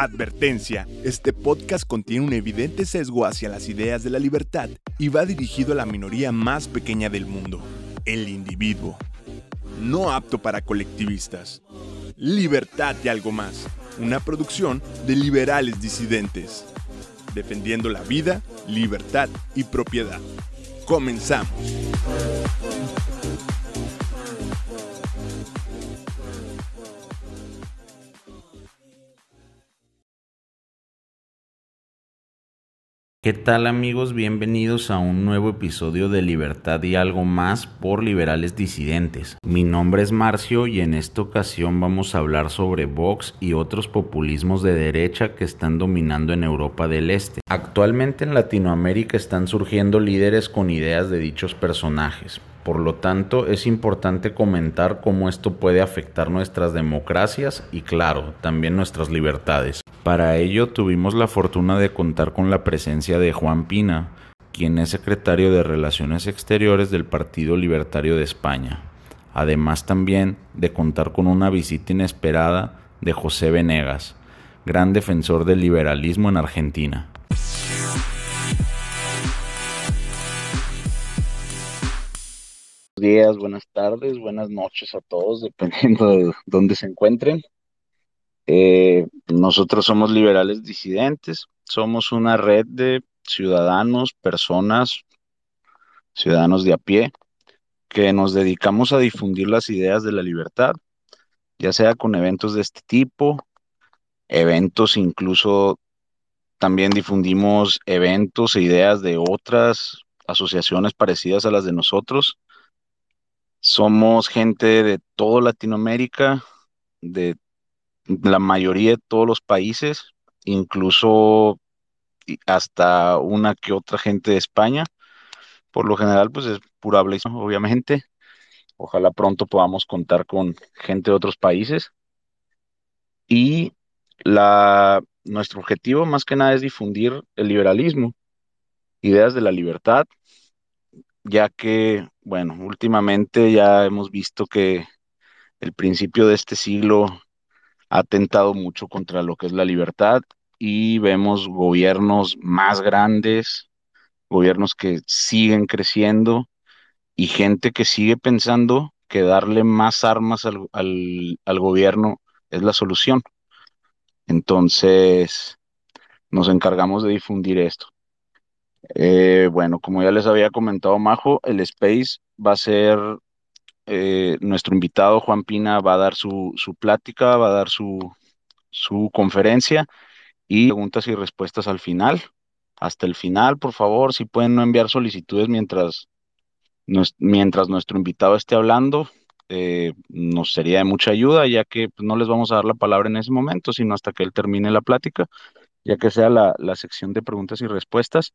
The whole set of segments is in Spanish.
Advertencia, este podcast contiene un evidente sesgo hacia las ideas de la libertad y va dirigido a la minoría más pequeña del mundo, el individuo. No apto para colectivistas. Libertad y algo más, una producción de liberales disidentes, defendiendo la vida, libertad y propiedad. Comenzamos. ¿Qué tal amigos? Bienvenidos a un nuevo episodio de Libertad y algo más por liberales disidentes. Mi nombre es Marcio y en esta ocasión vamos a hablar sobre Vox y otros populismos de derecha que están dominando en Europa del Este. Actualmente en Latinoamérica están surgiendo líderes con ideas de dichos personajes. Por lo tanto, es importante comentar cómo esto puede afectar nuestras democracias y, claro, también nuestras libertades. Para ello, tuvimos la fortuna de contar con la presencia de Juan Pina, quien es secretario de Relaciones Exteriores del Partido Libertario de España. Además también de contar con una visita inesperada de José Venegas, gran defensor del liberalismo en Argentina. Días, buenas tardes, buenas noches a todos, dependiendo de dónde se encuentren. Eh, nosotros somos liberales disidentes, somos una red de ciudadanos, personas, ciudadanos de a pie, que nos dedicamos a difundir las ideas de la libertad, ya sea con eventos de este tipo, eventos incluso también difundimos eventos e ideas de otras asociaciones parecidas a las de nosotros somos gente de toda Latinoamérica, de la mayoría de todos los países, incluso hasta una que otra gente de España. Por lo general, pues es pura habla, obviamente. Ojalá pronto podamos contar con gente de otros países. Y nuestro objetivo más que nada es difundir el liberalismo, ideas de la libertad, ya que, bueno, últimamente ya hemos visto que el principio de este siglo ha atentado mucho contra lo que es la libertad y vemos gobiernos más grandes, gobiernos que siguen creciendo y gente que sigue pensando que darle más armas al, al gobierno es la solución. Entonces, nos encargamos de difundir esto. Eh, bueno, como ya les había comentado Majo, el Space va a ser, eh, nuestro invitado Juan Pina va a dar su, su plática, va a dar su, su conferencia y preguntas y respuestas al final. Hasta el final, por favor, si pueden no enviar solicitudes mientras, mientras nuestro invitado esté hablando, eh, nos sería de mucha ayuda, ya que pues, no les vamos a dar la palabra en ese momento, sino hasta que él termine la plática, ya que sea la, la sección de preguntas y respuestas.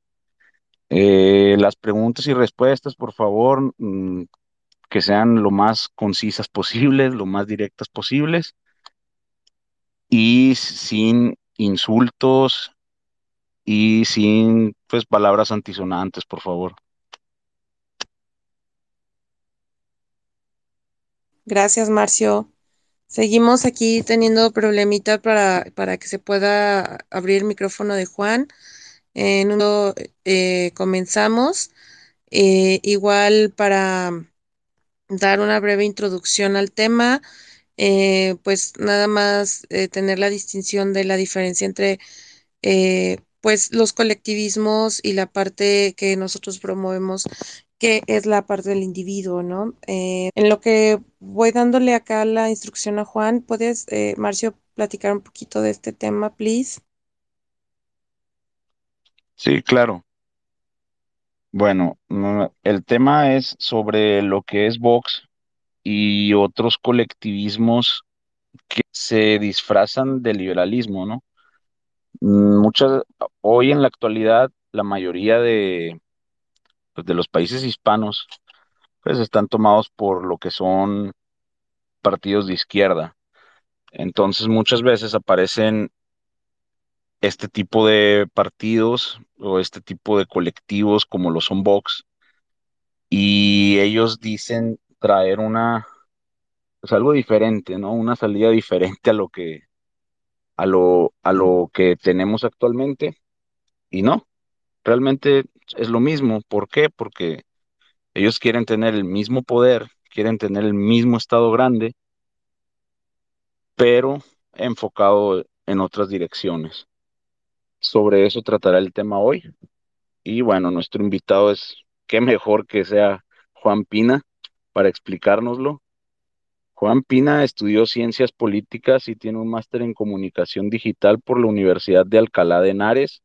Eh, las preguntas y respuestas, por favor, mm, que sean lo más concisas posibles, lo más directas posibles y sin insultos y sin pues palabras antisonantes, por favor. Gracias, Marcio. Seguimos aquí teniendo problemita para, para que se pueda abrir el micrófono de Juan. En uno eh, comenzamos. Eh, igual para dar una breve introducción al tema, eh, pues nada más tener la distinción de la diferencia entre pues los colectivismos y la parte que nosotros promovemos que es la parte del individuo, ¿no? en lo que voy dándole acá la instrucción a Juan, ¿puedes, Marcio, platicar un poquito de este tema, please? Sí, claro. Bueno, el tema es sobre lo que es Vox y otros colectivismos que se disfrazan de liberalismo, ¿no? Muchas, hoy en la actualidad, la mayoría de, pues, de los países hispanos, pues están tomados por lo que son partidos de izquierda. Entonces, muchas veces aparecen este tipo de partidos o este tipo de colectivos como lo son Vox y ellos dicen traer una pues algo diferente, ¿no? Una salida diferente a lo que a lo, a lo que tenemos actualmente. Y no, realmente es lo mismo. ¿Por qué? Porque ellos quieren tener el mismo poder, quieren tener el mismo Estado grande, pero enfocado en otras direcciones. Sobre eso tratará el tema hoy. Y bueno, nuestro invitado es, qué mejor que sea Juan Pina para explicárnoslo. Juan Pina estudió ciencias políticas y tiene un máster en comunicación digital por la Universidad de Alcalá de Henares.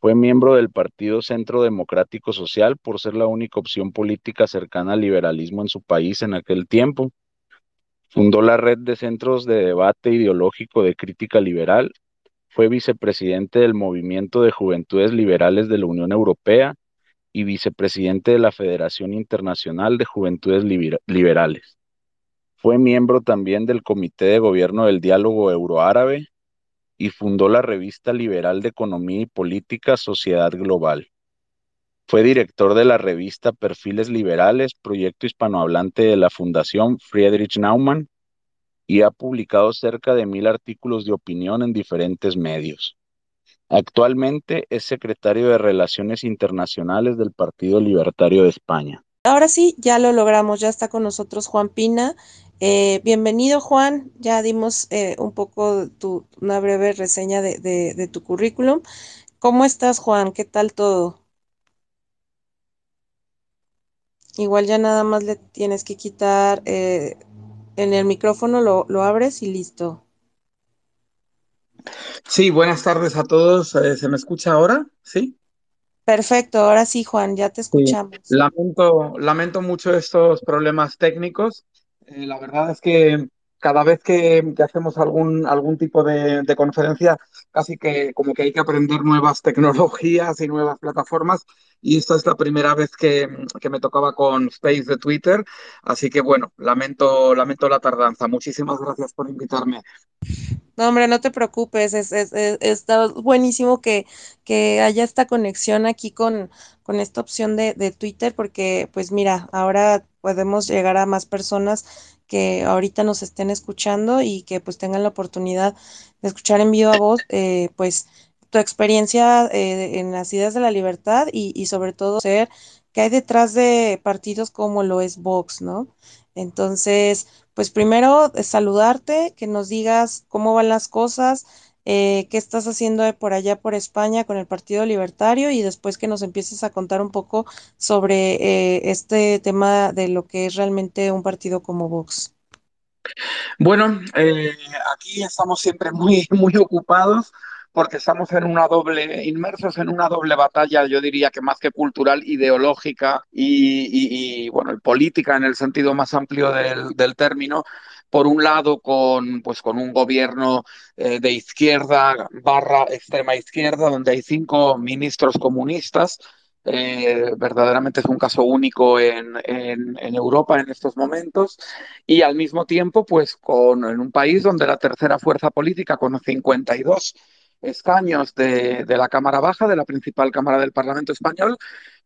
Fue miembro del Partido Centro Democrático Social por ser la única opción política cercana al liberalismo en su país en aquel tiempo. Fundó la red de centros de debate ideológico de crítica liberal. Fue vicepresidente del Movimiento de Juventudes Liberales de la Unión Europea y vicepresidente de la Federación Internacional de Juventudes Liberales. Fue miembro también del Comité de Gobierno del Diálogo Euroárabe y fundó la revista liberal de Economía y Política Sociedad Global. Fue director de la revista Perfiles Liberales, proyecto hispanohablante de la Fundación Friedrich Naumann, y ha publicado cerca de mil artículos de opinión en diferentes medios. Actualmente es secretario de Relaciones Internacionales del Partido Libertario de España. Ahora sí, ya lo logramos, ya está con nosotros Juan Pina. Eh, bienvenido Juan, ya dimos eh, un poco tu, una breve reseña de, tu currículum. ¿Cómo estás Juan? ¿Qué tal todo? Igual ya nada más le tienes que quitar eh, en el micrófono, lo, lo abres y listo. Sí, buenas tardes a todos. Eh, ¿Se me escucha ahora? ¿Sí? Perfecto, ahora sí, Juan, ya te escuchamos. lamento, lamento mucho estos problemas técnicos. Eh, la verdad es que cada vez que, hacemos algún, algún tipo de, conferencia, casi que como que hay que aprender nuevas tecnologías y nuevas plataformas. Y esta es la primera vez que, que, me tocaba con Space de Twitter. Así que bueno, lamento, lamento la tardanza. Muchísimas gracias por invitarme. No, hombre, no te preocupes, es, es, está buenísimo que, que, haya esta conexión aquí con, con esta opción de, de, Twitter, porque pues mira, ahora podemos llegar a más personas que ahorita nos estén escuchando y que pues tengan la oportunidad de escuchar en vivo a voz, eh, pues tu experiencia eh, en las ideas de la libertad y, y sobre todo ser que hay detrás de partidos como lo es Vox, ¿no? Entonces, pues primero saludarte, que nos digas cómo van las cosas, eh, qué estás haciendo por allá por España con el Partido Libertario y después que nos empieces a contar un poco sobre eh, este tema de lo que es realmente un partido como Vox. Bueno, eh, aquí estamos siempre muy, muy ocupados porque estamos en una doble, inmersos en una doble batalla, yo diría que más que cultural, ideológica y, bueno, política en el sentido más amplio del, término. Por un lado, con, pues, con un gobierno eh, de izquierda barra extrema izquierda, donde hay cinco ministros comunistas, eh, verdaderamente es un caso único en, en, en, Europa en estos momentos y al mismo tiempo pues con en un país donde la tercera fuerza política con 52 escaños de, la Cámara Baja, de la principal Cámara del Parlamento Español,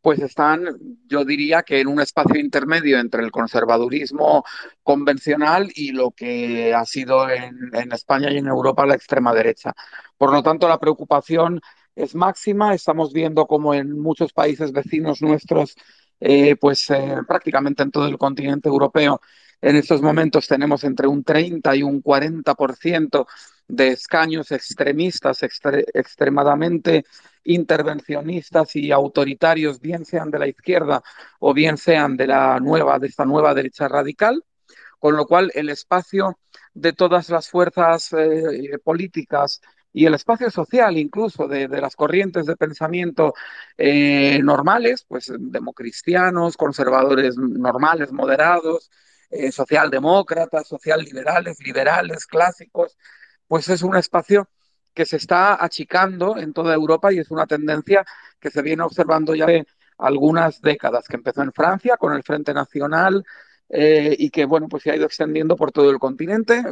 pues están, yo diría que en un espacio intermedio entre el conservadurismo convencional y lo que ha sido en, España y en Europa la extrema derecha. Por lo tanto, la preocupación es máxima. Estamos viendo como en muchos países vecinos nuestros, eh, pues eh, prácticamente en todo el continente europeo, en estos momentos tenemos entre un 30 y un 40% de escaños extremistas, extremadamente intervencionistas y autoritarios, bien sean de la izquierda o bien sean de la nueva, de esta nueva derecha radical, con lo cual el espacio de todas las fuerzas eh, políticas y el espacio social incluso de, las corrientes de pensamiento eh, normales, pues democristianos, conservadores normales, moderados, eh, socialdemócratas, socialliberales, liberales, clásicos, pues es un espacio que se está achicando en toda Europa y es una tendencia que se viene observando ya de algunas décadas, que empezó en Francia con el Frente Nacional eh, y que, bueno, pues se ha ido extendiendo por todo el continente,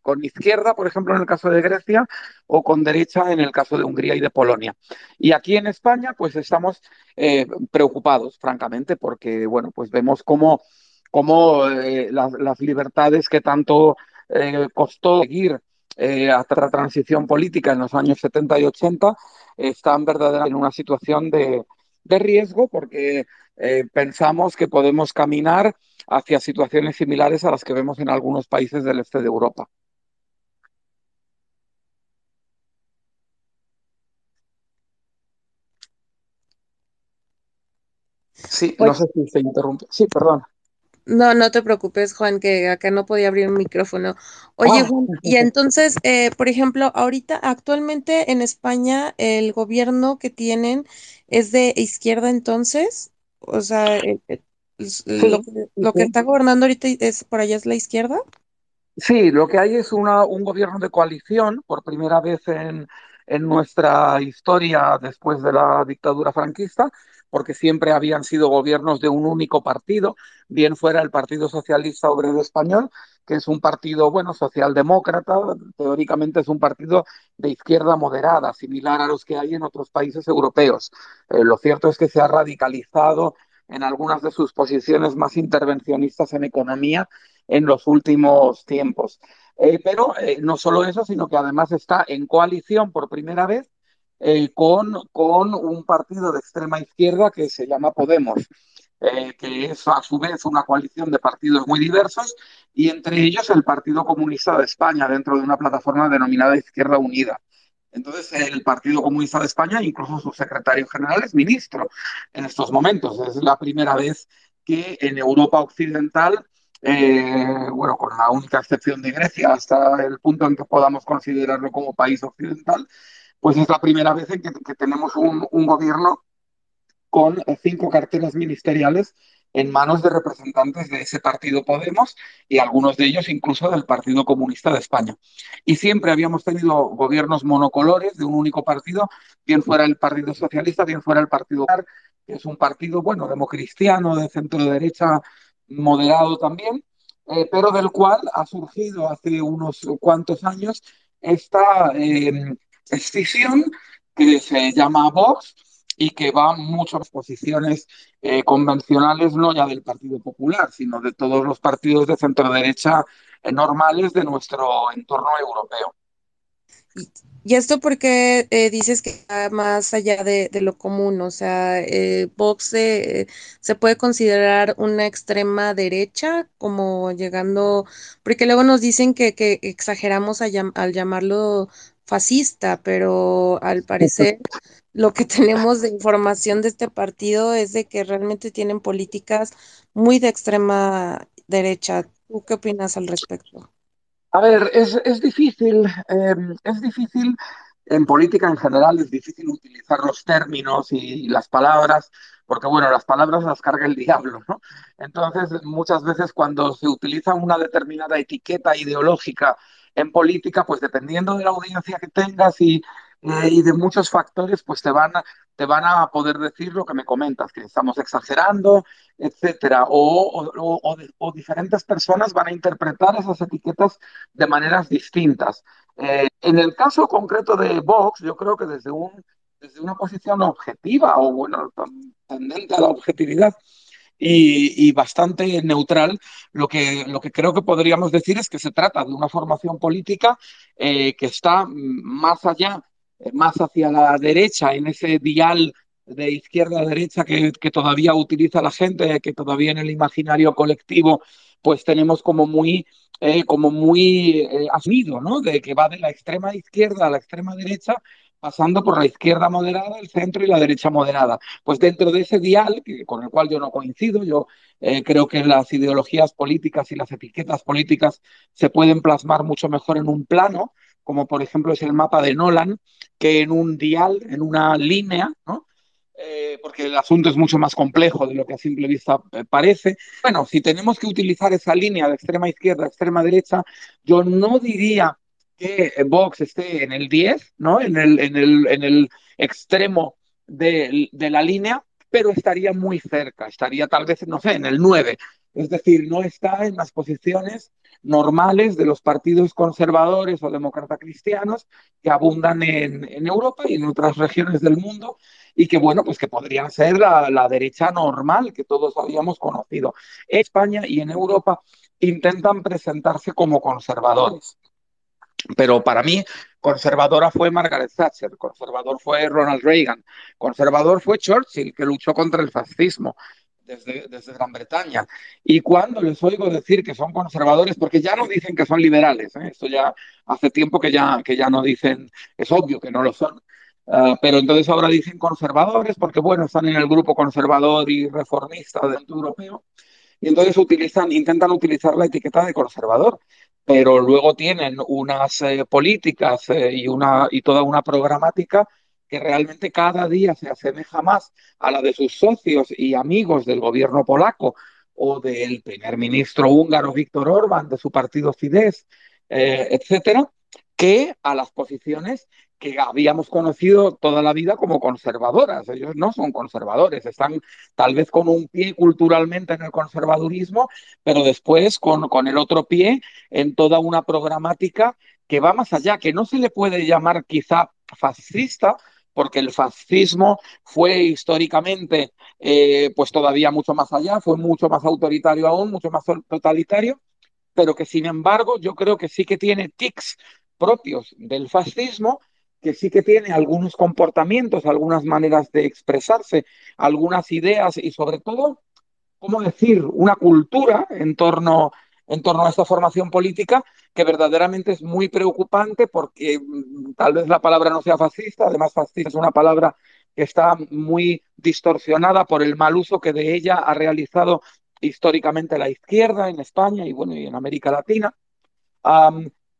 con izquierda, por ejemplo, en el caso de Grecia, o con derecha en el caso de Hungría y de Polonia. Y aquí en España, pues estamos eh, preocupados, francamente, porque, bueno, pues vemos cómo, cómo eh, las, las, libertades que tanto costó seguir eh, hasta la transición política en los años 70 y 80, están verdaderamente en una situación de, de riesgo porque eh, pensamos que podemos caminar hacia situaciones similares a las que vemos en algunos países del este de Europa. Sí, no Pues, sé si se interrumpe. Sí, perdón. No, no te preocupes, Juan, que acá no podía abrir un micrófono. Oye, Ah, Juan, y entonces, eh, por ejemplo, ahorita, actualmente en España, el gobierno que tienen es de izquierda, entonces, o sea, eh, eh, es- lo que, lo está gobernando ahorita es por allá es la izquierda. Sí, lo que hay es una, un gobierno de coalición por primera vez en, en nuestra historia después de la dictadura franquista, porque siempre habían sido gobiernos de un único partido, bien fuera el Partido Socialista Obrero Español, que es un partido, bueno, socialdemócrata, teóricamente es un partido de izquierda moderada, similar a los que hay en otros países europeos. Eh, lo cierto es que se ha radicalizado en algunas de sus posiciones más intervencionistas en economía en los últimos tiempos. Eh, pero eh, no solo eso, sino que además está en coalición por primera vez eh, con, con, un partido de extrema izquierda que se llama Podemos, eh, que es a su vez una coalición de partidos muy diversos y entre ellos el Partido Comunista de España dentro de una plataforma denominada Izquierda Unida. Entonces, el Partido Comunista de España, incluso su secretario general, es ministro en estos momentos. Es la primera vez que en Europa Occidental eh, bueno, con la única excepción de Grecia, hasta el punto en que podamos considerarlo como país occidental, pues es la primera vez en que, tenemos un, gobierno con cinco carteras ministeriales en manos de representantes de ese partido Podemos y algunos de ellos incluso del Partido Comunista de España. Y siempre habíamos tenido gobiernos monocolores de un único partido, bien fuera el Partido Socialista, bien fuera el Partido que es un partido, bueno, democristiano, de centro derecha, moderado también, eh, pero del cual ha surgido hace unos cuantos años esta eh, que se llama Vox y que va muchas posiciones eh, convencionales, no ya del Partido Popular, sino de todos los partidos de centro derecha eh, normales de nuestro entorno europeo. Y, esto porque eh, dices que va más allá de, lo común, o sea, eh, Vox se puede considerar una extrema derecha, como llegando, porque luego nos dicen que, que exageramos llam, al llamarlo fascista, pero al parecer lo que tenemos de información de este partido es de que realmente tienen políticas muy de extrema derecha. ¿Tú qué opinas al respecto? A ver, es, es difícil, eh, es difícil en política en general, es difícil utilizar los términos y, y, las palabras, porque bueno, las palabras las carga el diablo, ¿no? Entonces, muchas veces cuando se utiliza una determinada etiqueta ideológica en política, pues dependiendo de la audiencia que tengas y, eh, y de muchos factores, pues te van, a, te van a poder decir lo que me comentas, que estamos exagerando, etcétera, o, o, o, o, diferentes personas van a interpretar esas etiquetas de maneras distintas. Eh, en el caso concreto de Vox, yo creo que desde, un, desde una posición objetiva o bueno, tendente a la objetividad y, bastante neutral, lo que, lo que creo que podríamos decir es que se trata de una formación política eh, que está más allá, más hacia la derecha, en ese dial de izquierda a derecha que, que, todavía utiliza la gente, que todavía en el imaginario colectivo pues tenemos como muy, eh, como muy eh, ¿no? De que va de la extrema izquierda a la extrema derecha, pasando por la izquierda moderada, el centro y la derecha moderada. Pues dentro de ese dial, con el cual yo no coincido, yo eh, creo que las ideologías políticas y las etiquetas políticas se pueden plasmar mucho mejor en un plano, como por ejemplo es el mapa de Nolan, que en un dial, en una línea, ¿no? Eh, porque el asunto es mucho más complejo de lo que a simple vista eh, parece. Bueno, si tenemos que utilizar esa línea de extrema izquierda, extrema derecha, yo no diría que Vox esté en el 10, ¿no? en, el, en, el, en el extremo de, de, la línea, pero estaría muy cerca, estaría tal vez, no sé, en el 9. Es decir, no está en las posiciones normales de los partidos conservadores o demócrata cristianos que abundan en, en, Europa y en otras regiones del mundo y que, bueno, pues que podrían ser la, la derecha normal que todos habíamos conocido. España y en Europa intentan presentarse como conservadores. Pero para mí, conservadora fue Margaret Thatcher, conservador fue Ronald Reagan, conservador fue Churchill, que luchó contra el fascismo desde, desde, Gran Bretaña. Y cuando les oigo decir que son conservadores, porque ya no dicen que son liberales, ¿eh? esto ya hace tiempo que ya, que ya no dicen, es obvio que no lo son. Uh, pero entonces ahora dicen conservadores porque, bueno, están en el grupo conservador y reformista del europeo y entonces utilizan, intentan utilizar la etiqueta de conservador, pero luego tienen unas eh, políticas eh, y, una, y toda una programática que realmente cada día se asemeja más a la de sus socios y amigos del gobierno polaco o del primer ministro húngaro Víctor Orbán, de su partido Fidesz, eh, etcétera, que a las posiciones que habíamos conocido toda la vida como conservadoras. Ellos no son conservadores, están tal vez con un pie culturalmente en el conservadurismo, pero después con, con el otro pie en toda una programática que va más allá, que no se le puede llamar quizá fascista, porque el fascismo fue históricamente eh, pues todavía mucho más allá, fue mucho más autoritario aún, mucho más totalitario, pero que sin embargo yo creo que sí que tiene tics propios del fascismo que sí que tiene algunos comportamientos, algunas maneras de expresarse, algunas ideas y sobre todo, ¿cómo decir?, una cultura en torno, en torno a esta formación política que verdaderamente es muy preocupante porque mm, tal vez la palabra no sea fascista, además fascista es una palabra que está muy distorsionada por el mal uso que de ella ha realizado históricamente la izquierda en España y bueno, y en América Latina.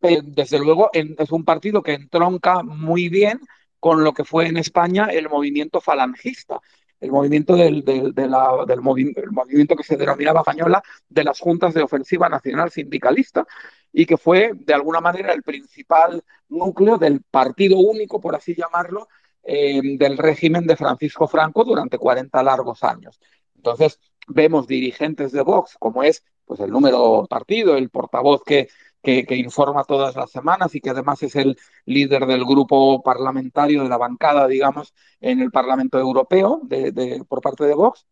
Desde luego es un partido que entronca muy bien con lo que fue en España el movimiento falangista, el movimiento del, del, movimiento que se denominaba española de las juntas de ofensiva nacional sindicalista y que fue de alguna manera el principal núcleo del partido único, por así llamarlo, eh, del régimen de Francisco Franco durante 40 largos años. Entonces, vemos dirigentes de Vox, como es pues el número partido, el portavoz que, que, que, informa todas las semanas y que además es el líder del grupo parlamentario de la bancada, digamos, en el Parlamento Europeo de, de, por parte de Vox,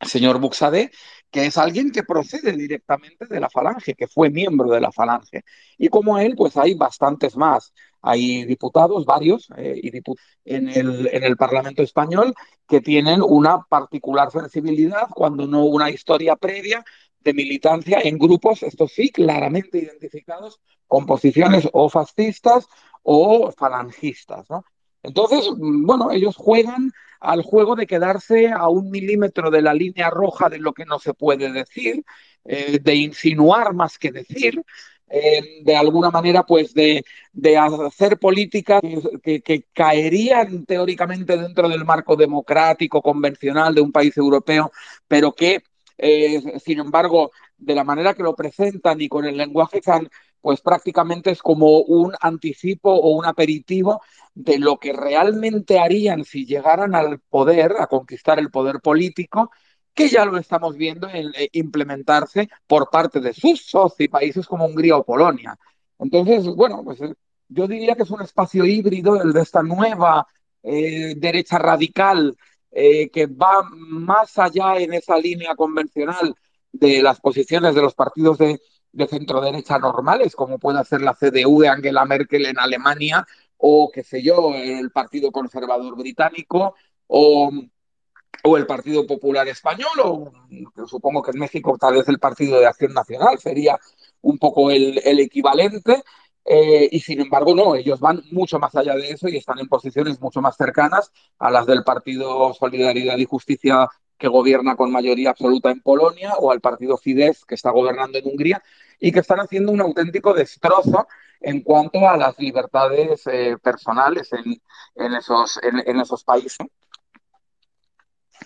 el señor Buxade, que es alguien que procede directamente de la Falange, que fue miembro de la Falange. Y como él, pues hay bastantes más. Hay diputados, varios, eh, y diput en, el, en el Parlamento español que tienen una particular sensibilidad cuando no una historia previa de militancia en grupos, estos sí, claramente identificados con posiciones o fascistas o falangistas. ¿no? Entonces, bueno, ellos juegan al juego de quedarse a un milímetro de la línea roja de lo que no se puede decir, eh, de insinuar más que decir, eh, de alguna manera, pues de, de hacer políticas que, que, caerían teóricamente dentro del marco democrático, convencional de un país europeo, pero que eh, sin embargo, de la manera que lo presentan y con el lenguaje tan, pues prácticamente es como un anticipo o un aperitivo de lo que realmente harían si llegaran al poder, a conquistar el poder político, que ya lo estamos viendo en, eh, implementarse por parte de sus socios, países como Hungría o Polonia. Entonces, bueno, pues eh, yo diría que es un espacio híbrido el de esta nueva derecha radical eh, que va más allá en esa línea convencional de las posiciones de los partidos de, de centro derecha normales, como puede ser la CDU de Angela Merkel en Alemania, o qué sé yo, el Partido Conservador Británico, o, o el Partido Popular Español, o supongo que en México tal vez el Partido de Acción Nacional sería un poco el, el equivalente, eh, y sin embargo, no, ellos van mucho más allá de eso y están en posiciones mucho más cercanas a las del Partido Solidaridad y Justicia que gobierna con mayoría absoluta en Polonia o al partido Fidesz que está gobernando en Hungría y que están haciendo un auténtico destrozo en cuanto a las libertades eh, personales en, en, esos, en, esos países.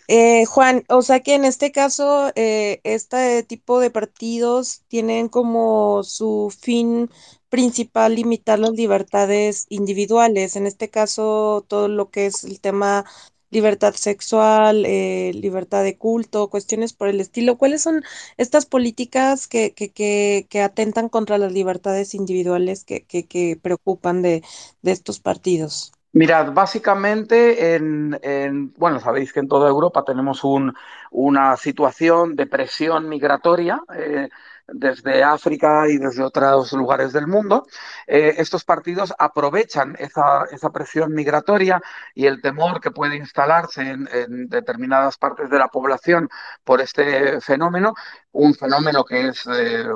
Eh, Juan, o sea que en este caso, este tipo de partidos tienen como su fin principal limitar las libertades individuales. En este caso, todo lo que es el tema libertad sexual, eh, libertad de culto, cuestiones por el estilo. ¿Cuáles son estas políticas que, que, que, que atentan contra las libertades individuales que, que preocupan de, de estos partidos? Mirad, básicamente, en, en, bueno, sabéis que en toda Europa tenemos un, una situación de presión migratoria. Eh, desde África y desde otros lugares del mundo, eh, estos partidos aprovechan esa, presión migratoria y el temor que puede instalarse en, determinadas partes de la población por este fenómeno, un fenómeno que es,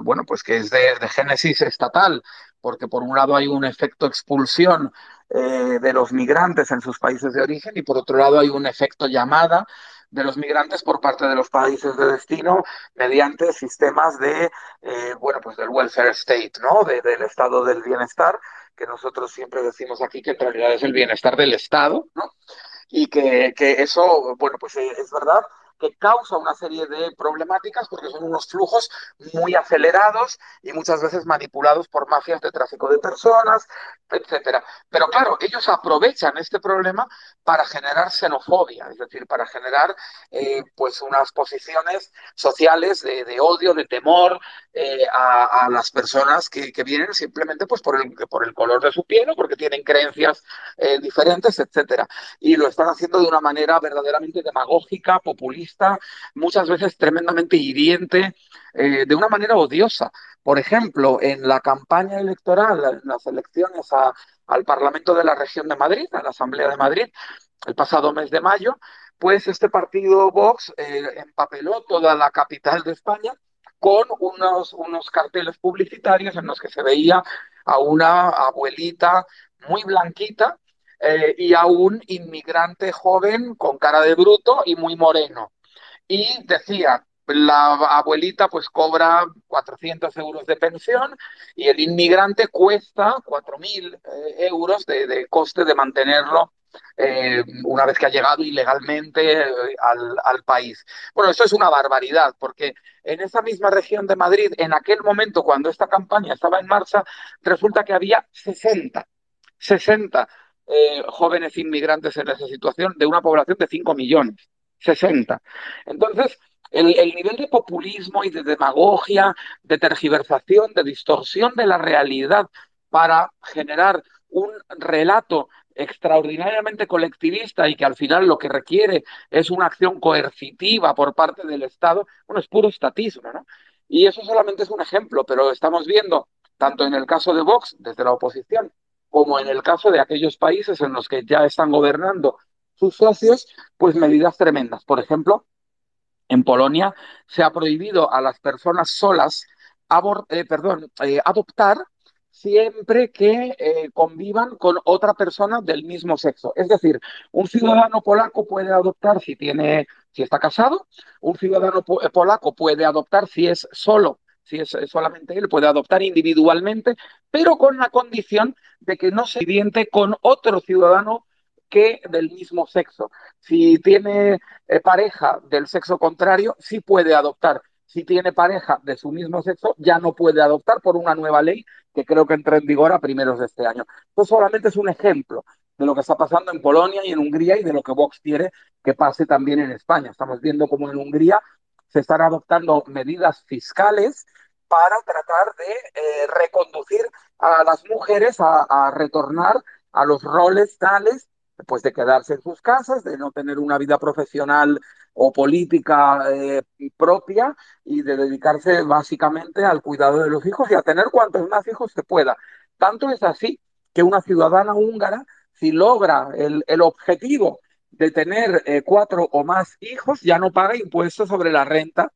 bueno, pues que es de, de génesis estatal, porque por un lado hay un efecto expulsión eh, de los migrantes en sus países de origen y por otro lado hay un efecto llamada de los migrantes por parte de los países de destino mediante sistemas de, eh, bueno, pues del welfare state, ¿no? De, del estado del bienestar, que nosotros siempre decimos aquí que en realidad es el bienestar del Estado, ¿no? Y que, que eso, bueno, pues eh, es verdad que causa una serie de problemáticas porque son unos flujos muy acelerados y muchas veces manipulados por mafias de tráfico de personas, etcétera. Pero claro, ellos aprovechan este problema para generar xenofobia, es decir, para generar eh, pues unas posiciones sociales de, odio, de temor eh, a, las personas que, que, vienen simplemente pues por el, por el color de su piel o porque tienen creencias eh, diferentes, etcétera. Y lo están haciendo de una manera verdaderamente demagógica, populista muchas veces tremendamente hiriente, eh, de una manera odiosa. Por ejemplo, en la campaña electoral, en las elecciones al Parlamento de la Región de Madrid, a la Asamblea de Madrid, el pasado mes de mayo, pues este partido Vox eh, empapeló toda la capital de España con unos, unos carteles publicitarios en los que se veía a una abuelita muy blanquita eh, y a un inmigrante joven con cara de bruto y muy moreno y decía, la abuelita pues cobra 400 euros de pensión y el inmigrante cuesta 4.000 eh, euros de, coste de mantenerlo eh, una vez que ha llegado ilegalmente eh, al, país. Bueno, eso es una barbaridad porque en esa misma región de Madrid, en aquel momento cuando esta campaña estaba en marcha, resulta que había 60, 60 eh, jóvenes inmigrantes en esa situación de una población de 5 millones. 60. Entonces, el, el, nivel de populismo y de demagogia, de tergiversación, de distorsión de la realidad para generar un relato extraordinariamente colectivista y que al final lo que requiere es una acción coercitiva por parte del Estado, bueno, es puro estatismo, ¿no? Y eso solamente es un ejemplo, pero estamos viendo, tanto en el caso de Vox, desde la oposición, como en el caso de aquellos países en los que ya están gobernando sus socios, pues medidas tremendas. Por ejemplo, en Polonia se ha prohibido a las personas solas eh, perdón, eh, adoptar siempre que eh, convivan con otra persona del mismo sexo. Es decir, un ciudadano polaco puede adoptar si tiene, si está casado, un ciudadano po polaco puede adoptar si es solo, si es solamente él, puede adoptar individualmente, pero con la condición de que no se diviente con otro ciudadano que del mismo sexo. Si tiene eh, pareja del sexo contrario, sí puede adoptar. Si tiene pareja de su mismo sexo, ya no puede adoptar por una nueva ley que creo que entra en vigor a primeros de este año. Esto solamente es un ejemplo de lo que está pasando en Polonia y en Hungría y de lo que Vox quiere que pase también en España. Estamos viendo cómo en Hungría se están adoptando medidas fiscales para tratar de eh, reconducir a las mujeres a, a retornar a los roles tales pues de quedarse en sus casas, de no tener una vida profesional o política eh, propia y de dedicarse básicamente al cuidado de los hijos y a tener cuantos más hijos se pueda. Tanto es así que una ciudadana húngara, si logra el, el objetivo de tener eh, cuatro o más hijos, ya no paga impuestos sobre la renta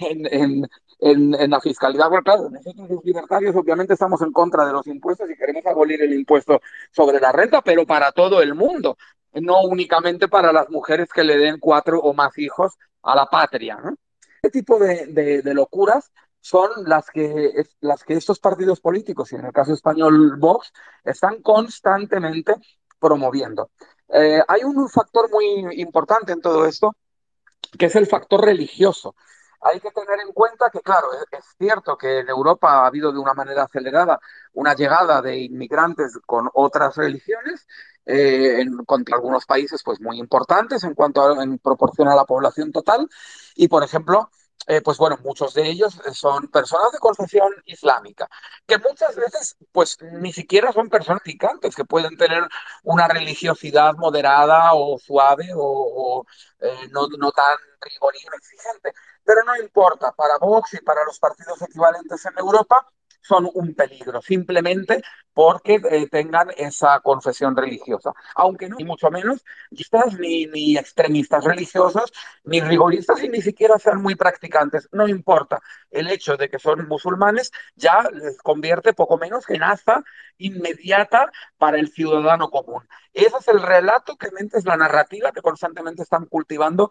en, en, en, la fiscalidad. Bueno, claro, nosotros los libertarios obviamente estamos en contra de los impuestos y queremos abolir el impuesto sobre la renta, pero para todo el mundo, no únicamente para las mujeres que le den cuatro o más hijos a la patria. ¿no? Este tipo de locuras son las que, las que estos partidos políticos, y en el caso español Vox, están constantemente promoviendo. Eh, hay un factor muy importante en todo esto, que es el factor religioso. Hay que tener en cuenta que, claro, es, es, cierto que en Europa ha habido de una manera acelerada una llegada de inmigrantes con otras religiones, eh, contra algunos países pues muy importantes en cuanto a en la población total, y por ejemplo, eh, pues bueno, muchos de ellos son personas de confesión islámica, que muchas veces pues ni siquiera son personas picantes, que pueden tener una religiosidad moderada o suave o, eh, no, tan rigorista exigente, pero no importa, para Vox y para los partidos equivalentes en Europa son un peligro, simplemente porque eh, tengan esa confesión religiosa. Aunque no, ni mucho menos, ni, ni extremistas religiosos, ni rigoristas y ni siquiera sean muy practicantes. No importa. El hecho de que son musulmanes ya les convierte poco menos en asa inmediata para el ciudadano común. Ese es el relato que mente es la narrativa que constantemente están cultivando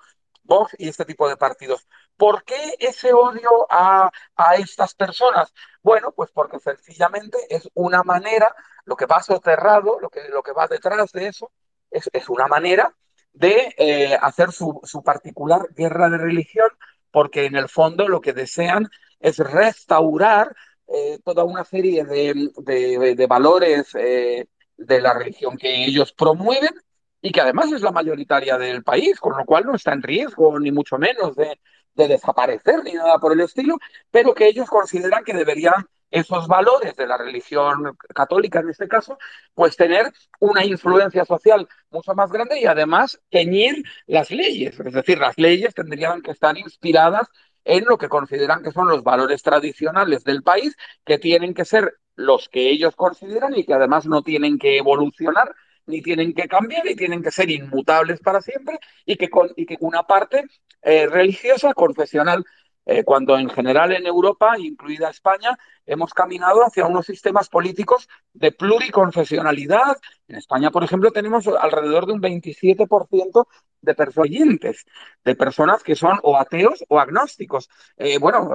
Y este tipo de partidos. ¿Por qué ese odio a, a, estas personas? Bueno, pues porque sencillamente es una manera, lo que va soterrado, lo que, lo que va detrás de eso, es, es una manera de eh, hacer su, su, particular guerra de religión, porque en el fondo lo que desean es restaurar eh, toda una serie de, de, de valores eh, de la religión que ellos promueven y que además es la mayoritaria del país, con lo cual no está en riesgo, ni mucho menos de, de desaparecer, ni nada por el estilo, pero que ellos consideran que deberían esos valores de la religión católica en este caso, pues tener una influencia social mucho más grande y además teñir las leyes. Es decir, las leyes tendrían que estar inspiradas en lo que consideran que son los valores tradicionales del país, que tienen que ser los que ellos consideran y que además no tienen que evolucionar ni tienen que cambiar y tienen que ser inmutables para siempre y que, con, y que una parte eh, religiosa, confesional, eh, cuando en general en Europa, incluida España, hemos caminado hacia unos sistemas políticos de pluriconfesionalidad. En España, por ejemplo, tenemos alrededor de un 27% de personas de personas que son o ateos o agnósticos. Eh, bueno,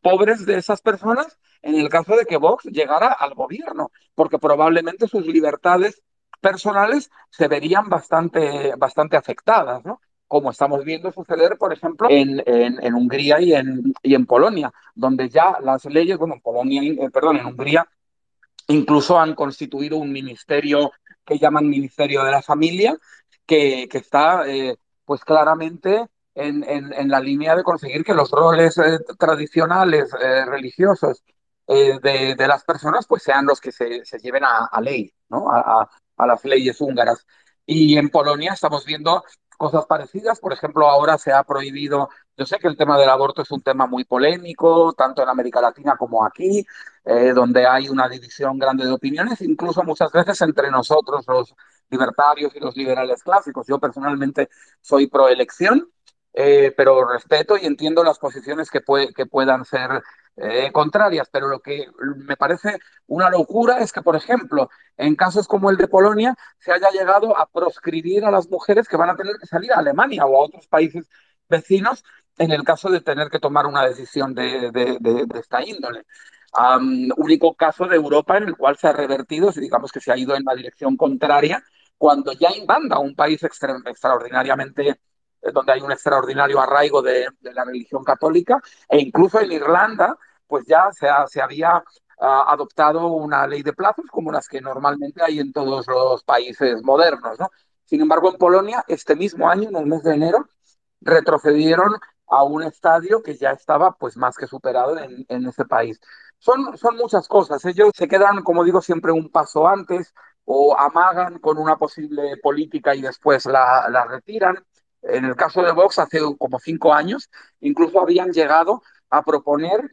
pobres de esas personas en el caso de que Vox llegara al gobierno, porque probablemente sus libertades personales se verían bastante, bastante afectadas, ¿no? como estamos viendo suceder, por ejemplo, en, en, Hungría y en, y en, Polonia, donde ya las leyes, bueno, en Polonia, eh, perdón, en Hungría, incluso han constituido un ministerio que llaman Ministerio de la Familia, que, que está eh, pues claramente en, en, la línea de conseguir que los roles eh, tradicionales religiosos de, de, las personas pues sean los que se, se lleven a, a ley, ¿no? A, las leyes húngaras. Y en Polonia estamos viendo cosas parecidas. Por ejemplo, ahora se ha prohibido, yo sé que el tema del aborto es un tema muy polémico, tanto en América Latina como aquí, eh, donde hay una división grande de opiniones, incluso muchas veces entre nosotros, los libertarios y los liberales clásicos. Yo personalmente soy pro elección, eh, pero respeto y entiendo las posiciones que, puede, que puedan ser eh, contrarias, pero lo que me parece una locura es que, por ejemplo, en casos como el de Polonia, se haya llegado a proscribir a las mujeres que van a tener que salir a Alemania o a otros países vecinos en el caso de tener que tomar una decisión de, esta índole. Único caso de Europa en el cual se ha revertido, digamos que se ha ido en la dirección contraria, cuando ya invanda un país extra, extraordinariamente donde hay un extraordinario arraigo de, la religión católica, e incluso en Irlanda, pues ya se, se había uh, adoptado una ley de plazos como las que normalmente hay en todos los países modernos, ¿no? Sin embargo, en Polonia, este mismo año, en el mes de enero, retrocedieron a un estadio que ya estaba pues más que superado en, en ese país. Son, son muchas cosas, ellos se quedan, como digo, siempre un paso antes o amagan con una posible política y después la, la retiran. En el caso de Vox, hace como cinco años, incluso habían llegado a proponer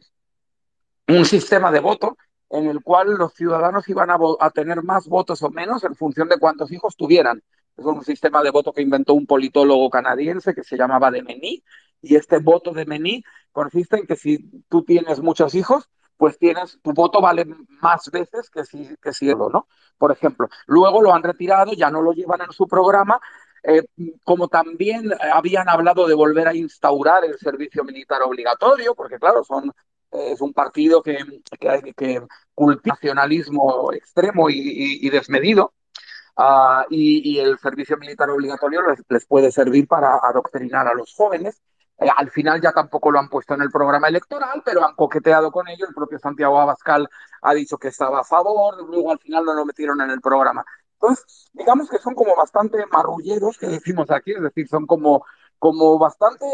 un sistema de voto en el cual los ciudadanos iban a, tener más votos o menos en función de cuántos hijos tuvieran. Es un sistema de voto que inventó un politólogo canadiense que se llamaba de Mení, y este voto de Mení consiste en que si tú tienes muchos hijos, pues tienes, tu voto vale más veces que si, que si ¿no? Por ejemplo, luego lo han retirado, ya no lo llevan en su programa, eh, como también habían hablado de volver a instaurar el servicio militar obligatorio, porque claro, son, eh, es un partido que, que, que cultiva nacionalismo extremo y, y, y desmedido, uh, y, y, el servicio militar obligatorio les, les, puede servir para adoctrinar a los jóvenes. Eh, al final ya tampoco lo han puesto en el programa electoral, pero han coqueteado con ello. El propio Santiago Abascal ha dicho que estaba a favor, luego al final no lo metieron en el programa. Entonces, digamos que son como bastante marrulleros, que decimos aquí, es decir, son como, como bastante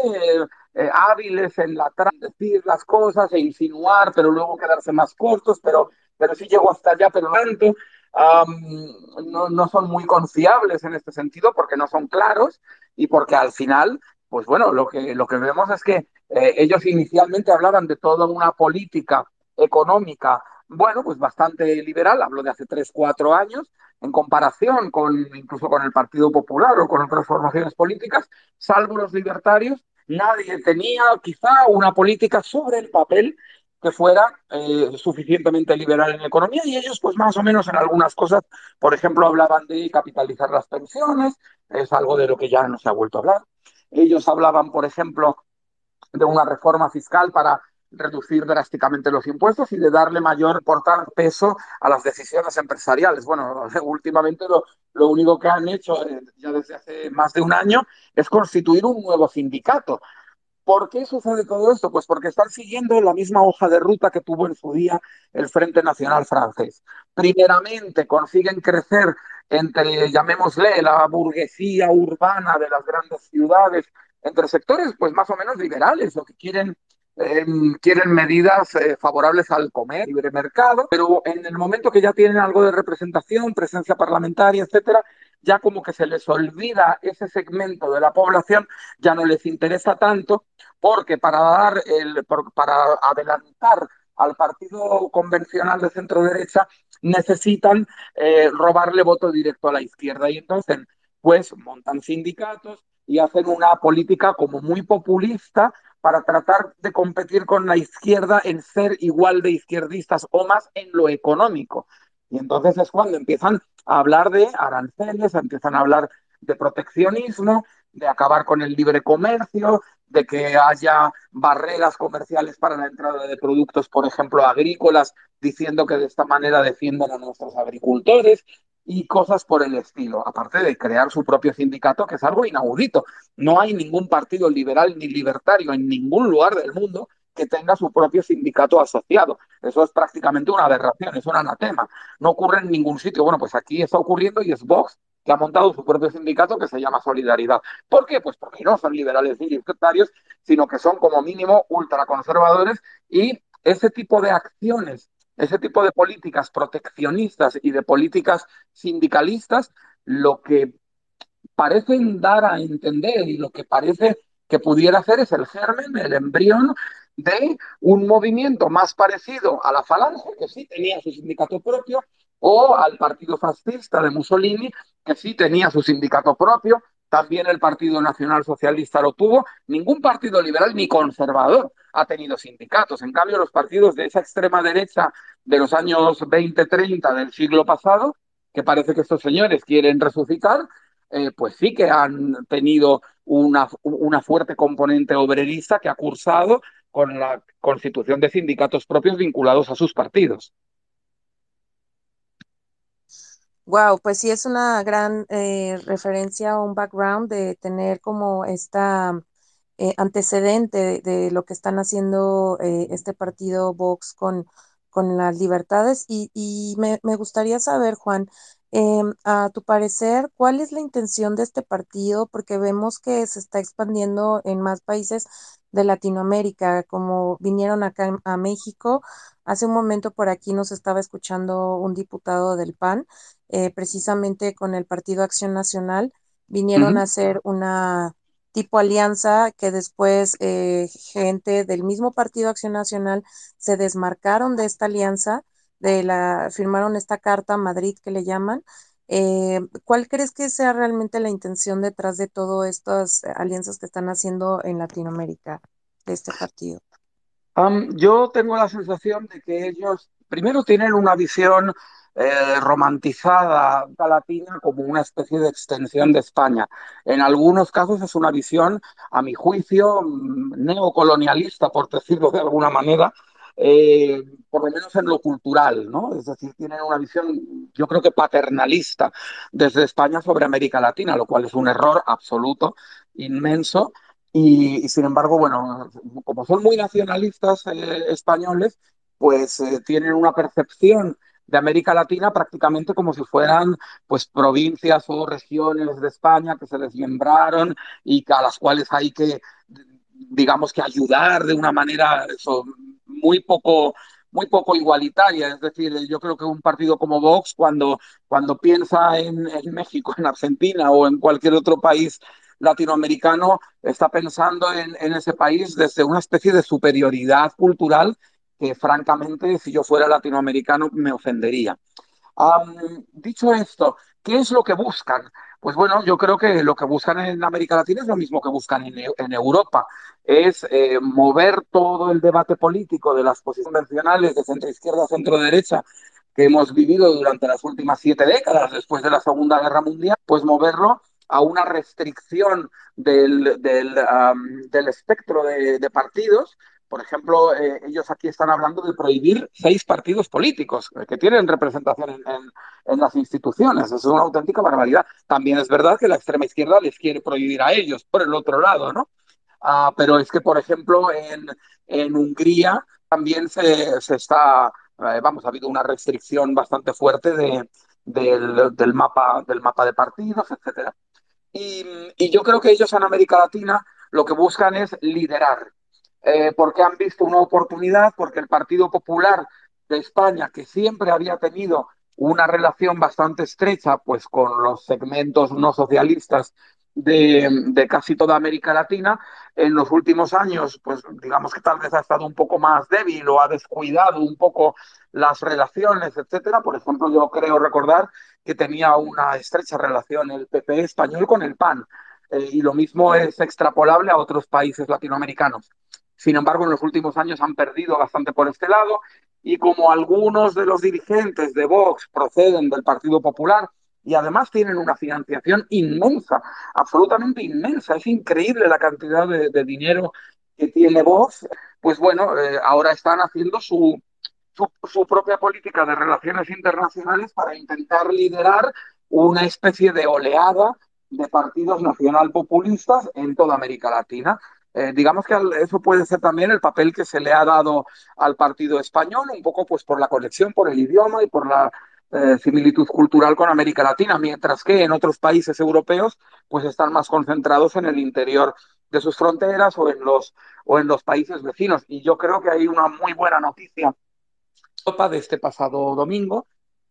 eh, hábiles en la decir las cosas e insinuar, pero luego quedarse más cortos, pero, pero sí llego hasta allá, pero tanto. No, no, son muy confiables en este sentido porque no son claros y porque al final pues bueno, lo que, lo que vemos es que eh, ellos inicialmente hablaban de toda una política económica, bueno, pues bastante liberal, hablo de hace tres, cuatro años, en comparación con incluso con el Partido Popular o con otras formaciones políticas, salvo los libertarios, nadie tenía quizá una política sobre el papel que fuera eh, suficientemente liberal en la economía y ellos pues más o menos en algunas cosas, por ejemplo, hablaban de capitalizar las pensiones, es algo de lo que ya no se ha vuelto a hablar. Ellos hablaban, por ejemplo, de una reforma fiscal para reducir drásticamente los impuestos y de darle mayor portar peso a las decisiones empresariales. Bueno, últimamente lo, lo único que han hecho eh, ya desde hace más de un año es constituir un nuevo sindicato ¿Por qué sucede todo esto? Pues porque están siguiendo la misma hoja de ruta que tuvo en su día el Frente Nacional francés. Primeramente, consiguen crecer entre, llamémosle, la burguesía urbana de las grandes ciudades, entre sectores pues más o menos liberales o que quieren quieren medidas eh, favorables al comer, libre mercado, pero en el momento que ya tienen algo de representación, presencia parlamentaria, etcétera, ya como que se les olvida ese segmento de la población, ya no les interesa tanto, porque para dar el, para adelantar al partido convencional de centro derecha necesitan eh, robarle voto directo a la izquierda. Y entonces pues montan sindicatos y hacen una política como muy populista para tratar de competir con la izquierda en ser igual de izquierdistas o más en lo económico. Y entonces es cuando empiezan a hablar de aranceles, empiezan a hablar de proteccionismo, de acabar con el libre comercio, de que haya barreras comerciales para la entrada de productos, por ejemplo, agrícolas, diciendo que de esta manera defienden a nuestros agricultores y cosas por el estilo, aparte de crear su propio sindicato, que es algo inaudito. No hay ningún partido liberal ni libertario en ningún lugar del mundo que tenga su propio sindicato asociado. Eso es prácticamente una aberración, es un anatema. No ocurre en ningún sitio. Bueno, pues aquí está ocurriendo y es Vox que ha montado su propio sindicato que se llama Solidaridad. ¿Por qué? Pues porque no son liberales ni libertarios, sino que son como mínimo ultraconservadores y ese tipo de acciones, ese tipo de políticas proteccionistas y de políticas sindicalistas, lo que parecen dar a entender y lo que parece que pudiera hacer es el germen, el embrión de un movimiento más parecido a la Falange, que sí tenía su sindicato propio, o al partido fascista de Mussolini, que sí tenía su sindicato propio, también el Partido Nacional Socialista lo tuvo, ningún partido liberal ni conservador ha tenido sindicatos. En cambio, los partidos de esa extrema derecha de los años 20-30 del siglo pasado, que parece que estos señores quieren resucitar, eh, pues sí que han tenido una, una fuerte componente obrerista que ha cursado con la constitución de sindicatos propios vinculados a sus partidos. Wow, pues sí es una gran eh, referencia o un background de tener como esta eh, antecedente de, lo que están haciendo eh, este partido Vox con, con las libertades. Y, y me, me, gustaría saber, Juan, em, a tu parecer, ¿cuál es la intención de este partido? Porque vemos que se está expandiendo en más países de Latinoamérica, como vinieron acá a México. Hace un momento por aquí nos estaba escuchando un diputado del PAN, eh, precisamente con el Partido Acción Nacional, vinieron a hacer una tipo alianza que después eh, gente del mismo Partido Acción Nacional se desmarcaron de esta alianza, de la, firmaron esta carta Madrid que le llaman, eh, ¿Cuál crees que sea realmente la intención detrás de todas estas alianzas que están haciendo en Latinoamérica de este partido? yo tengo la sensación de que ellos primero tienen una visión eh, romantizada latina como una especie de extensión de España. En algunos casos es una visión, a mi juicio, mm, neocolonialista, por decirlo de alguna manera, eh, por lo menos en lo cultural, ¿no? Es decir, tienen una visión, yo creo que paternalista desde España sobre América Latina, lo cual es un error absoluto, inmenso. Y, sin embargo, bueno, como son muy nacionalistas eh, españoles, pues tienen una percepción de América Latina prácticamente como si fueran pues provincias o regiones de España que se desmembraron y a las cuales hay que digamos que ayudar de una manera muy poco muy poco igualitaria. Es decir, yo creo que un partido como Vox, cuando, cuando piensa en, en, México, en Argentina o en cualquier otro país latinoamericano está pensando en, en ese país desde una especie de superioridad cultural que francamente si yo fuera latinoamericano me ofendería. Dicho esto, ¿qué es lo que buscan? Pues bueno, yo creo que lo que buscan en América Latina es lo mismo que buscan en, Europa, es eh, mover todo el debate político de las posiciones convencionales de centro izquierda, centro derecha que hemos vivido durante las últimas siete décadas después de la Segunda Guerra Mundial, pues moverlo a una restricción del, del, espectro de partidos por ejemplo, eh, ellos aquí están hablando de prohibir seis partidos políticos eh, que tienen representación en, las instituciones. Es una auténtica barbaridad. También es verdad que la extrema izquierda les quiere prohibir a ellos, por el otro lado, ¿no? Uh, pero es que, por ejemplo, en, Hungría también se, está, eh, vamos, ha habido una restricción bastante fuerte de, del, mapa, del mapa de partidos, etcétera. Y yo creo que ellos en América Latina lo que buscan es liderar eh, porque han visto una oportunidad, porque el Partido Popular de España, que siempre había tenido una relación bastante estrecha pues, con los segmentos no socialistas de, de, casi toda América Latina, en los últimos años, pues digamos que tal vez ha estado un poco más débil o ha descuidado un poco las relaciones, etcétera. Por ejemplo, yo creo recordar que tenía una estrecha relación el PP español con el PAN, eh, y lo mismo es extrapolable a otros países latinoamericanos. Sin embargo, en los últimos años han perdido bastante por este lado y como algunos de los dirigentes de Vox proceden del Partido Popular y además tienen una financiación inmensa, absolutamente inmensa, es increíble la cantidad de, dinero que tiene Vox, pues bueno, eh, ahora están haciendo su, su, su propia política de relaciones internacionales para intentar liderar una especie de oleada de partidos nacional populistas en toda América Latina. Eh, digamos que eso puede ser también el papel que se le ha dado al partido español, un poco pues por la conexión, por el idioma y por la eh, similitud cultural con América Latina, mientras que en otros países europeos pues están más concentrados en el interior de sus fronteras o en los, o en los países vecinos. Y yo creo que hay una muy buena noticia de este pasado domingo,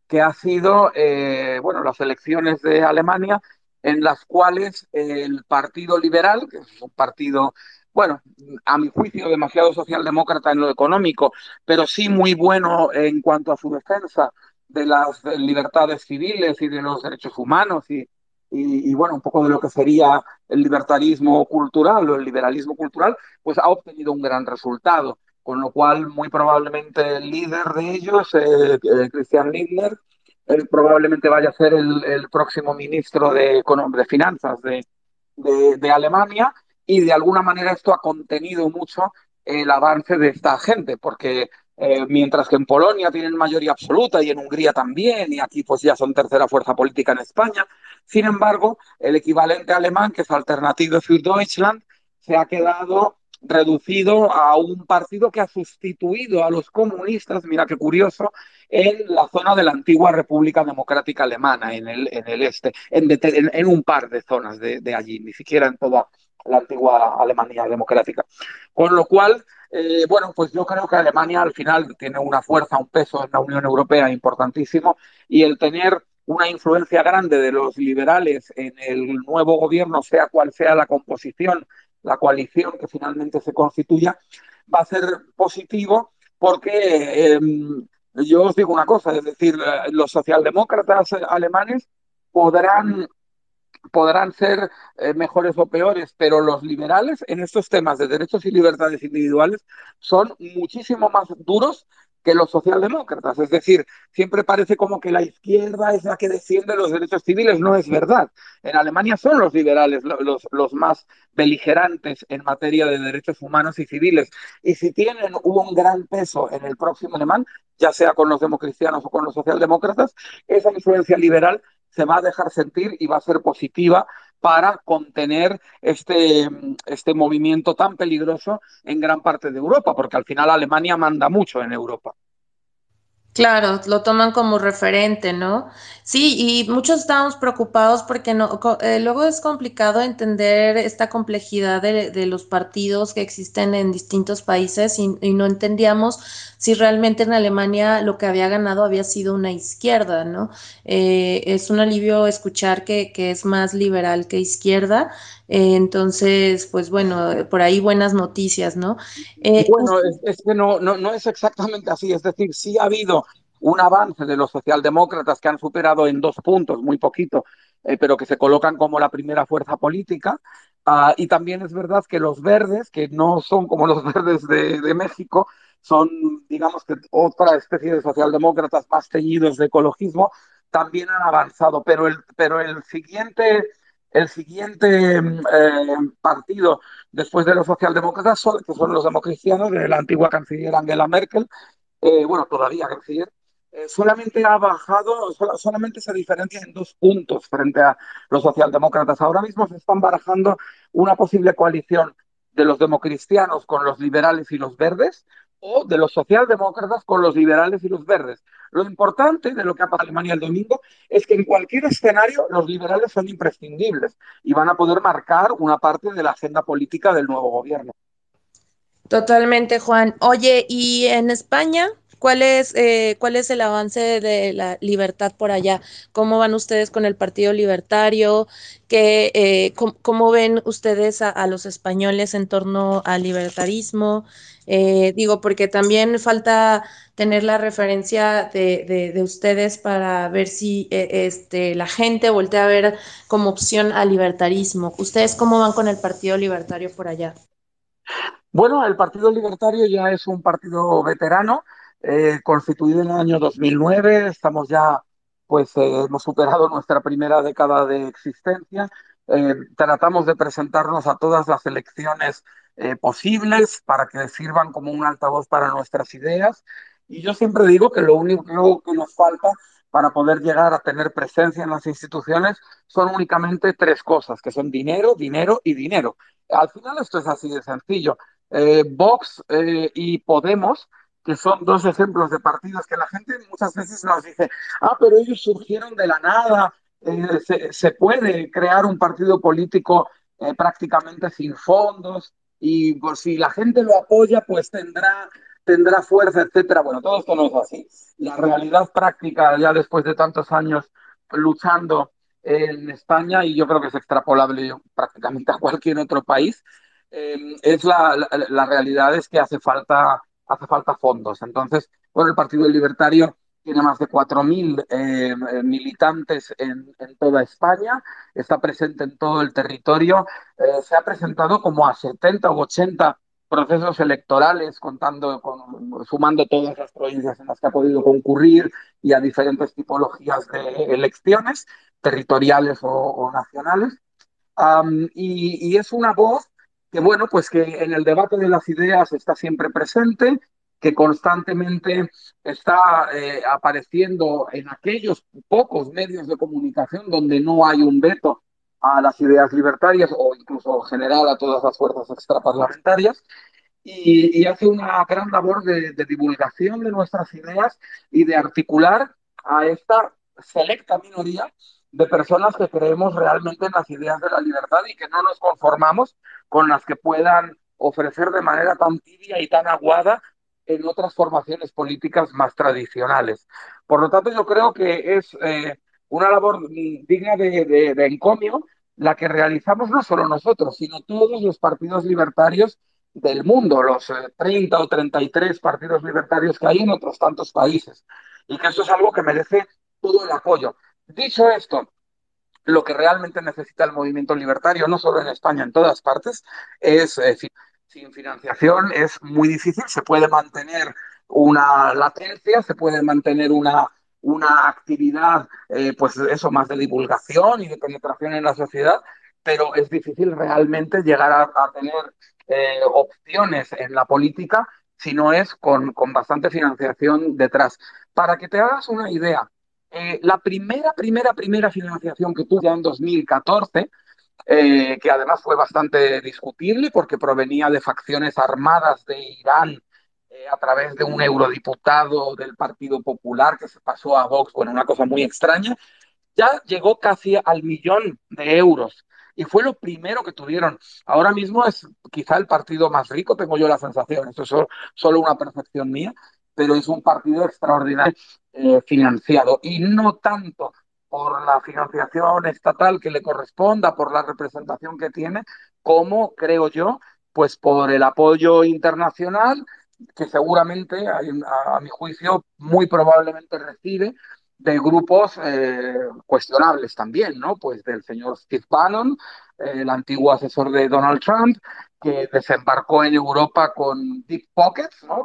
que ha sido, eh, bueno, las elecciones de Alemania en las cuales el Partido Liberal, que es un partido, bueno, a mi juicio demasiado socialdemócrata en lo económico, pero sí muy bueno en cuanto a su defensa de las libertades civiles y de los derechos humanos y, y, y, bueno, un poco de lo que sería el libertarismo cultural o el liberalismo cultural, pues ha obtenido un gran resultado, con lo cual muy probablemente el líder de ellos, eh, eh, Christian Lindner, probablemente vaya a ser el, próximo ministro de, de Finanzas de, Alemania y de alguna manera esto ha contenido mucho el avance de esta gente, porque eh, mientras que en Polonia tienen mayoría absoluta y en Hungría también, y aquí pues ya son tercera fuerza política en España, sin embargo, el equivalente alemán, que es Alternative für Deutschland, se ha quedado reducido a un partido que ha sustituido a los comunistas, mira qué curioso, en la zona de la antigua República Democrática Alemana, en el, en el este, en, en, en un par de zonas de, de, allí, ni siquiera en toda la antigua Alemania democrática. Con lo cual, eh, bueno, pues yo creo que Alemania al final tiene una fuerza, un peso en la Unión Europea importantísimo y el tener una influencia grande de los liberales en el nuevo gobierno, sea cual sea la composición, la coalición que finalmente se constituya, va a ser positivo porque eh, yo os digo una cosa, es decir, los socialdemócratas alemanes podrán podrán ser eh, mejores o peores, pero los liberales en estos temas de derechos y libertades individuales son muchísimo más duros que los socialdemócratas. Es decir, siempre parece como que la izquierda es la que defiende los derechos civiles. No es verdad. En Alemania son los liberales los, más beligerantes en materia de derechos humanos y civiles. Y si tienen un gran peso en el próximo alemán, ya sea con los democristianos o con los socialdemócratas, esa influencia liberal se va a dejar sentir y va a ser positiva para contener este, este movimiento tan peligroso en gran parte de Europa, porque al final Alemania manda mucho en Europa. Claro, lo toman como referente, ¿no? Sí, y muchos estamos preocupados porque no, eh, luego es complicado entender esta complejidad de, de los partidos que existen en distintos países y, y no entendíamos si realmente en Alemania lo que había ganado había sido una izquierda, ¿no? Eh, es un alivio escuchar que, que es más liberal que izquierda, eh, entonces, pues bueno, por ahí buenas noticias, ¿no? Eh, Bueno, es, es que no, no, no es exactamente así. Es decir, sí ha habido un avance de los socialdemócratas que han superado en dos puntos, muy poquito, eh, pero que se colocan como la primera fuerza política. Ah, y también es verdad que los verdes, que no son como los verdes de, México, son, digamos que otra especie de socialdemócratas más teñidos de ecologismo, también han avanzado. Pero el, pero el siguiente, el siguiente eh, partido después de los socialdemócratas, son, que son los democristianos de la antigua canciller Angela Merkel, eh, bueno, todavía canciller, eh, solamente ha bajado, sol, solamente se diferencia en dos puntos frente a los socialdemócratas. Ahora mismo se están barajando una posible coalición de los democristianos con los liberales y los verdes o de los socialdemócratas con los liberales y los verdes. Lo importante de lo que ha pasado en Alemania el domingo es que en cualquier escenario los liberales son imprescindibles y van a poder marcar una parte de la agenda política del nuevo gobierno. Totalmente, Juan. Oye, ¿y en España? ¿Cuál es, eh, cuál es el avance de la libertad por allá? ¿Cómo van ustedes con el Partido Libertario? ¿Qué, eh, cómo, ven ustedes a, los españoles en torno al libertarismo? Eh, digo, porque también falta tener la referencia de, de, de ustedes para ver si este, la gente voltea a ver como opción al libertarismo. ¿Ustedes cómo van con el Partido Libertario por allá? Bueno, el Partido Libertario ya es un partido veterano, eh, constituido en el año 2009. Estamos ya, pues, eh, hemos superado nuestra primera década de existencia. Eh, tratamos de presentarnos a todas las elecciones eh, posibles para que sirvan como un altavoz para nuestras ideas. Y yo siempre digo que lo único que nos falta para poder llegar a tener presencia en las instituciones son únicamente tres cosas, que son dinero, dinero y dinero. Al final esto es así de sencillo eh, Vox y Podemos, que son dos ejemplos de partidos que la gente muchas veces nos dice, ah, pero ellos surgieron de la nada, eh, se, se, puede crear un partido político eh, prácticamente sin fondos y por si la gente lo apoya, pues tendrá, tendrá fuerza, etcétera. Bueno, todo esto no es así. La realidad práctica, ya después de tantos años luchando en España, y yo creo que es extrapolable prácticamente a cualquier otro país, eh, es la, la, la, realidad es que hace falta, hace falta fondos. Entonces, bueno, el Partido Libertario tiene más de 4.000 eh, militantes en, toda España, está presente en todo el territorio, eh, se ha presentado como a 70 u 80 procesos electorales, contando con, sumando todas las provincias en las que ha podido concurrir y a diferentes tipologías de elecciones, territoriales o, nacionales. Y es una voz que bueno, pues que en el debate de las ideas está siempre presente, que constantemente está eh, apareciendo en aquellos pocos medios de comunicación donde no hay un veto a las ideas libertarias o incluso general a todas las fuerzas extraparlamentarias. Y, hace una gran labor de divulgación de nuestras ideas y de articular a esta selecta minoría de personas que creemos realmente en las ideas de la libertad y que no nos conformamos con las que puedan ofrecer de manera tan tibia y tan aguada en otras formaciones políticas más tradicionales. Por lo tanto, yo creo que es eh, una labor digna de, de, de, encomio la que realizamos no solo nosotros, sino todos los partidos libertarios del mundo, los eh, 30 o 33 partidos libertarios que hay en otros tantos países. Y que eso es algo que merece todo el apoyo. Dicho esto, lo que realmente necesita el movimiento libertario, no solo en España, en todas partes, es eh, sin financiación es muy difícil, se puede mantener una latencia, se puede mantener una, una actividad, eh, pues eso, más de divulgación y de penetración en la sociedad, pero es difícil realmente llegar a, tener eh, opciones en la política si no es con, con bastante financiación detrás. Para que te hagas una idea, eh, la primera, primera, primera financiación que tuve en 2014, eh, que además fue bastante discutible porque provenía de facciones armadas de Irán eh, a través de un eurodiputado del Partido Popular que se pasó a Vox, bueno, una cosa muy extraña, ya llegó casi al millón de euros y fue lo primero que tuvieron. Ahora mismo es quizá el partido más rico, tengo yo la sensación, esto es solo, una percepción mía, pero es un partido extraordinario eh, financiado y no tanto por la financiación estatal que le corresponda, por la representación que tiene, como creo yo, pues por el apoyo internacional que seguramente, a, mi juicio, muy probablemente recibe de grupos eh, cuestionables también, ¿no? Pues del señor Steve Bannon, el antiguo asesor de Donald Trump, que desembarcó en Europa con deep pockets, ¿no?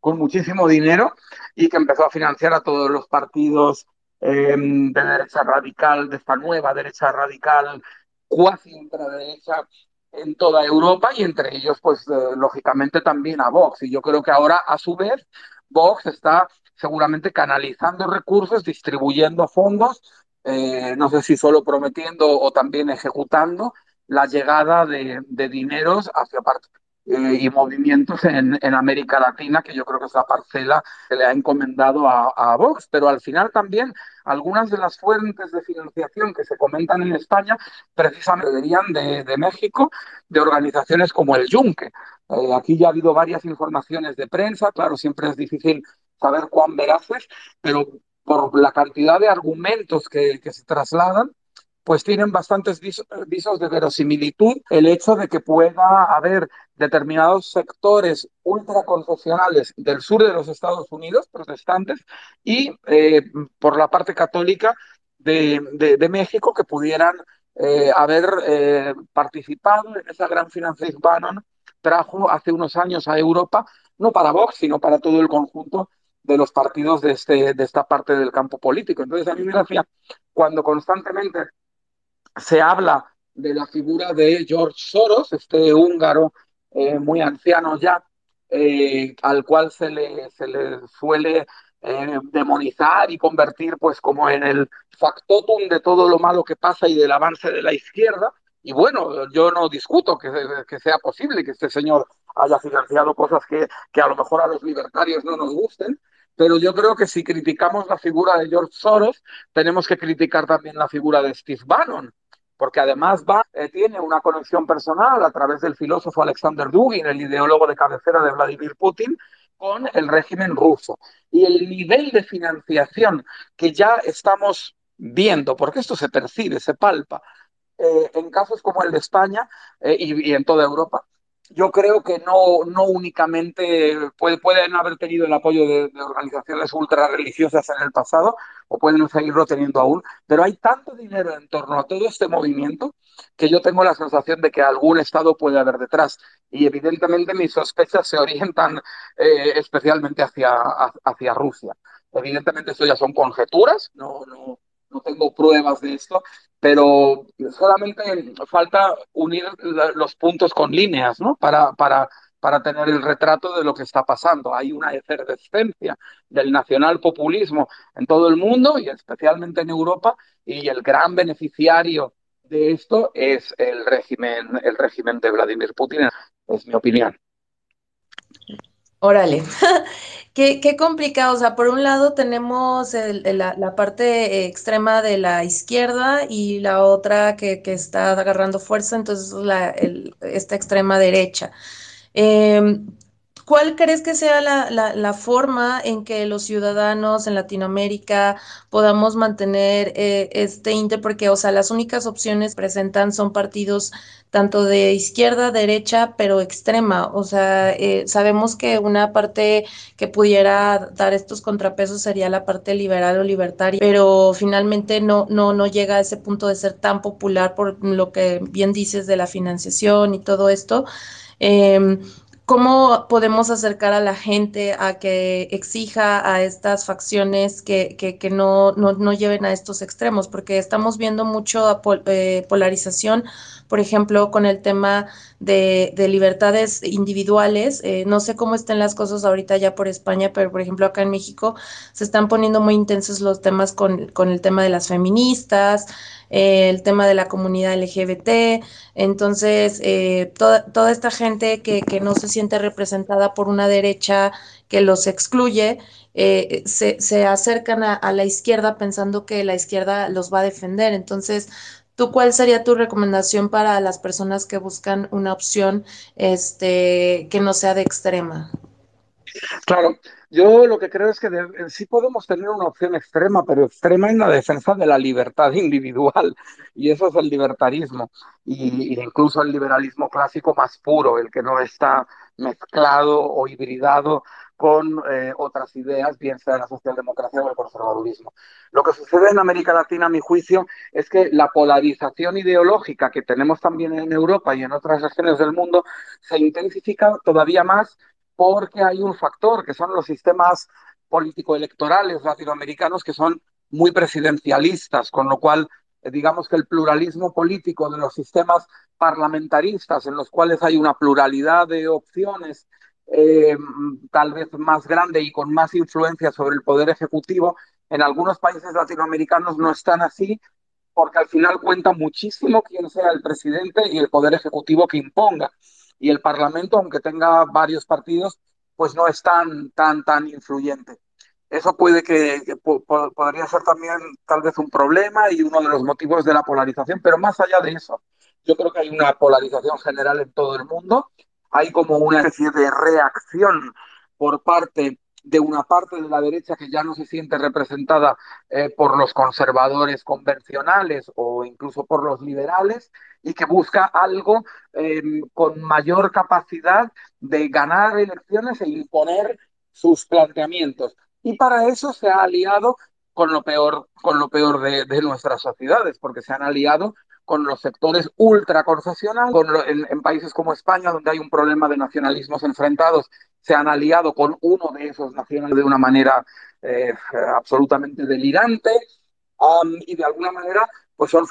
Con, muchísimo dinero y que empezó a financiar a todos los partidos eh, de derecha radical, de esta nueva derecha radical, cuasi ultraderecha en toda Europa y entre ellos, pues eh, lógicamente también a Vox. Y yo creo que ahora, a su vez, Vox está seguramente canalizando recursos, distribuyendo fondos, eh, no sé si solo prometiendo o también ejecutando la llegada de, dineros hacia parte eh, y movimientos en, América Latina, que yo creo que es la parcela que le ha encomendado a, Vox, pero al final también algunas de las fuentes de financiación que se comentan en España precisamente venían de, México, de organizaciones como el Yunque. Eh, aquí ya ha habido varias informaciones de prensa, claro, siempre es difícil saber cuán veraces, pero por la cantidad de argumentos que, que se trasladan, pues tienen bastantes visos de verosimilitud el hecho de que pueda haber determinados sectores ultraconfesionales del sur de los Estados Unidos, protestantes, y eh, por la parte católica de, de, México que pudieran eh, haber eh, participado en esa gran financiación Bannon trajo hace unos años a Europa, no para Vox, sino para todo el conjunto de los partidos de, este, de esta parte del campo político. Entonces, a mí me cuando constantemente se habla de la figura de George Soros, este húngaro eh, muy anciano ya, eh, al cual se le, se le suele eh, demonizar y convertir pues como en el factotum de todo lo malo que pasa y del avance de la izquierda. Y bueno, yo no discuto que, que sea posible que este señor haya financiado cosas que, que a lo mejor a los libertarios no nos gusten, pero yo creo que si criticamos la figura de George Soros, tenemos que criticar también la figura de Steve Bannon, porque además va, eh, tiene una conexión personal a través del filósofo Alexander Dugin, el ideólogo de cabecera de Vladimir Putin, con el régimen ruso. Y el nivel de financiación que ya estamos viendo, porque esto se percibe, se palpa, eh, en casos como el de España eh, y, en toda Europa, yo creo que no, no únicamente pueden haber tenido el apoyo de, organizaciones ultra religiosas en el pasado, o pueden seguirlo teniendo aún, pero hay tanto dinero en torno a todo este movimiento que yo tengo la sensación de que algún Estado puede haber detrás. Y evidentemente mis sospechas se orientan eh, especialmente hacia, hacia Rusia. Evidentemente esto ya son conjeturas, no, no, no tengo pruebas de esto, pero solamente falta unir los puntos con líneas, ¿no? Para, para, para tener el retrato de lo que está pasando. Hay una efervescencia del nacionalpopulismo en todo el mundo y especialmente en Europa, y el gran beneficiario de esto es el régimen, el régimen de Vladimir Putin, es mi opinión. Órale, qué, qué, complicado. O sea, por un lado tenemos la, parte extrema de la izquierda y la otra que, que está agarrando fuerza, entonces la, esta extrema derecha. Em, ¿Cuál crees que sea la, la, forma en que los ciudadanos en Latinoamérica podamos mantener eh, este inter? Porque, o sea, las únicas opciones presentan son partidos tanto de izquierda, derecha, pero extrema. O sea, eh, sabemos que una parte que pudiera dar estos contrapesos sería la parte liberal o libertaria, pero finalmente no, no, no llega a ese punto de ser tan popular por lo que bien dices de la financiación y todo esto. Eh, ¿Cómo podemos acercar a la gente a que exija a estas facciones que, que, no, no, lleven a estos extremos? Porque estamos viendo mucho eh, polarización, por ejemplo, con el tema de, libertades individuales. Eh, no sé cómo estén las cosas ahorita ya por España, pero por ejemplo acá en México se están poniendo muy intensos los temas con, con el tema de las feministas, eh, el tema de la comunidad LGBT, entonces eh, toda, toda esta gente que, que no se siente representada por una derecha que los excluye, eh, se, se, acercan a, a, la izquierda pensando que la izquierda los va a defender. Entonces, ¿tú cuál sería tu recomendación para las personas que buscan una opción este, que no sea de extrema? Claro, yo lo que creo es que de, sí podemos tener una opción extrema, pero extrema en la defensa de la libertad individual, y eso es el libertarismo, y, y incluso el liberalismo clásico más puro, el que no está mezclado o hibridado con eh, otras ideas, bien sea la socialdemocracia o el conservadurismo. Lo que sucede en América Latina, a mi juicio, es que la polarización ideológica que tenemos también en Europa y en otras regiones del mundo se intensifica todavía más porque hay un factor que son los sistemas político-electorales latinoamericanos que son muy presidencialistas, con lo cual digamos que el pluralismo político de los sistemas parlamentaristas en los cuales hay una pluralidad de opciones eh, tal vez más grande y con más influencia sobre el poder ejecutivo, en algunos países latinoamericanos no están así, porque al final cuenta muchísimo quién sea el presidente y el poder ejecutivo que imponga. Y el Parlamento, aunque tenga varios partidos, pues no es tan, tan, tan influyente. Eso puede que, podría ser también tal vez un problema y uno de los motivos de la polarización, pero más allá de eso, yo creo que hay una polarización general en todo el mundo hay como una especie de reacción por parte de una parte de la derecha que ya no se siente representada eh, por los conservadores convencionales o incluso por los liberales y que busca algo eh, con mayor capacidad de ganar elecciones e imponer sus planteamientos. Y para eso se ha aliado con lo peor, con lo peor de nuestras sociedades, porque se han aliado con los sectores ultraconcesionales, con en, países como España, donde hay un problema de nacionalismos enfrentados, se han aliado con uno de esos nacionales de una manera eh, absolutamente delirante um, y de alguna manera pues son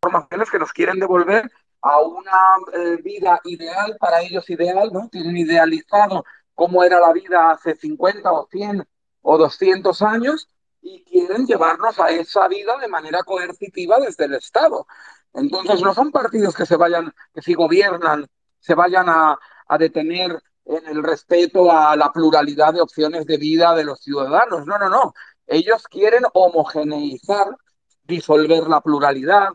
formaciones que nos quieren devolver a una eh, vida ideal, para ellos ideal. Tienen idealizado cómo era la vida hace 50 o 100 o 200 años y quieren llevarnos a esa vida de manera coercitiva desde el Estado. Entonces no son partidos que se vayan, que si gobiernan, se vayan a, detener en el respeto a la pluralidad de opciones de vida de los ciudadanos. No, no, no. Ellos quieren homogeneizar, disolver la pluralidad,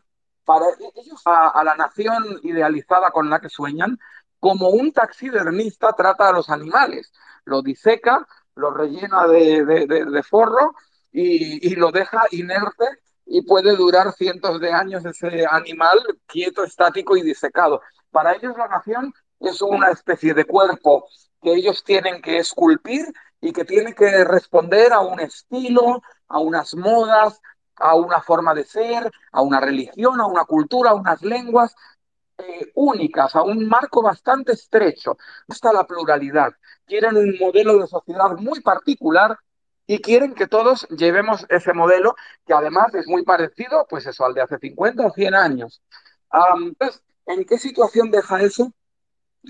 para ellos a, la nación idealizada con la que sueñan, como un taxidermista trata a los animales. Lo diseca, lo rellena de forro y, y, lo deja inerte y puede durar cientos de años ese animal quieto, estático y disecado. Para ellos la nación es una especie de cuerpo que ellos tienen que esculpir y que tiene que responder a un estilo, a unas modas, a una forma de ser, a una religión, a una cultura, a unas lenguas eh, únicas, a un marco bastante estrecho. Está la pluralidad. Quieren un modelo de sociedad muy particular y quieren que todos llevemos ese modelo que además es muy parecido, pues eso, al de hace 50 o 100 años. Um, entonces, ¿en qué situación deja eso?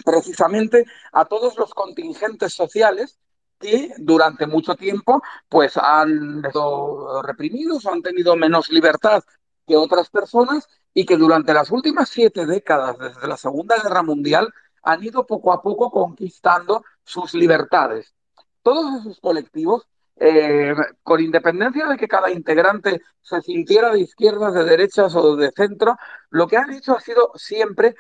Precisamente a todos los contingentes sociales que durante mucho tiempo pues han sido reprimidos o han tenido menos libertad que otras personas y que durante las últimas siete décadas, desde la Segunda Guerra Mundial, han ido poco a poco conquistando sus libertades. Todos esos colectivos eh, con independencia de que cada integrante se sintiera de izquierdas, de derechas o de centro, lo que han hecho ha sido siempre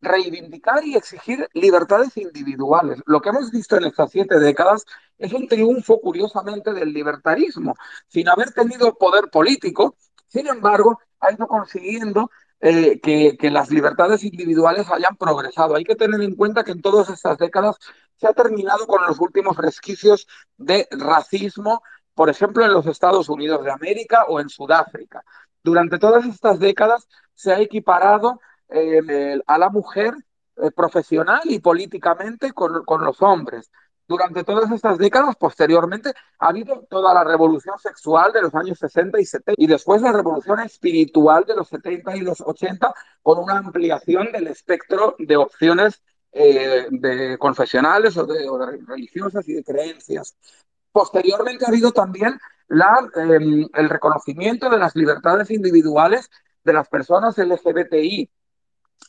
reivindicar y exigir libertades individuales. Lo que hemos visto en estas siete décadas es un triunfo, curiosamente, del libertarismo, sin haber tenido poder político, sin embargo, ha ido consiguiendo eh, que, las libertades individuales hayan progresado. Hay que tener en cuenta que en todas estas décadas se ha terminado con los últimos resquicios de racismo, por ejemplo, en los Estados Unidos de América o en Sudáfrica. Durante todas estas décadas se ha equiparado eh, a la mujer eh, profesional y políticamente con, con los hombres durante todas estas décadas, posteriormente, ha habido toda la revolución sexual de los años 60 y 70 y después la revolución espiritual de los 70 y los 80 con una ampliación del espectro de opciones eh, de confesionales o de, religiosas y de creencias. Posteriormente ha habido también eh, el reconocimiento de las libertades individuales de las personas LGBTI.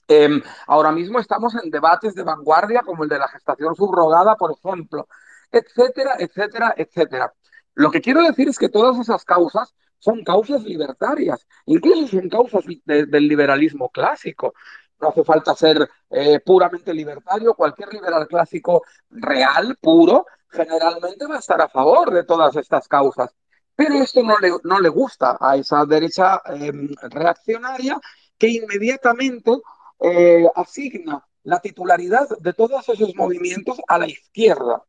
Em, ahora mismo estamos en debates de vanguardia como el de la gestación subrogada, por ejemplo, etcétera, etcétera, etcétera. Lo que quiero decir es que todas esas causas son causas libertarias, incluso son causas del liberalismo clásico. No hace falta ser eh, puramente libertario, cualquier liberal clásico real, puro, generalmente va a estar a favor de todas estas causas. Pero esto no le, no le gusta a esa derecha em, reaccionaria que inmediatamente eh, asigna la titularidad de todos esos movimientos a la izquierda.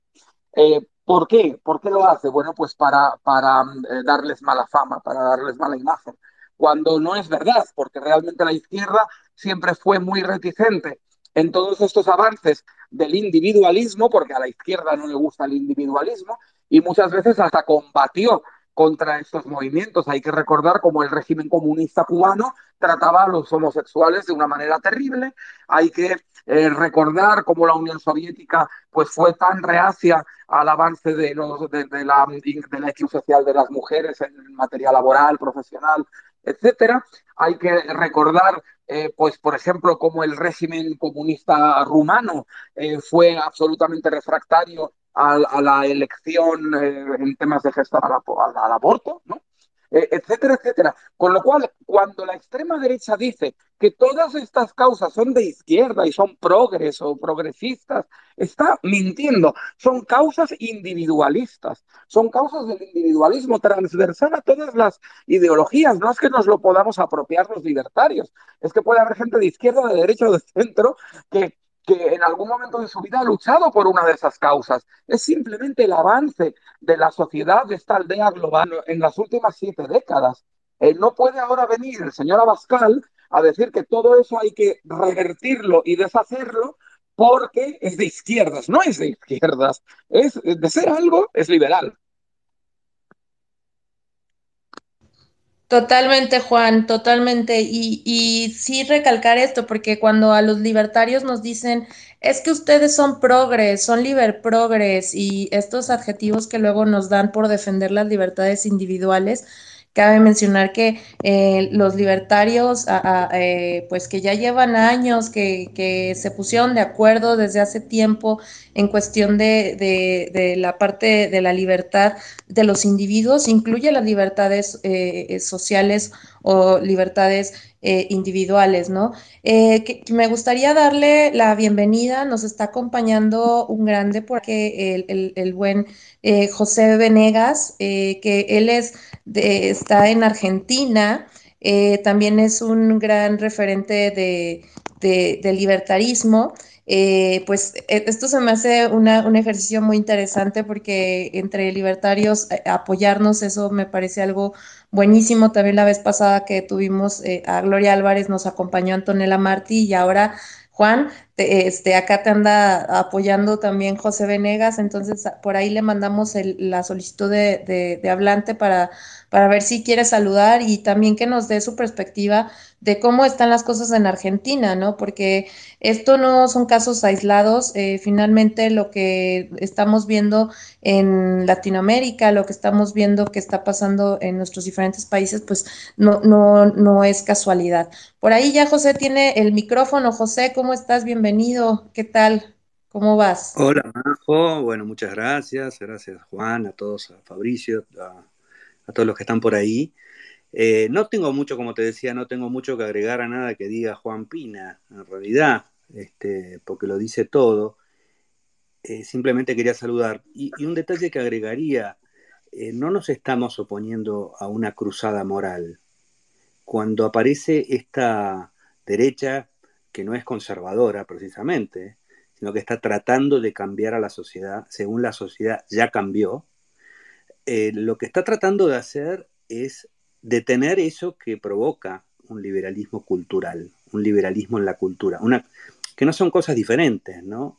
Eh, ¿Por qué? ¿Por qué lo hace? Bueno, pues para, para eh, darles mala fama, para darles mala imagen, cuando no es verdad, porque realmente la izquierda siempre fue muy reticente en todos estos avances del individualismo, porque a la izquierda no le gusta el individualismo, y muchas veces hasta combatió contra estos movimientos. Hay que recordar cómo el régimen comunista cubano trataba a los homosexuales de una manera terrible. Hay que eh, recordar cómo la Unión Soviética pues, fue tan reacia al avance de, los, de, la, de la social de las mujeres en materia laboral, profesional, etcétera. Hay que recordar, eh, pues, por ejemplo, cómo el régimen comunista rumano eh, fue absolutamente refractario a, la elección eh, en temas de gestión al, aborto. Eh, etcétera, etcétera. Con lo cual, cuando la extrema derecha dice que todas estas causas son de izquierda y son progres o progresistas, está mintiendo. Son causas individualistas, son causas del individualismo transversal a todas las ideologías. No es que nos lo podamos apropiar los libertarios, es que puede haber gente de izquierda, de derecha o de centro que que en algún momento de su vida ha luchado por una de esas causas. Es simplemente el avance de la sociedad de esta aldea global en las últimas siete décadas. Eh, no puede ahora venir el señor Abascal a decir que todo eso hay que revertirlo y deshacerlo porque es de izquierdas. No es de izquierdas, es de ser algo, es liberal. Totalmente, Juan, totalmente. Y, y sí recalcar esto, porque cuando a los libertarios nos dicen, es que ustedes son progres, son liber progres, y estos adjetivos que luego nos dan por defender las libertades individuales, Cabe mencionar que eh, los libertarios, eh, pues que ya llevan años, que, se pusieron de acuerdo desde hace tiempo en cuestión de, de, la parte de la libertad de los individuos, incluye las libertades eh, sociales o libertades individuales, ¿no? Que, me gustaría darle la bienvenida, nos está acompañando un grande porque el, el, buen José Venegas, que él es está en Argentina, eh, también es un gran referente de, de, libertarismo. Eh, pues e, esto se me hace una, un ejercicio muy interesante porque entre libertarios eh, apoyarnos, eso me parece algo buenísimo. También la vez pasada que tuvimos a Gloria Álvarez nos acompañó Antonella Martí y ahora Juan, te, este, acá te anda apoyando también José Venegas, entonces por ahí le mandamos el, la solicitud de, de, de hablante para, para ver si quiere saludar y también que nos dé su perspectiva de cómo están las cosas en Argentina, ¿no? Porque esto no son casos aislados, eh, finalmente lo que estamos viendo en Latinoamérica, lo que estamos viendo que está pasando en nuestros diferentes países, pues no, no, no es casualidad. Por ahí ya José tiene el micrófono. José, ¿cómo estás? Bienvenido. ¿Qué tal? ¿Cómo vas? Hola, Majo. Bueno, muchas gracias. Gracias, Juan, a todos, a Fabricio, a, todos los que están por ahí. Eh, no tengo mucho, como te decía, no tengo mucho que agregar a nada que diga Juan Pina, en realidad, este, porque lo dice todo. Eh, simplemente quería saludar. Y, y, un detalle que agregaría, eh, no nos estamos oponiendo a una cruzada moral. Cuando aparece esta derecha, que no es conservadora precisamente, sino que está tratando de cambiar a la sociedad, según la sociedad ya cambió, eh, lo que está tratando de hacer es detener eso que provoca un liberalismo cultural, un liberalismo en la cultura, una, que no son cosas diferentes, ¿no?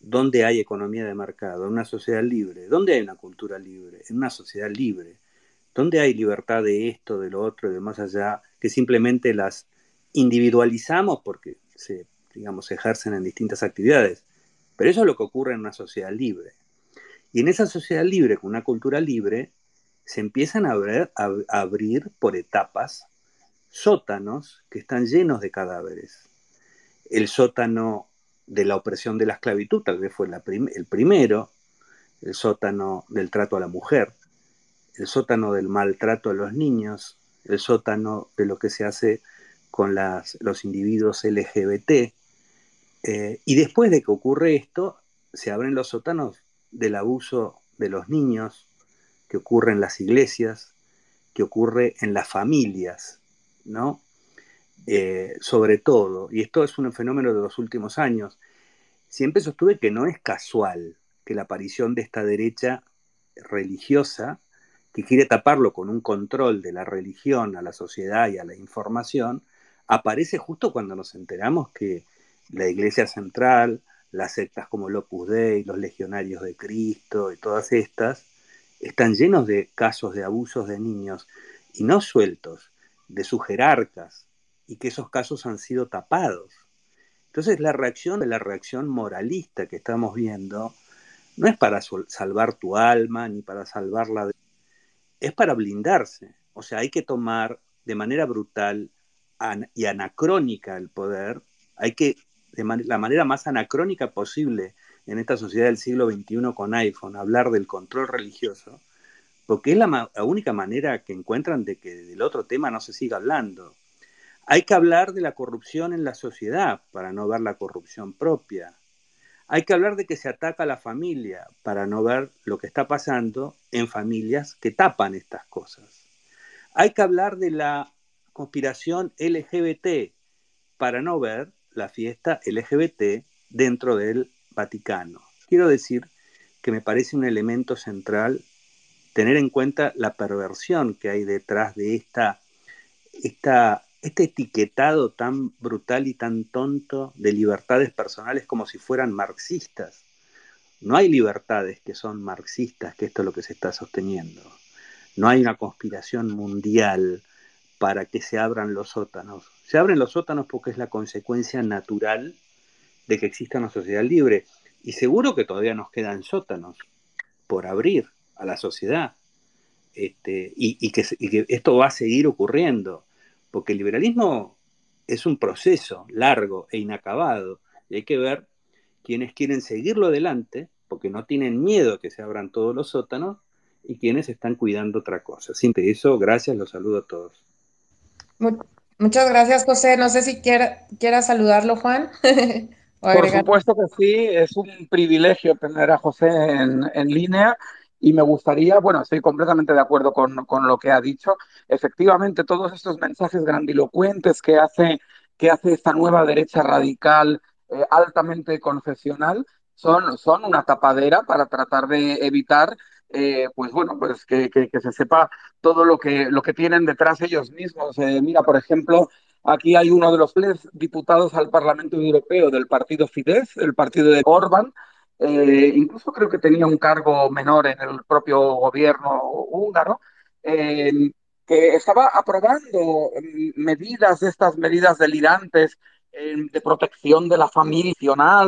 ¿Dónde hay economía de mercado? En una sociedad libre. ¿Dónde hay una cultura libre? En una sociedad libre. ¿Dónde hay libertad de esto, de lo otro, de más allá, que simplemente las individualizamos porque se, digamos, ejercen en distintas actividades? Pero eso es lo que ocurre en una sociedad libre. Y en esa sociedad libre, con una cultura libre, se empiezan a, abrir por etapas sótanos que están llenos de cadáveres. El sótano de la opresión de la esclavitud tal vez fue el primero, el sótano del trato a la mujer, el sótano del maltrato a los niños, el sótano de lo que se hace con los individuos LGBT. Eh, y después de que ocurre esto, se abren los sótanos del abuso de los niños, que ocurre en las iglesias, que ocurre en las familias, ¿no? Eh, sobre todo, y esto es un fenómeno de los últimos años, siempre sostuve que no es casual que la aparición de esta derecha religiosa, que quiere taparlo con un control de la religión a la sociedad y a la información, aparece justo cuando nos enteramos que la Iglesia Central, las sectas como el Opus Dei, los Legionarios de Cristo y todas estas, están llenos de casos de abusos de niños y no sueltos, de sus jerarcas, y que esos casos han sido tapados. Entonces la reacción de la reacción moralista que estamos viendo no es para salvar tu alma ni para salvarla, de... es para blindarse. O sea, hay que tomar de manera brutal y anacrónica el poder, hay que, de la manera más anacrónica posible en esta sociedad del siglo XXI con iPhone, hablar del control religioso, porque es la, la única manera que encuentran de que del otro tema no se siga hablando. Hay que hablar de la corrupción en la sociedad para no ver la corrupción propia. Hay que hablar de que se ataca a la familia para no ver lo que está pasando en familias que tapan estas cosas. Hay que hablar de la conspiración LGBT para no ver la fiesta LGBT dentro del Vaticano. Quiero decir que me parece un elemento central tener en cuenta la perversión que hay detrás de esta, esta este etiquetado tan brutal y tan tonto de libertades personales como si fueran marxistas. No hay libertades que son marxistas, que esto es lo que se está sosteniendo. No hay una conspiración mundial para que se abran los sótanos. Se abren los sótanos porque es la consecuencia natural de que exista una sociedad libre. Y seguro que todavía nos quedan sótanos por abrir a la sociedad. Este, y, que, esto va a seguir ocurriendo porque el liberalismo es un proceso largo e inacabado y hay que ver quienes quieren seguirlo adelante, porque no tienen miedo que se abran todos los sótanos, y quienes están cuidando otra cosa. Sin eso, gracias, los saludo a todos. Muchas gracias, José. No sé si quiera, quiera saludarlo, Juan. Por supuesto que sí, es un privilegio tener a José en, en línea y me gustaría, bueno, estoy completamente de acuerdo con, lo que ha dicho. Efectivamente, todos estos mensajes grandilocuentes que hace, que hace esta nueva derecha radical eh, altamente confesional son, son una tapadera para tratar de evitar eh, pues bueno, pues que, se sepa todo lo que, lo que tienen detrás ellos mismos. Eh, mira, por ejemplo, aquí hay uno de los tres diputados al Parlamento Europeo del partido Fidesz, el partido de Orbán, eh, incluso creo que tenía un cargo menor en el propio gobierno húngaro, eh, que estaba aprobando mm, medidas, estas medidas delirantes eh, de protección de la familia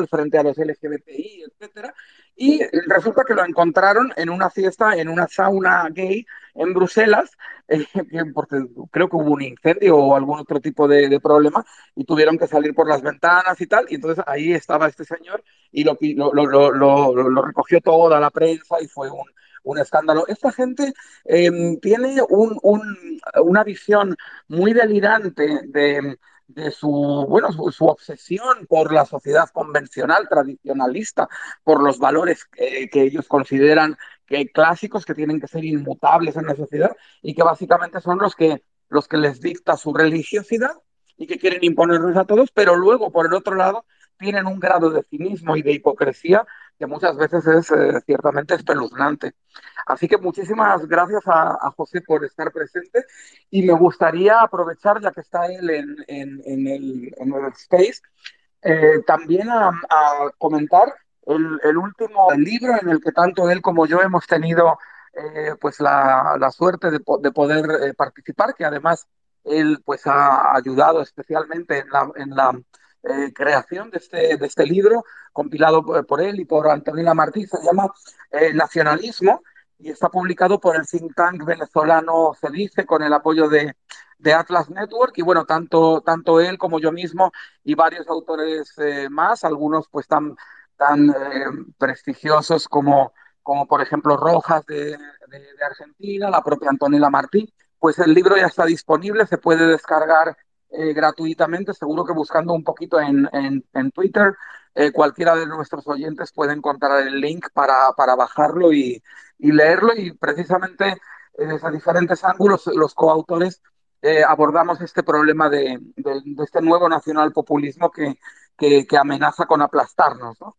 frente a los LGBTI, etcétera, y resulta que lo encontraron en una fiesta, en una sauna gay en Bruselas, eh, porque creo que hubo un incendio o algún otro tipo de, problema y tuvieron que salir por las ventanas y tal, y entonces ahí estaba este señor y lo, lo, recogió toda la prensa y fue un, un escándalo. Esta gente em, tiene un, una visión muy delirante de, de su, bueno, su, obsesión por la sociedad convencional, tradicionalista, por los valores que, ellos consideran que clásicos, que tienen que ser inmutables en la sociedad y que básicamente son los que, los que les dicta su religiosidad y que quieren imponernos a todos, pero luego, por el otro lado, tienen un grado de cinismo y de hipocresía que muchas veces es eh, ciertamente espeluznante. Así que muchísimas gracias a, José por estar presente y me gustaría aprovechar, ya que está él en, en, el, en el, Space, eh, también a, comentar el, último libro en el que tanto él como yo hemos tenido eh, pues la, la, suerte de, de poder participar, que además él pues ha ayudado especialmente en la, en la eh, creación de este, de este libro, compilado por, él y por Antonina Martí, se llama eh, Nacionalismo y está publicado por el think tank venezolano Se Dice con el apoyo de, de Atlas Network y bueno, tanto, tanto él como yo mismo y varios autores eh, más, algunos pues tan, tan eh, prestigiosos como, como por ejemplo Rojas de, de, Argentina, la propia Antonella Martí, pues el libro ya está disponible, se puede descargar eh, gratuitamente, seguro que buscando un poquito en, en, en Twitter, cualquiera de nuestros oyentes puede encontrar el link para, para bajarlo y, y leerlo y precisamente desde diferentes ángulos los coautores eh, abordamos este problema de, de, este nuevo nacionalpopulismo que, que, que amenaza con aplastarnos. ¿no?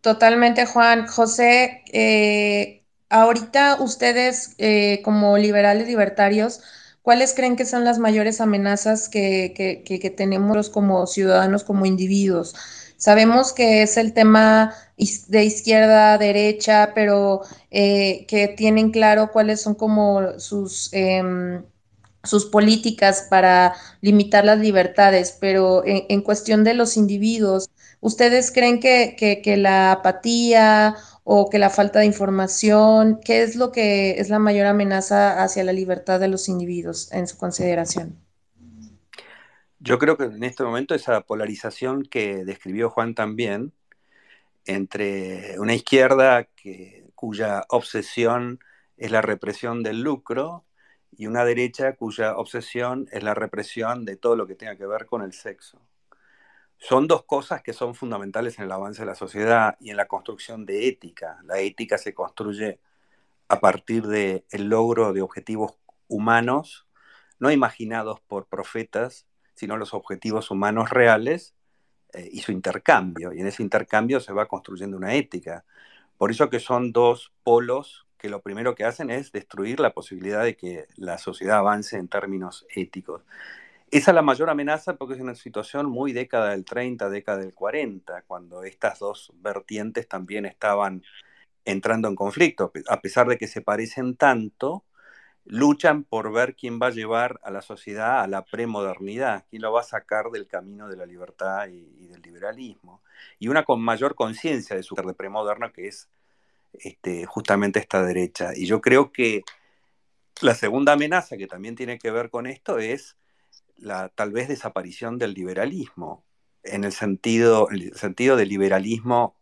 Totalmente, Juan. José, eh, ahorita ustedes eh, como liberales libertarios, ¿cuáles creen que son las mayores amenazas que, que, que tenemos como ciudadanos, como individuos? Sabemos que es el tema de izquierda derecha, pero eh, que tienen claro cuáles son como sus, eh, sus políticas para limitar las libertades, pero en, en cuestión de los individuos, ¿ustedes creen que, que, que, la apatía o que la falta de información, qué es lo que es la mayor amenaza hacia la libertad de los individuos en su consideración? Yo creo que en este momento esa polarización que describió Juan también, entre una izquierda cuya obsesión es la represión del lucro y una derecha cuya obsesión es la represión de todo lo que tenga que ver con el sexo. Son dos cosas que son fundamentales en el avance de la sociedad y en la construcción de ética. La ética se construye a partir del el logro de objetivos humanos, no imaginados por profetas, sino los objetivos humanos reales eh, y su intercambio. Y en ese intercambio se va construyendo una ética. Por eso que son dos polos que lo primero que hacen es destruir la posibilidad de que la sociedad avance en términos éticos. Esa es la mayor amenaza porque es una situación muy década del 30, década del 40, cuando estas dos vertientes también estaban entrando en conflicto. A pesar de que se parecen tanto, luchan por ver quién va a llevar a la sociedad a la premodernidad, quién lo va a sacar del camino de la libertad y, del liberalismo. Y una con mayor conciencia de su de premoderno que es este, justamente esta derecha. Y yo creo que la segunda amenaza que también tiene que ver con esto es la tal vez desaparición del liberalismo, en el sentido, sentido del liberalismo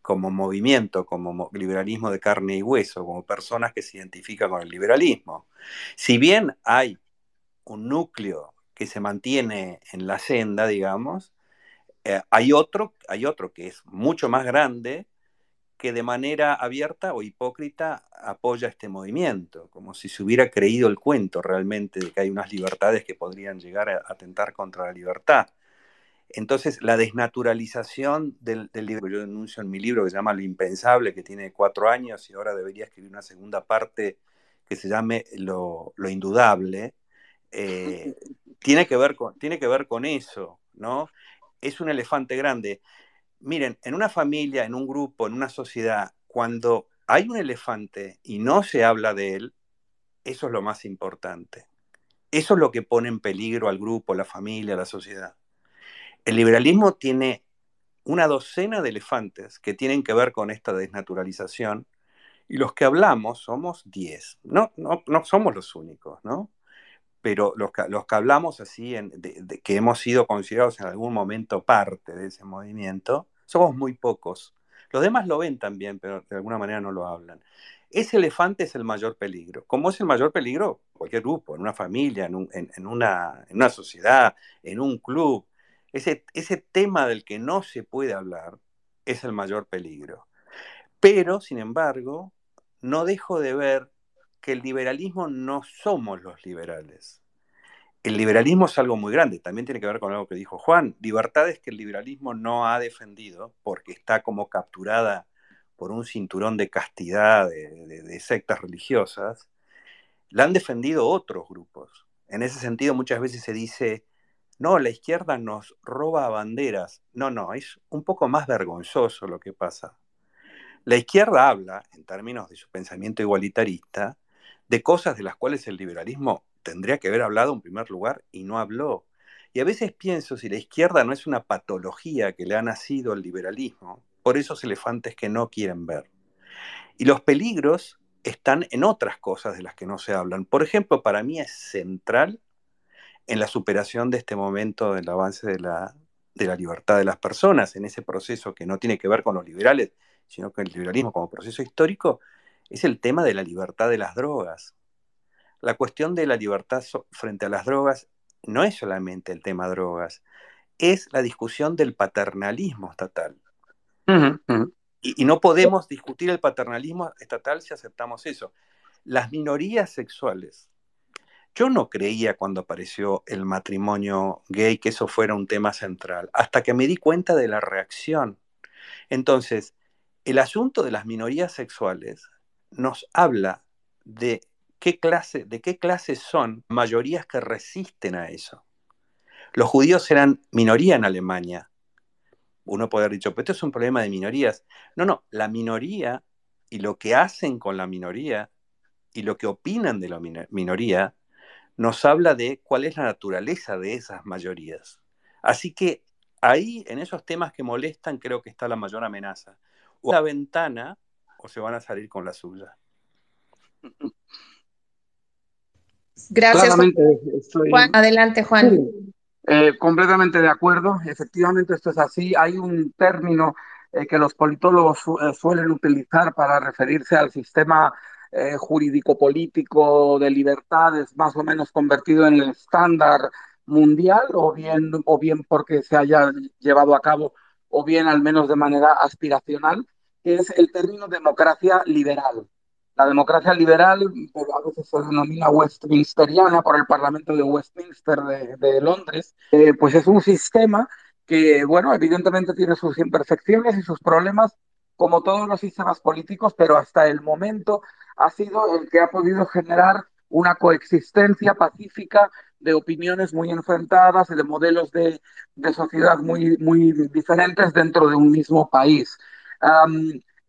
como movimiento, como liberalismo de carne y hueso, como personas que se identifican con el liberalismo. Si bien hay un núcleo que se mantiene en la senda, digamos, eh, hay, otro, hay otro que es mucho más grande que de manera abierta o hipócrita apoya este movimiento, como si se hubiera creído el cuento realmente de que hay unas libertades que podrían llegar a atentar contra la libertad. Entonces, la desnaturalización del, del, libro, yo denuncio en mi libro que se llama Lo Impensable, que tiene cuatro años y ahora debería escribir una segunda parte que se llame Lo, lo Indudable, eh, tiene, que ver con, tiene que ver con eso, ¿no? Es un elefante grande. Miren, en una familia, en un grupo, en una sociedad, cuando hay un elefante y no se habla de él, eso es lo más importante. Eso es lo que pone en peligro al grupo, la familia, la sociedad. El liberalismo tiene una docena de elefantes que tienen que ver con esta desnaturalización y los que hablamos somos 10. No, no, no somos los únicos, ¿no? Pero los que, los que hablamos así, en, de, de, que hemos sido considerados en algún momento parte de ese movimiento, somos muy pocos. Los demás lo ven también, pero de alguna manera no lo hablan. Ese elefante es el mayor peligro. ¿Cómo es el mayor peligro? Cualquier grupo, en una familia, en, un, en, en, una, una sociedad, en un club, ese, ese tema del que no se puede hablar es el mayor peligro. Pero, sin embargo, no dejo de ver que el liberalismo no somos los liberales. El liberalismo es algo muy grande, también tiene que ver con algo que dijo Juan, libertades que el liberalismo no ha defendido porque está como capturada por un cinturón de castidad de, sectas religiosas, la han defendido otros grupos. En ese sentido muchas veces se dice, no, la izquierda nos roba banderas. No, no, es un poco más vergonzoso lo que pasa. La izquierda habla, en términos de su pensamiento igualitarista, de cosas de las cuales el liberalismo tendría que haber hablado en primer lugar y no habló. Y a veces pienso si la izquierda no es una patología que le ha nacido al liberalismo, por esos elefantes que no quieren ver. Y los peligros están en otras cosas de las que no se hablan. Por ejemplo, para mí es central en la superación de este momento del avance de la, de la libertad de las personas, en ese proceso que no tiene que ver con los liberales, sino con el liberalismo como proceso histórico, es el tema de la libertad de las drogas. La cuestión de la libertad frente a las drogas no es solamente el tema drogas, es la discusión del paternalismo estatal. Y, no podemos discutir el paternalismo estatal si aceptamos eso. Las minorías sexuales. Yo no creía cuando apareció el matrimonio gay que eso fuera un tema central, hasta que me di cuenta de la reacción. Entonces, el asunto de las minorías sexuales nos habla de de qué clase son mayorías que resisten a eso. Los judíos eran minoría en Alemania. Uno puede haber dicho, pero esto es un problema de minorías. No, no, la minoría y lo que hacen con la minoría y lo que opinan de la minoría nos habla de cuál es la naturaleza de esas mayorías. Así que ahí, en esos temas que molestan, creo que está la mayor amenaza. O la ventana o se van a salir con la suya. Gracias. Juan, adelante, Juan. Eh, completamente de acuerdo. Efectivamente, esto es así. Hay un término eh, que los politólogos eh, suelen utilizar para referirse al sistema jurídico-político de libertades, más o menos convertido en el estándar mundial, o bien, o bien porque se haya llevado a cabo, o bien al menos de manera aspiracional, que es el término democracia liberal. La democracia liberal, a veces se denomina westminsteriana por el Parlamento de Westminster de, Londres, eh, pues es un sistema que, bueno, evidentemente tiene sus imperfecciones y sus problemas, como todos los sistemas políticos, pero hasta el momento ha sido el que ha podido generar una coexistencia pacífica de opiniones muy enfrentadas y de modelos de, de sociedad muy, muy diferentes dentro de un mismo país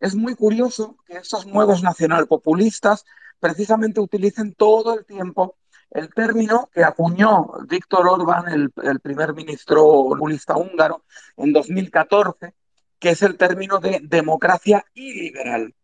es muy curioso que estos nuevos nacionalpopulistas precisamente utilicen todo el tiempo el término que acuñó Víctor Orbán, el, primer ministro populista húngaro, en 2014, que es el término de democracia iliberal.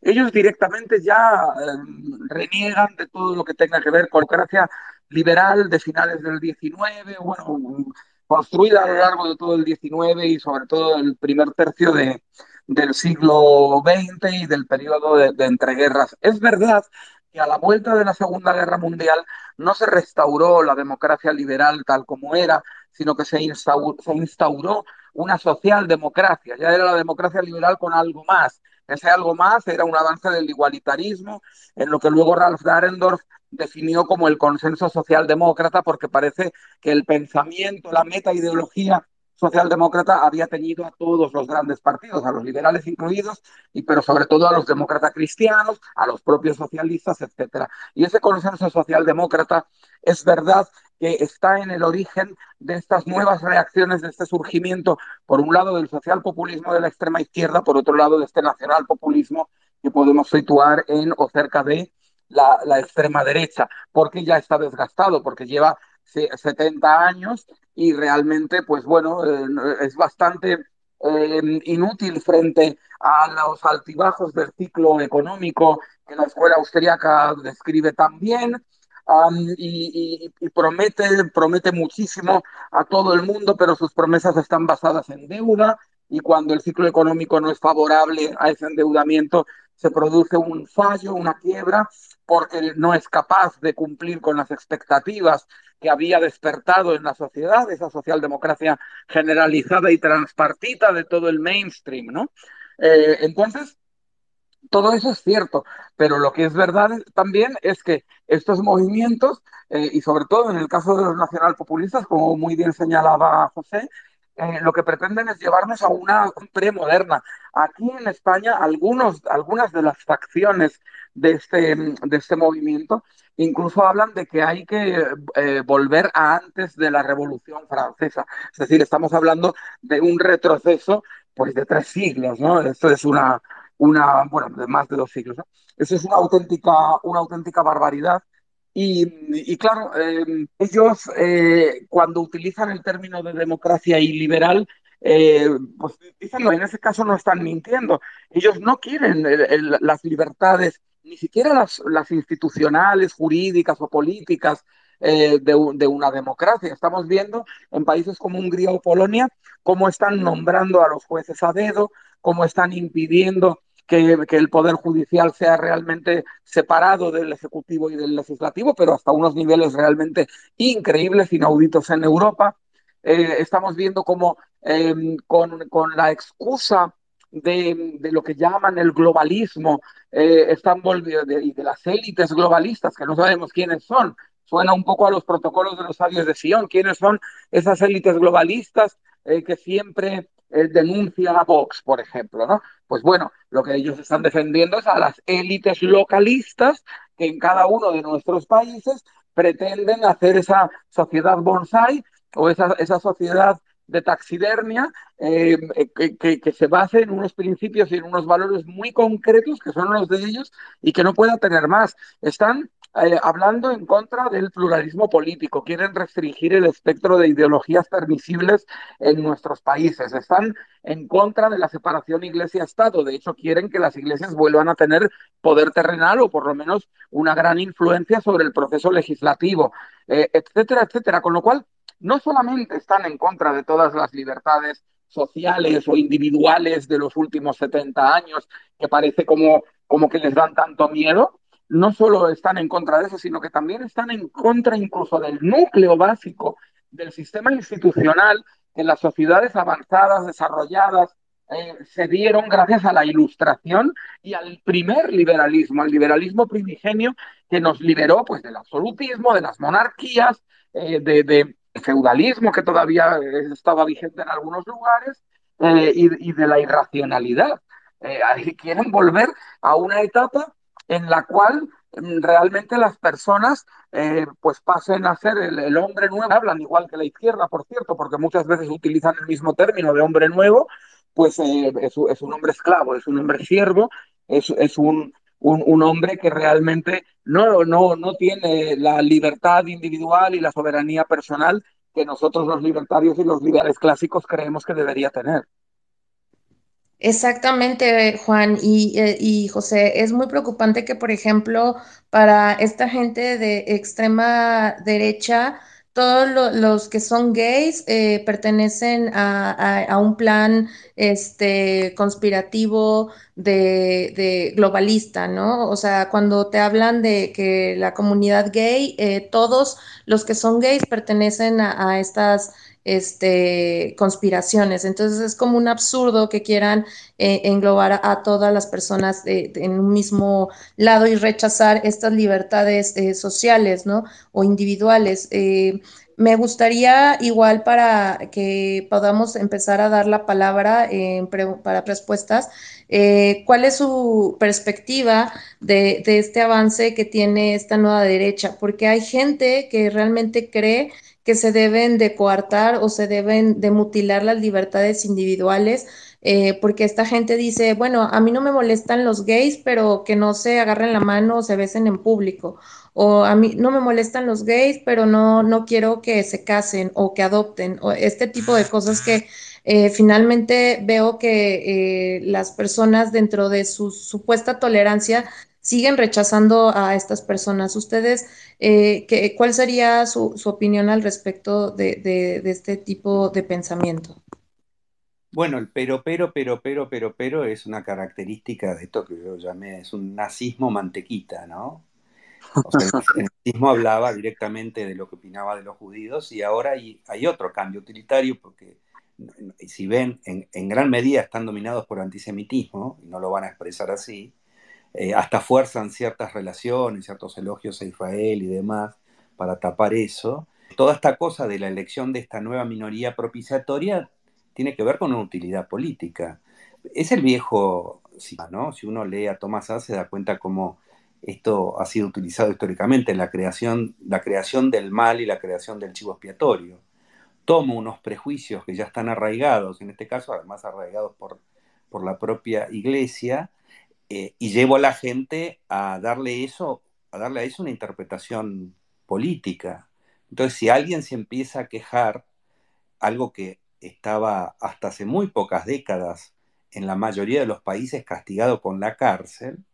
Ellos directamente ya em, reniegan de todo lo que tenga que ver con democracia liberal de finales del 19, bueno, construida a lo largo de todo el 19 y sobre todo el primer tercio de, del siglo XX y del periodo de, entreguerras. Es verdad que a la vuelta de la Segunda Guerra Mundial no se restauró la democracia liberal tal como era, sino que se instauró, se instauró una socialdemocracia. Ya era la democracia liberal con algo más. Ese algo más era un avance del igualitarismo, en lo que luego Ralph Dahrendorf definió como el consenso socialdemócrata, porque parece que el pensamiento, la meta ideología socialdemócrata había tenido a todos los grandes partidos, a los liberales incluidos, y pero sobre todo a los demócratas cristianos, a los propios socialistas, etcétera. Y ese consenso socialdemócrata es verdad que está en el origen de estas nuevas reacciones, de este surgimiento, por un lado del socialpopulismo de la extrema izquierda, por otro lado de este nacionalpopulismo que podemos situar en o cerca de la, la extrema derecha, porque ya está desgastado, porque lleva 70 años y realmente, pues bueno, eh, es bastante eh, inútil frente a los altibajos del ciclo económico que la escuela austríaca describe tan bien. y, promete, promete muchísimo a todo el mundo, pero sus promesas están basadas en deuda y cuando el ciclo económico no es favorable a ese endeudamiento, se produce un fallo, una quiebra, porque no es capaz de cumplir con las expectativas que había despertado en la sociedad, esa socialdemocracia generalizada y transpartita de todo el mainstream, ¿no? Eh, entonces, todo eso es cierto, pero lo que es verdad también es que estos movimientos, eh, y sobre todo en el caso de los nacionalpopulistas, como muy bien señalaba José, eh, lo que pretenden es llevarnos a una premoderna. Aquí en España, algunos, algunas de las facciones de este, de este movimiento incluso hablan de que hay que eh, volver a antes de la Revolución Francesa. Es decir, estamos hablando de un retroceso pues, de tres siglos, ¿no? Esto es una, una bueno, de más de dos siglos, ¿no? Eso es una auténtica, una auténtica barbaridad y, claro, em, ellos eh, cuando utilizan el término de democracia y liberal, eh, pues dicen en ese caso no están mintiendo. Ellos no quieren las libertades ni siquiera las, las institucionales, jurídicas o políticas eh, de, de, una democracia. Estamos viendo en países como Hungría o Polonia cómo están nombrando a los jueces a dedo, cómo están impidiendo que, que, el Poder Judicial sea realmente separado del Ejecutivo y del Legislativo, pero hasta unos niveles realmente increíbles, inauditos en Europa. Eh, estamos viendo cómo eh, con, con, la excusa de, de, lo que llaman el globalismo, eh, están volviendo, y de, de las élites globalistas, que no sabemos quiénes son, suena un poco a los protocolos de los sabios de Sion, quiénes son esas élites globalistas eh, que siempre eh, denuncian a Vox, por ejemplo, ¿no? Pues bueno, lo que ellos están defendiendo es a las élites localistas que en cada uno de nuestros países pretenden hacer esa sociedad bonsai o esa, esa sociedad de taxidermia eh, que, se base en unos principios y en unos valores muy concretos que son los de ellos y que no pueda tener más. Están eh, hablando en contra del pluralismo político, quieren restringir el espectro de ideologías permisibles en nuestros países, están en contra de la separación iglesia-estado, de hecho quieren que las iglesias vuelvan a tener poder terrenal o por lo menos una gran influencia sobre el proceso legislativo, eh, etcétera, etcétera, con lo cual no solamente están en contra de todas las libertades sociales o individuales de los últimos 70 años, que parece como, como que les dan tanto miedo, no solo están en contra de eso, sino que también están en contra incluso del núcleo básico del sistema institucional que las sociedades avanzadas, desarrolladas, eh, se dieron gracias a la ilustración y al primer liberalismo, al liberalismo primigenio que nos liberó pues, del absolutismo, de las monarquías, eh, de, de, feudalismo que todavía estaba vigente en algunos lugares eh, y, y, de la irracionalidad. Eh, quieren volver a una etapa en la cual mm, realmente las personas eh, pues pasen a ser el, hombre nuevo, hablan igual que la izquierda, por cierto, porque muchas veces utilizan el mismo término de hombre nuevo, pues eh, es, es, un hombre esclavo, es un hombre siervo, es, es un, un, un, hombre que realmente no, no, no tiene la libertad individual y la soberanía personal que nosotros los libertarios y los liberales clásicos creemos que debería tener. Exactamente, Juan y, eh, y, José. Es muy preocupante que, por ejemplo, para esta gente de extrema derecha, todos lo, los que son gays eh, pertenecen a, un plan este, conspirativo de, globalista, ¿no? O sea, cuando te hablan de que la comunidad gay, eh, todos los que son gays pertenecen a estas este, conspiraciones. Entonces es como un absurdo que quieran eh, englobar a, todas las personas en un mismo lado y rechazar estas libertades eh, sociales, ¿no? O individuales. Eh, me gustaría igual para que podamos empezar a dar la palabra para respuestas, ¿cuál es su perspectiva de, este avance que tiene esta nueva derecha? Porque hay gente que realmente cree que se deben de coartar o se deben de mutilar las libertades individuales, eh, porque esta gente dice, bueno, a mí no me molestan los gays, pero que no se agarren la mano o se besen en público, o a mí no me molestan los gays, pero no, no quiero que se casen o que adopten, o este tipo de cosas que eh, finalmente veo que eh, las personas dentro de su supuesta tolerancia siguen rechazando a estas personas. ¿Ustedes eh, qué, cuál sería su, su, opinión al respecto de, de, de, este tipo de pensamiento? Bueno, el pero, pero, pero, pero, pero, pero es una característica de esto que yo llamé, es un nazismo mantequita, ¿no? O sea, el nazismo hablaba directamente de lo que opinaba de los judíos y ahora hay, hay otro cambio utilitario porque si ven, en, en, gran medida están dominados por antisemitismo, y no lo van a expresar así, eh, hasta fuerzan ciertas relaciones, ciertos elogios a Israel y demás para tapar eso. Toda esta cosa de la elección de esta nueva minoría propiciatoria tiene que ver con una utilidad política. Es el viejo, ¿no? Si uno lee a Tomás A, se da cuenta cómo esto ha sido utilizado históricamente en la creación, la creación del mal y la creación del chivo expiatorio. Tomo unos prejuicios que ya están arraigados, en este caso además arraigados por, por la propia iglesia, eh, y llevo a la gente a darle eso, a darle a eso una interpretación política. Entonces, si alguien se empieza a quejar, algo que estaba hasta hace muy pocas décadas en la mayoría de los países castigado con la cárcel,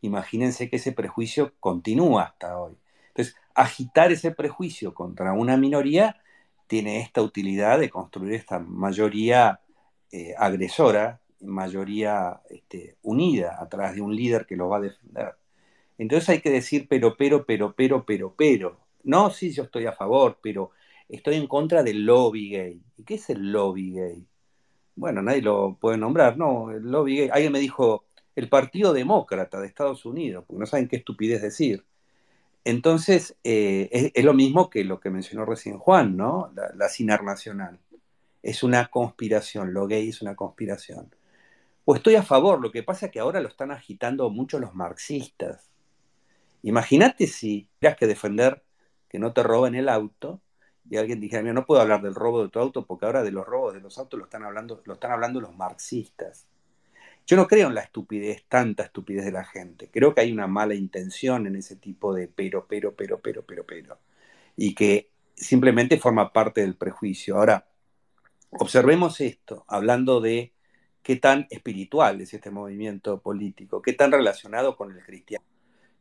imagínense que ese prejuicio continúa hasta hoy. Entonces, agitar ese prejuicio contra una minoría tiene esta utilidad de construir esta mayoría eh, agresora, mayoría este, unida a través de un líder que lo va a defender. Entonces hay que decir, pero, pero, pero, pero, pero, pero. No, sí, yo estoy a favor, pero estoy en contra del lobby gay. ¿Y qué es el lobby gay? Bueno, nadie lo puede nombrar, no, el lobby gay. Alguien me dijo, el Partido Demócrata de Estados Unidos, porque no saben qué estupidez decir. Entonces, eh, es, lo mismo que lo que mencionó recién Juan, ¿no? La, la nacional. Es una conspiración, lo gay es una conspiración. O estoy a favor, lo que pasa es que ahora lo están agitando mucho los marxistas. Imagínate si tuvieras que defender que no te roben el auto y alguien dijera, mira, no puedo hablar del robo de tu auto porque ahora de los robos de los autos lo están hablando, lo están hablando los marxistas. Yo no creo en la estupidez, tanta estupidez de la gente. Creo que hay una mala intención en ese tipo de pero, pero, pero, pero, pero, pero. Y que simplemente forma parte del prejuicio. Ahora, observemos esto, hablando de qué tan espiritual es este movimiento político, qué tan relacionado con el cristiano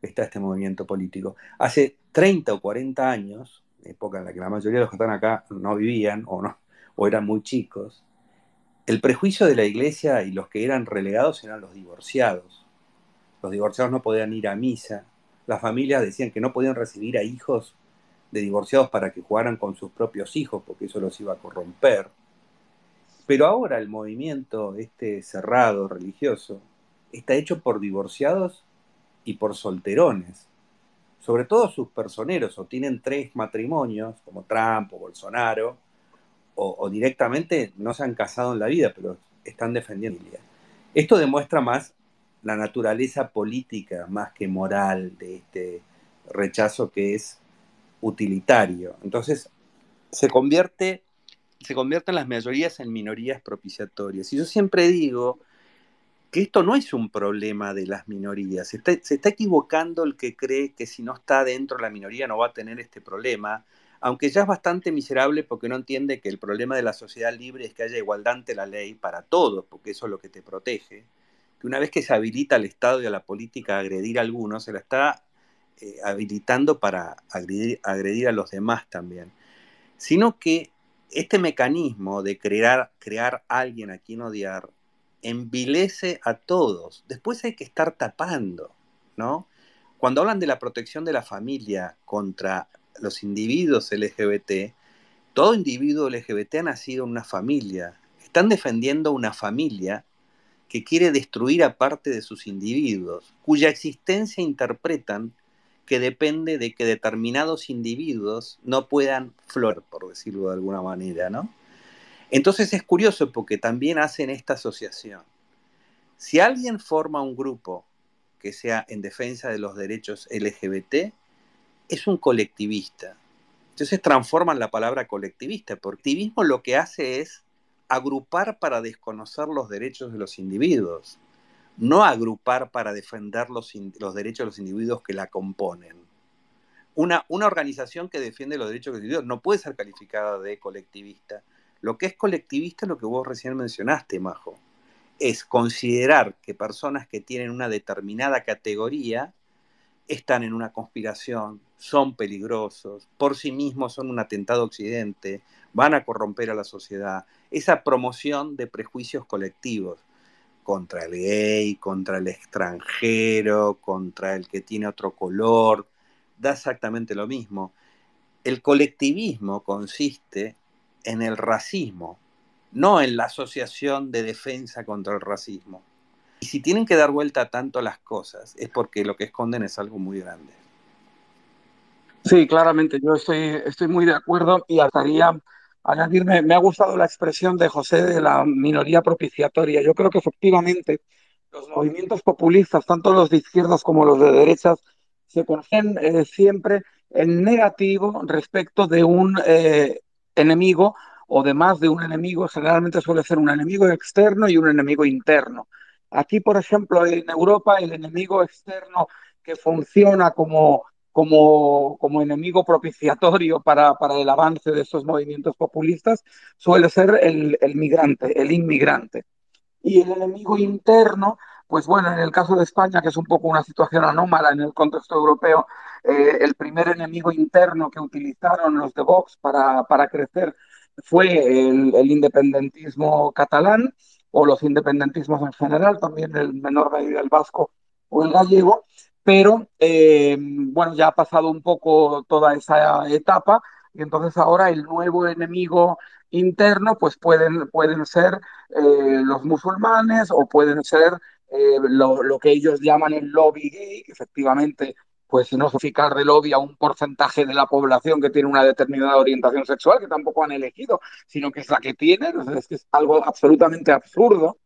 está este movimiento político. Hace 30 o 40 años, época en la que la mayoría de los que están acá no vivían o, no, o eran muy chicos, el prejuicio de la iglesia y los que eran relegados eran los divorciados. Los divorciados no podían ir a misa, las familias decían que no podían recibir a hijos de divorciados para que jugaran con sus propios hijos, porque eso los iba a corromper. Pero ahora el movimiento este cerrado religioso está hecho por divorciados y por solterones. Sobre todo sus personeros o tienen tres matrimonios, como Trump o Bolsonaro, o, directamente no se han casado en la vida, pero están defendiendo. Esto demuestra más la naturaleza política más que moral de este rechazo que es utilitario. Entonces, se convierte, se convierten las mayorías en minorías propiciatorias. Y yo siempre digo que esto no es un problema de las minorías. Se está, equivocando el que cree que si no está dentro de la minoría no va a tener este problema, aunque ya es bastante miserable porque no entiende que el problema de la sociedad libre es que haya igualdad ante la ley para todos, porque eso es lo que te protege. Que una vez que se habilita al Estado y a la política a agredir a algunos, se la está eh, habilitando para agredir, agredir a los demás también. Sino que este mecanismo de crear, crear alguien a quien odiar envilece a todos. Después hay que estar tapando, ¿no? Cuando hablan de la protección de la familia contra los individuos LGBT, todo individuo LGBT ha nacido en una familia. Están defendiendo una familia que quiere destruir a parte de sus individuos, cuya existencia interpretan que depende de que determinados individuos no puedan flor, por decirlo de alguna manera, ¿no? Entonces es curioso porque también hacen esta asociación. Si alguien forma un grupo que sea en defensa de los derechos LGBT, es un colectivista. Entonces transforman la palabra colectivista, porque activismo lo que hace es agrupar para desconocer los derechos de los individuos, no agrupar para defender los, los derechos de los individuos que la componen. Una, una, organización que defiende los derechos de los individuos no puede ser calificada de colectivista, lo que es colectivista es lo que vos recién mencionaste, Majo. Es considerar que personas que tienen una determinada categoría están en una conspiración, son peligrosos, por sí mismos son un atentado occidente, van a corromper a la sociedad. Esa promoción de prejuicios colectivos contra el gay, contra el extranjero, contra el que tiene otro color, da exactamente lo mismo. El colectivismo consiste en el racismo, no en la asociación de defensa contra el racismo. Y si tienen que dar vuelta tanto las cosas, es porque lo que esconden es algo muy grande. Sí, claramente, yo estoy, estoy muy de acuerdo y estaría añadirme, me ha gustado la expresión de José de la minoría propiciatoria. Yo creo que efectivamente los movimientos populistas, tanto los de izquierdas como los de derechas, se conocen eh, siempre en negativo respecto de un eh, enemigo o de más de un enemigo, generalmente suele ser un enemigo externo y un enemigo interno. Aquí, por ejemplo, en Europa, el enemigo externo que funciona como, como, como enemigo propiciatorio para, para, el avance de esos movimientos populistas suele ser el, el migrante, el inmigrante. Y el enemigo interno pues bueno, en el caso de España, que es un poco una situación anómala en el contexto europeo, eh, el primer enemigo interno que utilizaron los de Vox para, para crecer fue el, el, independentismo catalán o los independentismos en general, también el menor medida el vasco o el gallego, pero eh, bueno, ya ha pasado un poco toda esa etapa y entonces ahora el nuevo enemigo interno pues pueden, pueden ser eh, los musulmanes o pueden ser eh, lo, que ellos llaman el lobby gay, efectivamente pues no significar de lobby a un porcentaje de la población que tiene una determinada orientación sexual que tampoco han elegido, sino que es la que tienen, es es algo absolutamente absurdo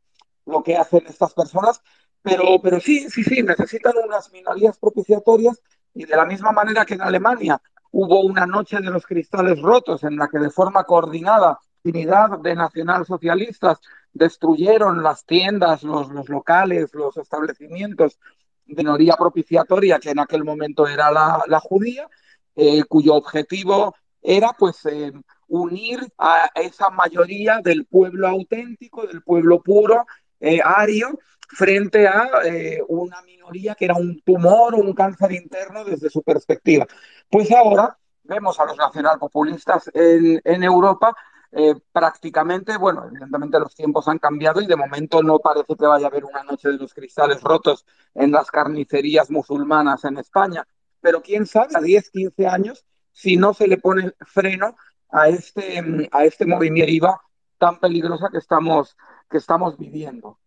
lo que hacen estas personas, pero, pero sí, sí, sí, necesitan unas minorías propiciatorias y de la misma manera que en Alemania hubo una noche de los cristales rotos en la que de forma coordinada unidad de nacionalsocialistas destruyeron las tiendas, los, los locales, los establecimientos de minoría propiciatoria que en aquel momento era la, la judía, eh, cuyo objetivo era pues eh, unir a esa mayoría del pueblo auténtico, del pueblo puro, eh, ario, frente a eh, una minoría que era un tumor o un cáncer interno desde su perspectiva. Pues ahora vemos a los nacionalpopulistas en, en Europa eh, prácticamente, bueno, evidentemente los tiempos han cambiado y de momento no parece que vaya a haber una noche de los cristales rotos en las carnicerías musulmanas en España, pero quién sabe, a 10, 15 años, si no se le pone freno a este, a este movimiento IVA tan peligrosa que estamos, que estamos viviendo.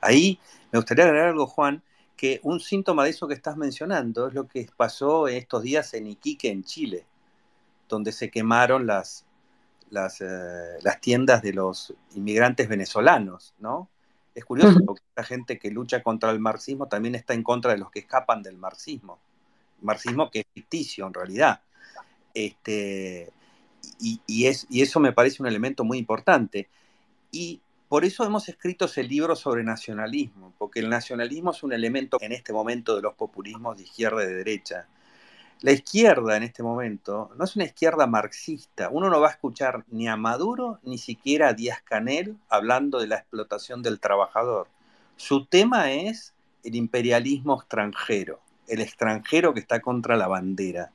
Ahí me gustaría agregar algo, Juan, que un síntoma de eso que estás mencionando es lo que pasó estos días en Iquique, en Chile, donde se quemaron las, las, eh, las tiendas de los inmigrantes venezolanos, ¿no? Es curioso porque la gente que lucha contra el marxismo también está en contra de los que escapan del marxismo. Marxismo que es ficticio en realidad. Este, y, y, es, y eso me parece un elemento muy importante. Y por eso hemos escrito ese libro sobre nacionalismo, porque el nacionalismo es un elemento en este momento de los populismos de izquierda y de derecha. La izquierda en este momento no es una izquierda marxista. Uno no va a escuchar ni a Maduro ni siquiera a Díaz Canel hablando de la explotación del trabajador. Su tema es el imperialismo extranjero, el extranjero que está contra la bandera.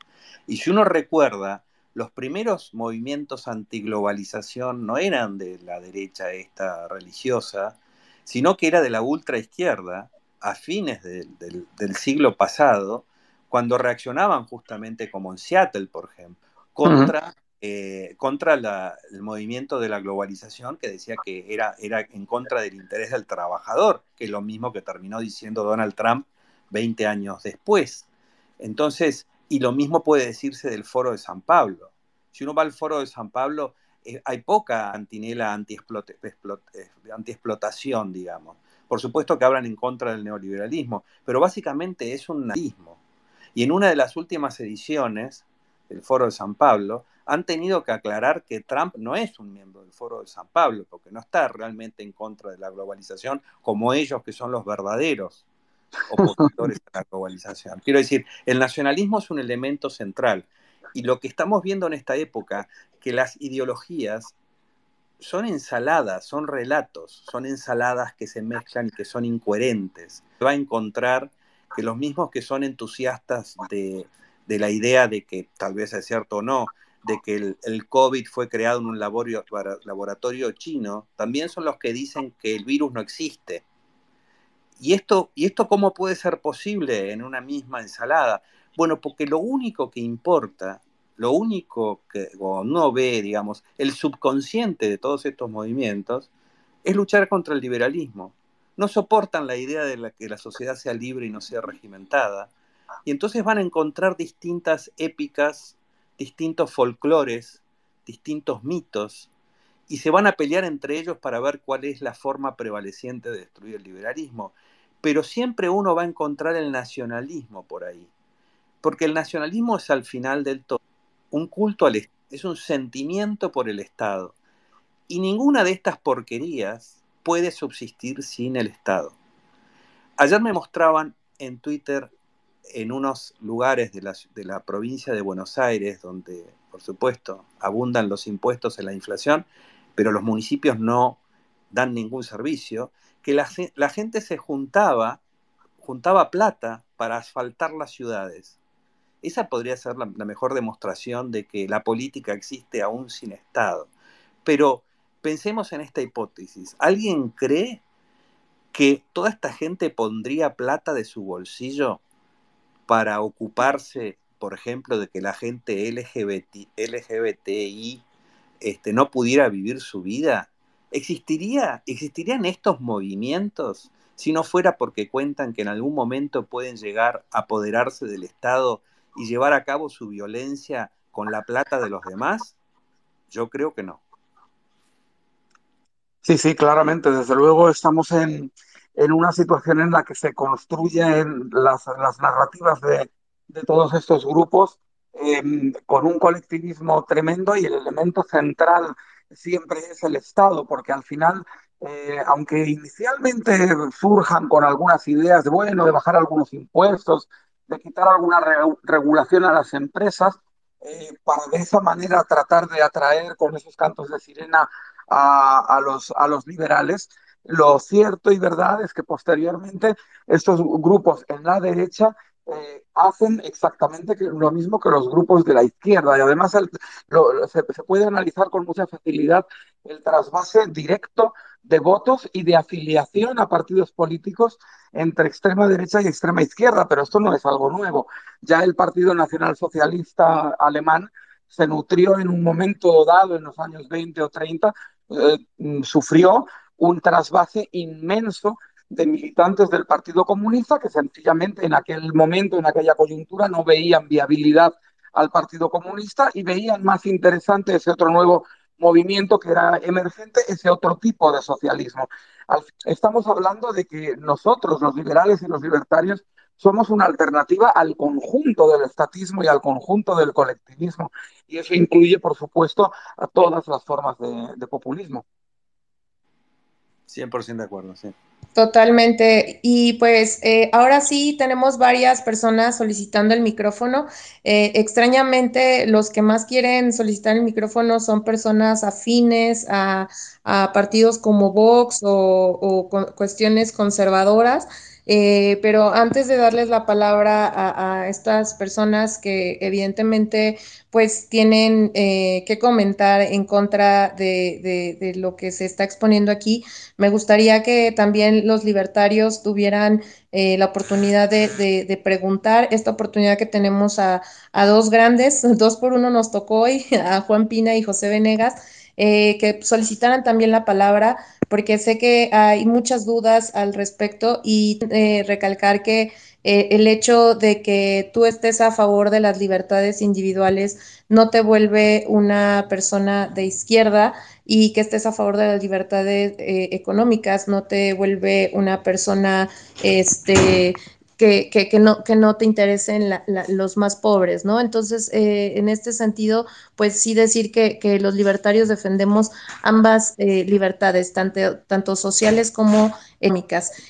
Y si uno recuerda, los primeros movimientos antiglobalización no eran de la derecha esta religiosa, sino que era de la ultraizquierda a fines de, de, del siglo pasado, cuando reaccionaban justamente como en Seattle, por ejemplo, contra, uh -huh. eh, contra la, el movimiento de la globalización que decía que era, era en contra del interés del trabajador, que es lo mismo que terminó diciendo Donald Trump 20 años después. Entonces, y lo mismo puede decirse del Foro de San Pablo. Si uno va al Foro de San Pablo, eh, hay poca antinela antiexplotación, anti digamos. Por supuesto que hablan en contra del neoliberalismo, pero básicamente es un nazismo. Y en una de las últimas ediciones del Foro de San Pablo, han tenido que aclarar que Trump no es un miembro del Foro de San Pablo, porque no está realmente en contra de la globalización, como ellos que son los verdaderos opositores a la globalización. Quiero decir, el nacionalismo es un elemento central. Y lo que estamos viendo en esta época, que las ideologías son ensaladas, son relatos, son ensaladas que se mezclan y que son incoherentes. Va a encontrar que los mismos que son entusiastas de, de la idea de que, tal vez es cierto o no, de que el, el COVID fue creado en un laboratorio, laboratorio chino, también son los que dicen que el virus no existe. ¿Y esto, ¿Y esto cómo puede ser posible en una misma ensalada? Bueno, porque lo único que importa, lo único que uno ve, digamos, el subconsciente de todos estos movimientos, es luchar contra el liberalismo. No soportan la idea de que la sociedad sea libre y no sea regimentada. Y entonces van a encontrar distintas épicas, distintos folclores, distintos mitos, y se van a pelear entre ellos para ver cuál es la forma prevaleciente de destruir el liberalismo. Pero siempre uno va a encontrar el nacionalismo por ahí. Porque el nacionalismo es al final del todo un culto al Estado, es un sentimiento por el Estado. Y ninguna de estas porquerías puede subsistir sin el Estado. Ayer me mostraban en Twitter en unos lugares de la, de la, provincia de Buenos Aires, donde, por supuesto, abundan los impuestos en la inflación, pero los municipios no dan ningún servicio, que la, gente se juntaba, juntaba plata para asfaltar las ciudades. Esa podría ser la, mejor demostración de que la política existe aún sin Estado. Pero pensemos en esta hipótesis. ¿Alguien cree que toda esta gente pondría plata de su bolsillo para ocuparse, por ejemplo, de que la gente LGBT, LGBTI este, no pudiera vivir su vida? ¿Existiría, ¿Existirían estos movimientos si no fuera porque cuentan que en algún momento pueden llegar a apoderarse del Estado y llevar a cabo su violencia con la plata de los demás? Yo creo que no. Sí, sí, claramente. Desde luego estamos en, una situación en la que se construyen las, las narrativas de, todos estos grupos em, con un colectivismo tremendo y el elemento central siempre es el Estado, porque al final, eh, aunque inicialmente surjan con algunas ideas de, bueno, de bajar algunos impuestos, de quitar alguna regulación a las empresas, eh, para de esa manera tratar de atraer con esos cantos de sirena a, los, a los liberales, lo cierto y verdad es que posteriormente estos grupos en la derecha eh, hacen exactamente lo mismo que los grupos de la izquierda y además se, puede analizar con mucha facilidad el trasvase directo de votos y de afiliación a partidos políticos entre extrema derecha y extrema izquierda, pero esto no es algo nuevo. Ya el Partido Nacional Socialista alemán se nutrió en un momento dado, en los años 20 o 30, eh, mm, sufrió un trasvase inmenso de militantes del Partido Comunista que sencillamente en aquel momento, en aquella coyuntura, no veían viabilidad al Partido Comunista y veían más interesante ese otro nuevo movimiento que era emergente, ese otro tipo de socialismo. Estamos hablando de que nosotros, los liberales y los libertarios, somos una alternativa al conjunto del estatismo y al conjunto del colectivismo. Y eso incluye, por supuesto, a todas las formas de, de populismo. 100% de acuerdo, sí. Totalmente. Y pues eh, ahora sí tenemos varias personas solicitando el micrófono. Eh, extrañamente, los que más quieren solicitar el micrófono son personas afines a, partidos como Vox o, cuestiones conservadoras. Eh, pero antes de darles la palabra a, estas personas que evidentemente pues tienen eh, que comentar en contra de, lo que se está exponiendo aquí, me gustaría que también los libertarios tuvieran eh, la oportunidad de, preguntar, esta oportunidad que tenemos a, dos grandes, dos por uno nos tocó hoy, a Juan Pina y José Venegas. que solicitaran también la palabra porque sé que hay muchas dudas al respecto y eh, recalcar que eh, el hecho de que tú estés a favor de las libertades individuales no te vuelve una persona de izquierda y que estés a favor de las libertades eh, económicas no te vuelve una persona este que, no, que no te interesen los más pobres, ¿no? Entonces, eh, en este sentido, pues sí decir que, los libertarios defendemos ambas eh, libertades, tanto, tanto sociales como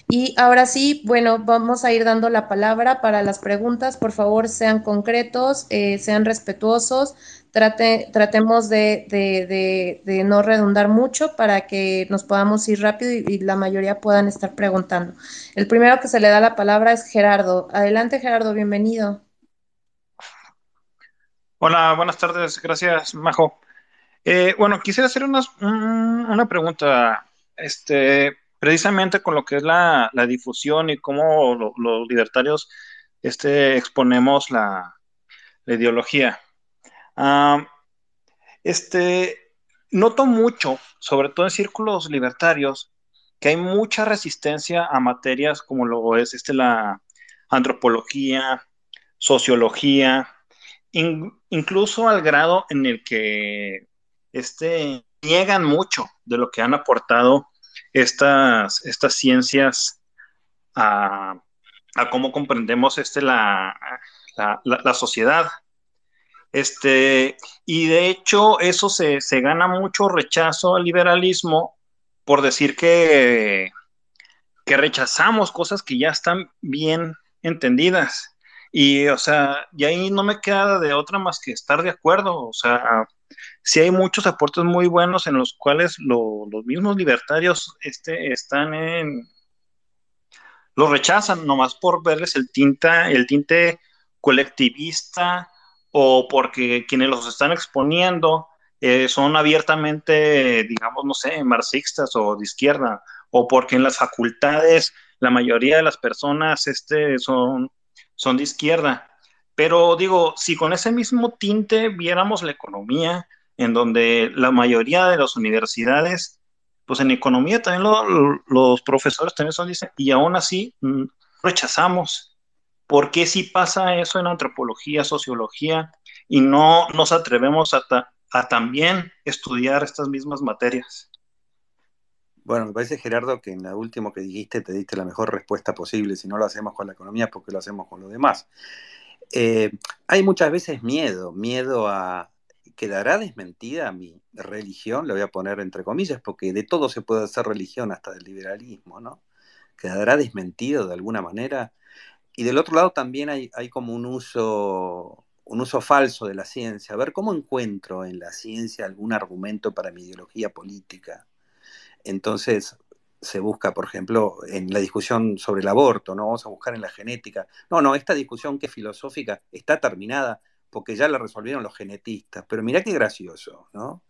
Y ahora sí, bueno, vamos a ir dando la palabra para las preguntas. Por favor, sean concretos, eh, sean respetuosos, Trate, tratemos de, no redundar mucho para que nos podamos ir rápido y, la mayoría puedan estar preguntando. El primero que se le da la palabra es Gerardo. Adelante, Gerardo, bienvenido. Hola, buenas tardes. Gracias, Majo. Eh, bueno, quisiera hacer una, una pregunta, este, precisamente con lo que es la, difusión y cómo los libertarios este, exponemos la, la ideología. Este, noto mucho, sobre todo en círculos libertarios, que hay mucha resistencia a materias como lo es este, la antropología, sociología, incluso al grado en el que este, niegan mucho de lo que han aportado estas, estas ciencias a, cómo comprendemos este, la, la sociedad. Este, y de hecho, eso se, gana mucho rechazo al liberalismo por decir que, que rechazamos cosas que ya están bien entendidas. Y, o sea, y ahí no me queda de otra más que estar de acuerdo. O sea, sí hay muchos aportes muy buenos en los cuales los mismos libertarios este, están en, los rechazan nomás por verles el tinta, el tinte colectivista o porque quienes los están exponiendo eh, son abiertamente, digamos, no sé, marxistas o de izquierda, o porque en las facultades la mayoría de las personas este, son, son de izquierda. Pero digo, si con ese mismo tinte viéramos la economía, en donde la mayoría de las universidades, pues en economía también los profesores también son, y aún así mm, rechazamos. ¿Por qué si pasa eso en antropología, sociología, y no nos atrevemos a, también estudiar estas mismas materias? Bueno, me parece, Gerardo, que en lo último que dijiste te diste la mejor respuesta posible. Si no lo hacemos con la economía, porque lo hacemos con lo demás? Eh, hay muchas veces miedo, miedo a, quedará desmentida mi religión, lo voy a poner entre comillas, porque de todo se puede hacer religión, hasta del liberalismo, ¿no? Quedará desmentido de alguna manera. Y del otro lado también hay, hay como un uso, un uso falso de la ciencia. A ver, ¿cómo encuentro en la ciencia algún argumento para mi ideología política? Entonces, se busca, por ejemplo, en la discusión sobre el aborto, ¿no? Vamos a buscar en la genética. No, no, esta discusión que es filosófica está terminada porque ya la resolvieron los genetistas. Pero mirá qué gracioso, ¿no?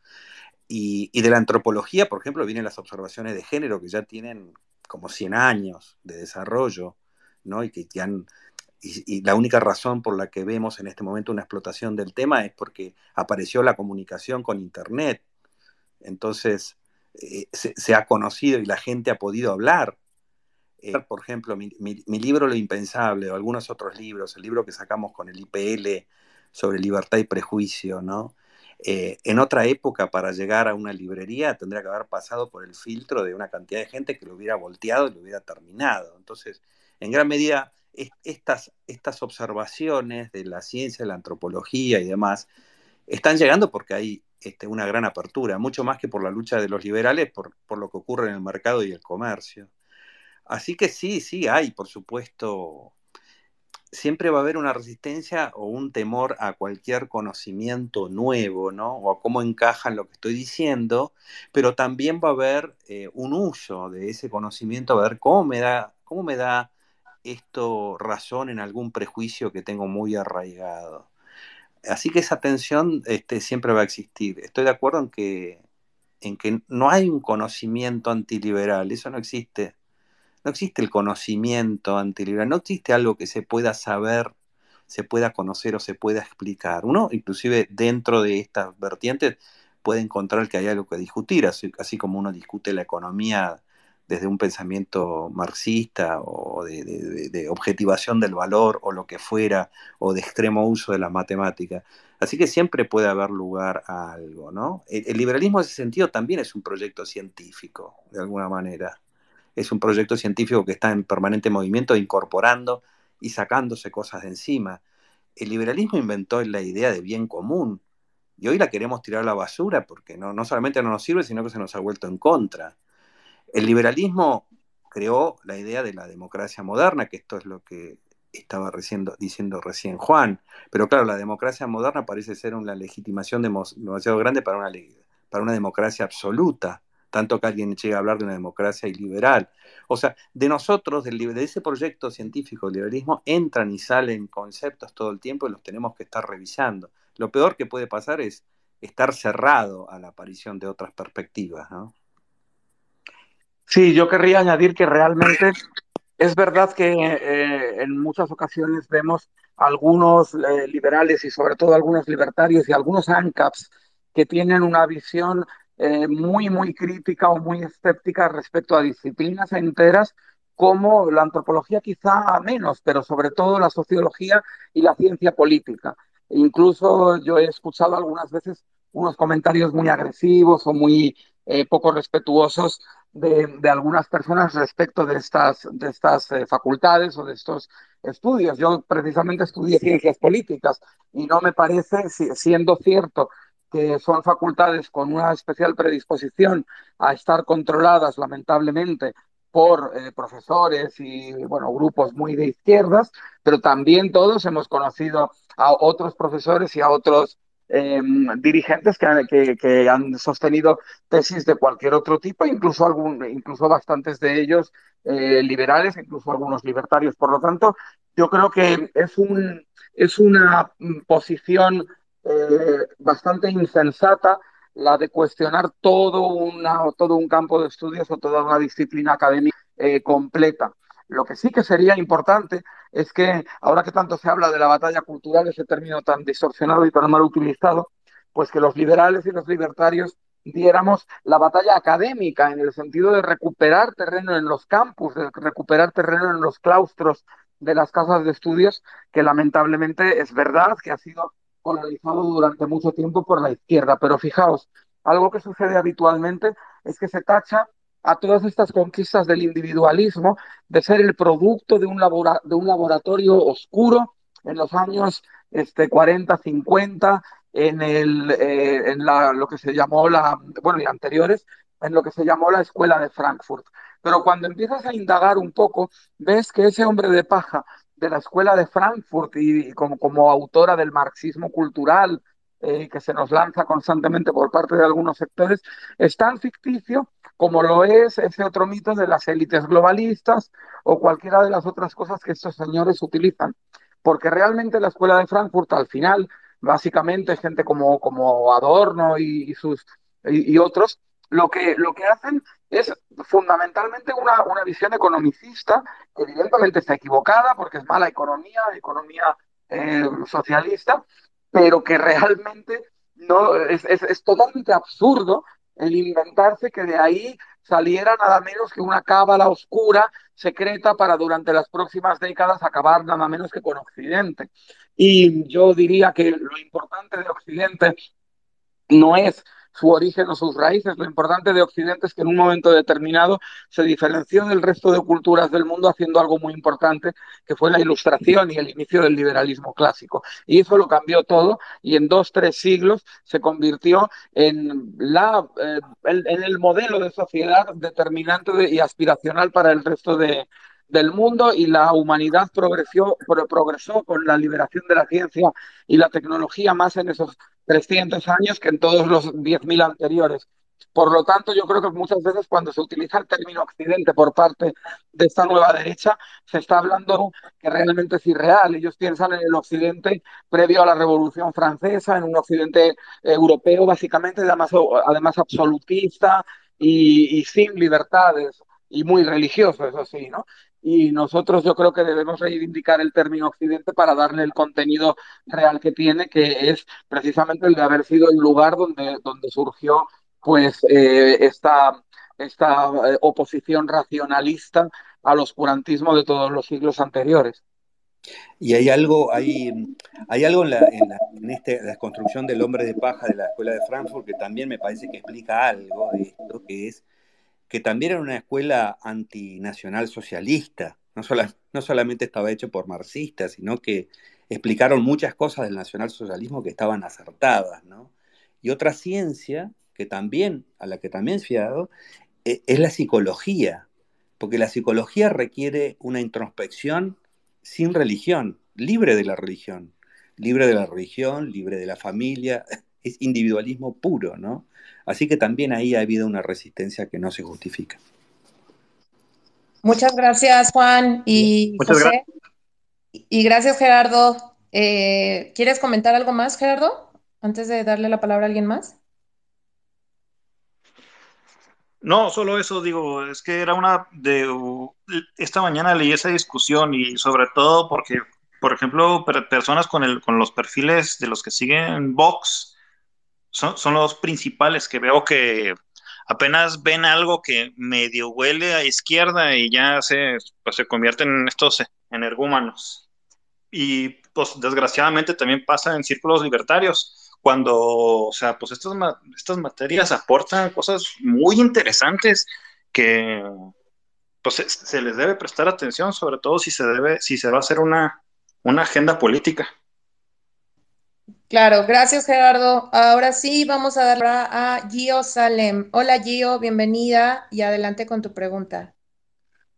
Y, de la antropología, por ejemplo, vienen las observaciones de género que ya tienen como 100 años de desarrollo, ¿no? Y que y, la única razón por la que vemos en este momento una explotación del tema es porque apareció la comunicación con Internet. Entonces, eh, se, ha conocido y la gente ha podido hablar. Eh, por ejemplo, mi, mi, libro Lo Impensable o algunos otros libros, el libro que sacamos con el IPL sobre libertad y prejuicio, ¿no? Eh, en otra época, para llegar a una librería, tendría que haber pasado por el filtro de una cantidad de gente que lo hubiera volteado y lo hubiera terminado. Entonces, en gran medida, estas, estas observaciones de la ciencia, de la antropología y demás, están llegando porque hay este, una gran apertura, mucho más que por la lucha de los liberales, por, por lo que ocurre en el mercado y el comercio. Así que sí, sí, hay, por supuesto, siempre va a haber una resistencia o un temor a cualquier conocimiento nuevo, ¿no? O a cómo encaja en lo que estoy diciendo, pero también va a haber eh, un uso de ese conocimiento, a ver cómo me da, cómo me da esto razón en algún prejuicio que tengo muy arraigado. Así que esa tensión este, siempre va a existir. Estoy de acuerdo en que, en que no hay un conocimiento antiliberal, eso no existe no existe el conocimiento antiliberal, no existe algo que se pueda saber, se pueda conocer o se pueda explicar. Uno, inclusive dentro de estas vertientes, puede encontrar que hay algo que discutir, así, como uno discute la economía desde un pensamiento marxista o de, objetivación del valor o lo que fuera, o de extremo uso de la matemática. Así que siempre puede haber lugar a algo, ¿no? el liberalismo en ese sentido también es un proyecto científico, de alguna manera es un proyecto científico que está en permanente movimiento, incorporando y sacándose cosas de encima. El liberalismo inventó la idea de bien común y hoy la queremos tirar a la basura porque no, no solamente no nos sirve, sino que se nos ha vuelto en contra. El liberalismo creó la idea de la democracia moderna, que esto es lo que estaba diciendo recién Juan. Pero claro, la democracia moderna parece ser una legitimación demasiado grande para una, para una democracia absoluta tanto que alguien llegue a hablar de una democracia liberal. O sea, de nosotros, de ese proyecto científico, el liberalismo, entran y salen conceptos todo el tiempo y los tenemos que estar revisando. Lo peor que puede pasar es estar cerrado a la aparición de otras perspectivas. Sí, yo querría añadir que realmente es verdad que eh, en muchas ocasiones vemos algunos eh, liberales y sobre todo algunos libertarios y algunos ANCAPs que tienen una visión eh, muy, muy crítica o muy escéptica respecto a disciplinas enteras como la antropología quizá menos, pero sobre todo la sociología y la ciencia política. incluso yo he escuchado algunas veces unos comentarios muy agresivos o muy eh, poco respetuosos de, algunas personas respecto de estas, de estas eh, facultades o de estos estudios. Yo precisamente estudié ciencias políticas y no me parece, siendo cierto que son facultades con una especial predisposición a estar controladas, lamentablemente, por eh, profesores y bueno, grupos muy de izquierdas, pero también todos hemos conocido a otros profesores y a otros em, dirigentes que, que, han sostenido tesis de cualquier otro tipo, incluso, algún, incluso bastantes de ellos eh, liberales, incluso algunos libertarios. Por lo tanto, yo creo que es, un, es una posición eh, bastante insensata la de cuestionar todo, una, todo un campo de estudios o toda una disciplina académica eh, completa. Lo que sí que sería importante es que, ahora que tanto se habla de la batalla cultural, ese término tan distorsionado y tan mal utilizado, pues que los liberales y los libertarios diéramos la batalla académica en el sentido de recuperar terreno en los campus, de recuperar terreno en los claustros de las casas de estudios, que lamentablemente es verdad que ha sido colonizado durante mucho tiempo por la izquierda. Pero fijaos, algo que sucede habitualmente es que se tacha a todas estas conquistas del individualismo de ser el producto de un, laboratorio oscuro en los años este, 40, 50, en, el, eh, en la, lo que se llamó la, bueno, y anteriores, en lo que se llamó la Escuela de Frankfurt. Pero cuando empiezas a indagar un poco, ves que ese hombre de paja de la Escuela de Frankfurt y, como, como autora del marxismo cultural, eh, que se nos lanza constantemente por parte de algunos sectores, es tan ficticio como lo es ese otro mito de las élites globalistas o cualquiera de las otras cosas que estos señores utilizan. Porque realmente la escuela de Frankfurt, al final, básicamente gente como, como Adorno y, sus, y, otros, lo que, lo que hacen es fundamentalmente una, una visión economicista que evidentemente está equivocada porque es mala economía, economía eh, socialista, pero que realmente no es, es, totalmente absurdo el inventarse que de ahí saliera nada menos que una cábala oscura, secreta, para durante las próximas décadas acabar nada menos que con Occidente. Y yo diría que lo importante de Occidente no es su origen o sus raíces. Lo importante de Occidente es que en un momento determinado se diferenció del resto de culturas del mundo haciendo algo muy importante, que fue la ilustración y el inicio del liberalismo clásico. Y eso lo cambió todo y en dos, tres siglos se convirtió en, la, eh, en el modelo de sociedad determinante y aspiracional para el resto de, del mundo y la humanidad progresó, progresó con la liberación de la ciencia y la tecnología más en esos 300 años que en todos los 10.000 anteriores. Por lo tanto, yo creo que muchas veces cuando se utiliza el término Occidente por parte de esta nueva derecha, se está hablando que realmente es irreal. Ellos piensan en el Occidente previo a la Revolución Francesa, en un Occidente europeo básicamente, además, además absolutista y sin libertades y muy religioso, eso sí, ¿no? Y nosotros yo creo que debemos reivindicar el término Occidente para darle el contenido real que tiene, que es precisamente el de haber sido el lugar donde, donde surgió pues eh, esta, esta eh, oposición racionalista al oscurantismo de todos los siglos anteriores. Y hay algo, hay, hay algo en, la, en, este, la construcción del hombre de paja de la Escuela de Frankfurt que también me parece que explica algo de esto, que es que también era una escuela antinacional socialista. No, no solamente estaba hecho por marxistas, sino que explicaron muchas cosas del nacionalsocialismo que estaban acertadas. ¿no? Y otra ciencia que también, a la que también he fiado, e, es la psicología, porque la psicología requiere una introspección sin religión, libre de la religión, libre de la religión, libre de la familia, es individualismo puro, ¿no? Así que también ahí ha habido una resistencia que no se justifica. Muchas gracias, Juan y José. Y gracias, Gerardo. Eh, ¿Quieres comentar algo más, Gerardo? Antes de darle la palabra a alguien más. No, solo eso digo, es que era una de esta mañana leí esa discusión y sobre todo porque, por ejemplo, personas con, el, con los perfiles de los que siguen Vox, son, los principales que veo que apenas ven algo que medio huele a izquierda y ya se, pues, se convierten en estos energúmanos. Y pues desgraciadamente también pasa en círculos libertarios, cuando, o sea, pues estas, estas materias aportan cosas muy interesantes que pues se, les debe prestar atención, sobre todo si se debe, si se va a hacer una, una agenda política. Claro, gracias Gerardo. Ahora sí vamos a dar a Gio Salem. Hola Gio, bienvenida y adelante con tu pregunta.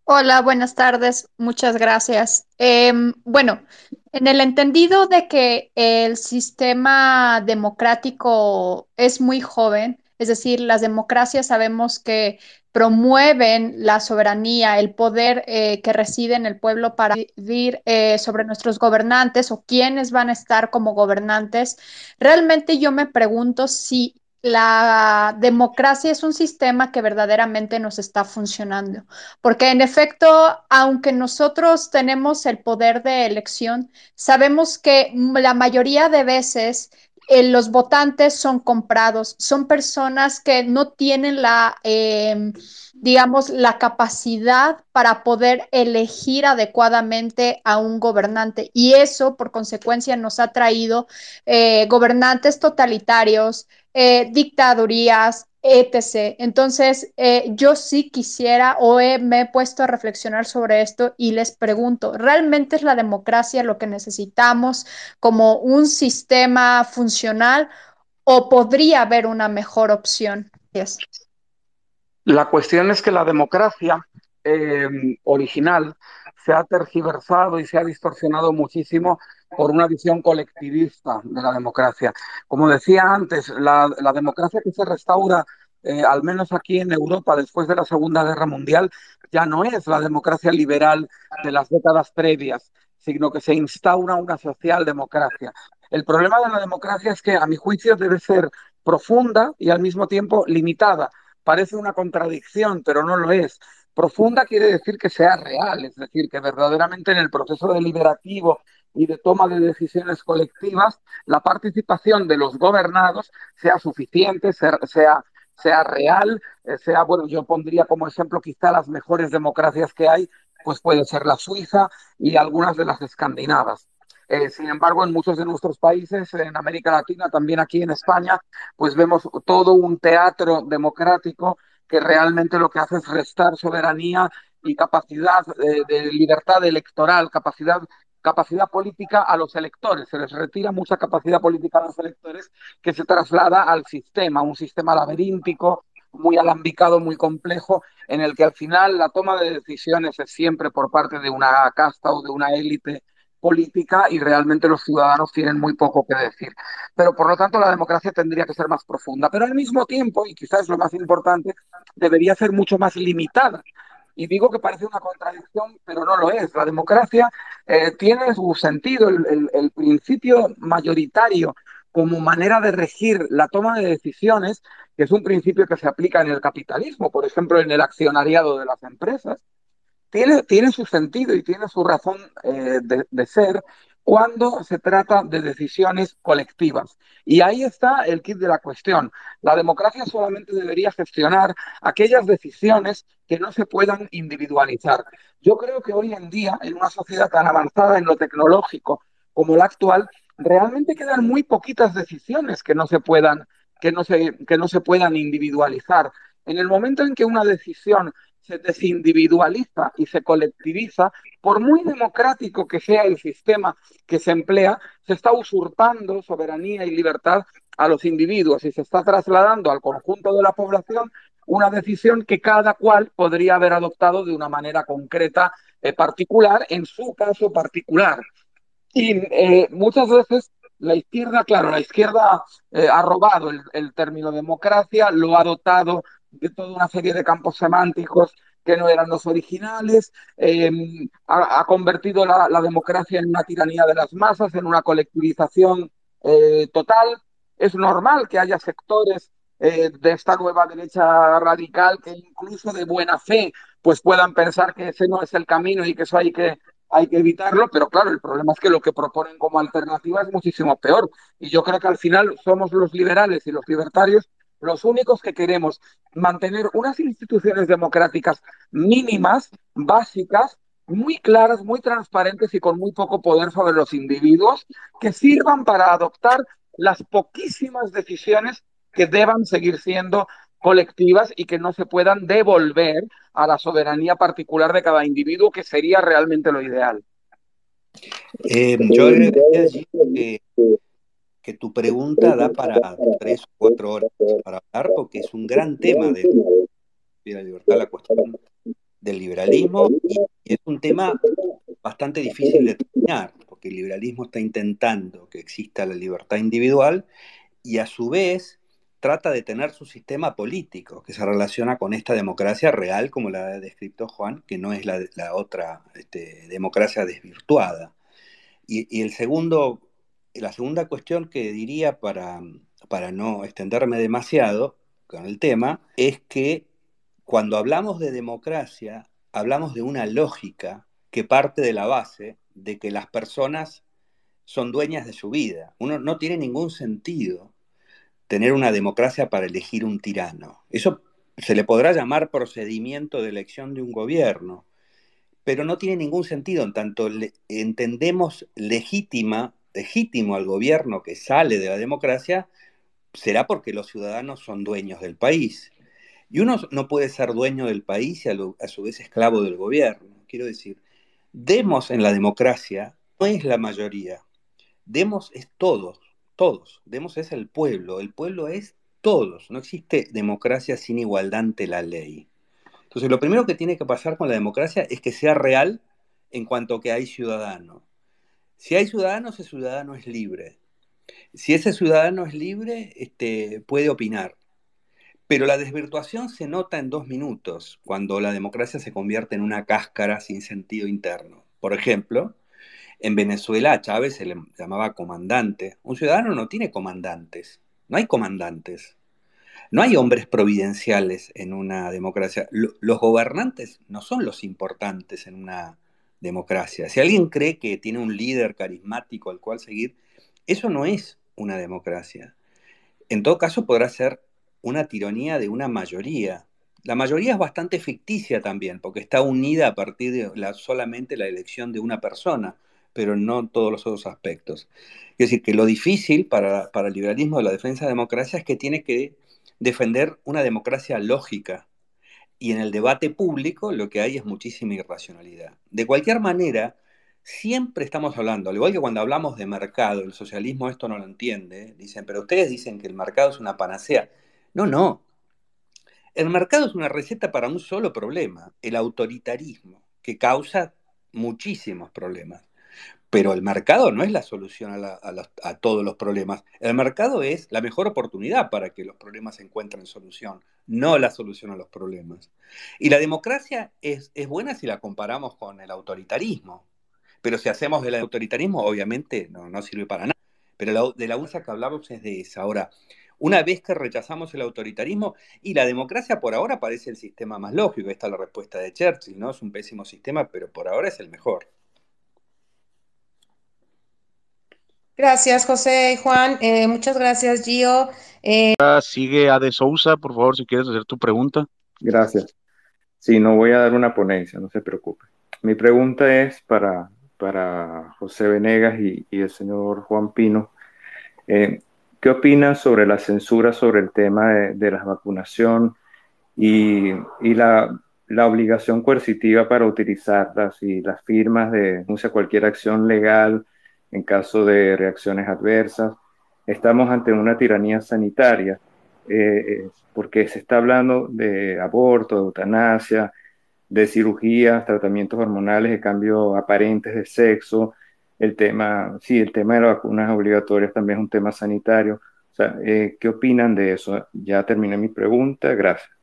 Hola, buenas tardes. Muchas gracias. Em, bueno, en el entendido de que el sistema democrático es muy joven, es decir, las democracias sabemos que promueven la soberanía, el poder eh, que reside en el pueblo para decidir eh, sobre nuestros gobernantes o quiénes van a estar como gobernantes. Realmente yo me pregunto si la democracia es un sistema que verdaderamente nos está funcionando, porque en efecto, aunque nosotros tenemos el poder de elección, sabemos que la mayoría de veces eh, los votantes son comprados, son personas que no tienen la, eh, digamos, la capacidad para poder elegir adecuadamente a un gobernante. Y eso, por consecuencia, nos ha traído eh, gobernantes totalitarios, eh, dictadurías, etc. Entonces, eh, yo sí quisiera o he, me he puesto a reflexionar sobre esto y les pregunto, ¿realmente es la democracia lo que necesitamos como un sistema funcional o podría haber una mejor opción? Yes. La cuestión es que la democracia eh, original se ha tergiversado y se ha distorsionado muchísimo por una visión colectivista de la democracia. Como decía antes, la, democracia que se restaura, eh, al menos aquí en Europa, después de la Segunda Guerra Mundial, ya no es la democracia liberal de las décadas previas, sino que se instaura una socialdemocracia. El problema de la democracia es que, a mi juicio, debe ser profunda y al mismo tiempo limitada. Parece una contradicción, pero no lo es. Profunda quiere decir que sea real, es decir, que verdaderamente en el proceso deliberativo y de toma de decisiones colectivas, la participación de los gobernados sea suficiente, sea, sea, real, eh, sea, bueno, yo pondría como ejemplo quizá las mejores democracias que hay, pues puede ser la Suiza y algunas de las escandinavas. Eh, sin embargo, en muchos de nuestros países, en América Latina, también aquí en España, pues vemos todo un teatro democrático que realmente lo que hace es restar soberanía y capacidad de, de libertad electoral, capacidad capacidad política a los electores, se les retira mucha capacidad política a los electores que se traslada al sistema, un sistema laberíntico, muy alambicado, muy complejo, en el que al final la toma de decisiones es siempre por parte de una casta o de una élite política y realmente los ciudadanos tienen muy poco que decir. Pero por lo tanto la democracia tendría que ser más profunda, pero al mismo tiempo, y quizás es lo más importante, debería ser mucho más limitada. Y digo que parece una contradicción, pero no lo es. La democracia eh, tiene su sentido, el, el, principio mayoritario como manera de regir la toma de decisiones, que es un principio que se aplica en el capitalismo, por ejemplo, en el accionariado de las empresas, tiene, tiene su sentido y tiene su razón eh, de, de, ser cuando se trata de decisiones colectivas. Y ahí está el kit de la cuestión. La democracia solamente debería gestionar aquellas decisiones que no se puedan individualizar. Yo creo que hoy en día, en una sociedad tan avanzada en lo tecnológico como la actual, realmente quedan muy poquitas decisiones que no se puedan, que no se, que no se puedan individualizar. En el momento en que una decisión se desindividualiza y se colectiviza, por muy democrático que sea el sistema que se emplea, se está usurpando soberanía y libertad a los individuos y se está trasladando al conjunto de la población una decisión que cada cual podría haber adoptado de una manera concreta, eh, particular, en su caso particular. Y eh, muchas veces la izquierda, claro, la izquierda eh, ha robado el, el término democracia, lo ha dotado de toda una serie de campos semánticos que no eran los originales, eh, ha, ha, convertido la, la, democracia en una tiranía de las masas, en una colectivización eh, total. Es normal que haya sectores eh, de esta nueva derecha radical que incluso de buena fe pues puedan pensar que ese no es el camino y que eso hay que, hay que evitarlo, pero claro, el problema es que lo que proponen como alternativa es muchísimo peor. Y yo creo que al final somos los liberales y los libertarios los únicos que queremos mantener unas instituciones democráticas mínimas, básicas, muy claras, muy transparentes y con muy poco poder sobre los individuos, que sirvan para adoptar las poquísimas decisiones que deban seguir siendo colectivas y que no se puedan devolver a la soberanía particular de cada individuo, que sería realmente lo ideal. Eh, yo agregaría allí que que tu pregunta da para tres o cuatro horas para hablar, porque es un gran tema de la libertad, la cuestión del liberalismo y, es un tema bastante difícil de terminar, porque el liberalismo está intentando que exista la libertad individual y a su vez trata de tener su sistema político que se relaciona con esta democracia real, como la ha descrito Juan, que no es la, otra este, democracia desvirtuada. Y, el segundo, la segunda cuestión que diría para, para no extenderme demasiado con el tema es que cuando hablamos de democracia, hablamos de una lógica que parte de la base de que las personas son dueñas de su vida. Uno no tiene ningún sentido tener una democracia para elegir un tirano. Eso se le podrá llamar procedimiento de elección de un gobierno, pero no tiene ningún sentido en tanto entendemos legítima, legítimo al gobierno que sale de la democracia, será porque los ciudadanos son dueños del país. Y uno no puede ser dueño del país y a, su vez esclavo del gobierno. Quiero decir, demos en la democracia no es la mayoría, demos es todos, todos, demos es el pueblo, el pueblo es todos, no existe democracia sin igualdad ante la ley. Entonces, lo primero que tiene que pasar con la democracia es que sea real en cuanto que hay ciudadanos. Si hay ciudadanos, ese ciudadano es libre. Si ese ciudadano es libre, este, puede opinar. Pero la desvirtuación se nota en dos minutos, cuando la democracia se convierte en una cáscara sin sentido interno. Por ejemplo, en Venezuela a Chávez se le llamaba comandante. Un ciudadano no tiene comandantes, no hay comandantes. No hay hombres providenciales en una democracia. Los gobernantes no son los importantes en una democracia. Si alguien cree que tiene un líder carismático al cual seguir, eso no es una democracia. En todo caso, podrá ser una tiranía de una mayoría. La mayoría es bastante ficticia también, porque está unida a partir de solamente la elección de una persona, pero no todos los otros aspectos. Es decir, que lo difícil para, para el liberalismo de la defensa de la democracia es que tiene que defender una democracia lógica. Y en el debate público lo que hay es muchísima irracionalidad. De cualquier manera, siempre estamos hablando, al igual que cuando hablamos de mercado, el socialismo esto no lo entiende, dicen, pero ustedes dicen que el mercado es una panacea. No, no. El mercado es una receta para un solo problema, el autoritarismo, que causa muchísimos problemas. Pero el mercado no es la solución a, todos los problemas. El mercado es la mejor oportunidad para que los problemas encuentren solución, no la solución a los problemas. Y la democracia es, buena si la comparamos con el autoritarismo. Pero si hacemos del autoritarismo, obviamente no, no sirve para nada. Pero de la USA que hablamos es de esa. Ahora, una vez que rechazamos el autoritarismo, y la democracia por ahora parece el sistema más lógico, esta es la respuesta de Churchill, ¿no? Es un pésimo sistema, pero por ahora es el mejor. Gracias, José y Juan. Eh, muchas gracias, Gio. Eh... Sigue a De Sousa, por favor, si quieres hacer tu pregunta. Gracias. Sí, no voy a dar una ponencia, no se preocupe. Mi pregunta es para, para José Venegas y, el señor Juan Pino. Eh, ¿Qué opinan sobre la censura sobre el tema de, la vacunación y, y la, la, obligación coercitiva para utilizarlas y las firmas de no sé, cualquier acción legal? En caso de reacciones adversas. Estamos ante una tiranía sanitaria eh, eh, porque se está hablando de aborto, de eutanasia, de cirugías, tratamientos hormonales de cambio aparentes de sexo. El tema, sí, el tema de las vacunas obligatorias también es un tema sanitario. Eh, ¿qué opinan de eso? Ya terminé mi pregunta. Gracias.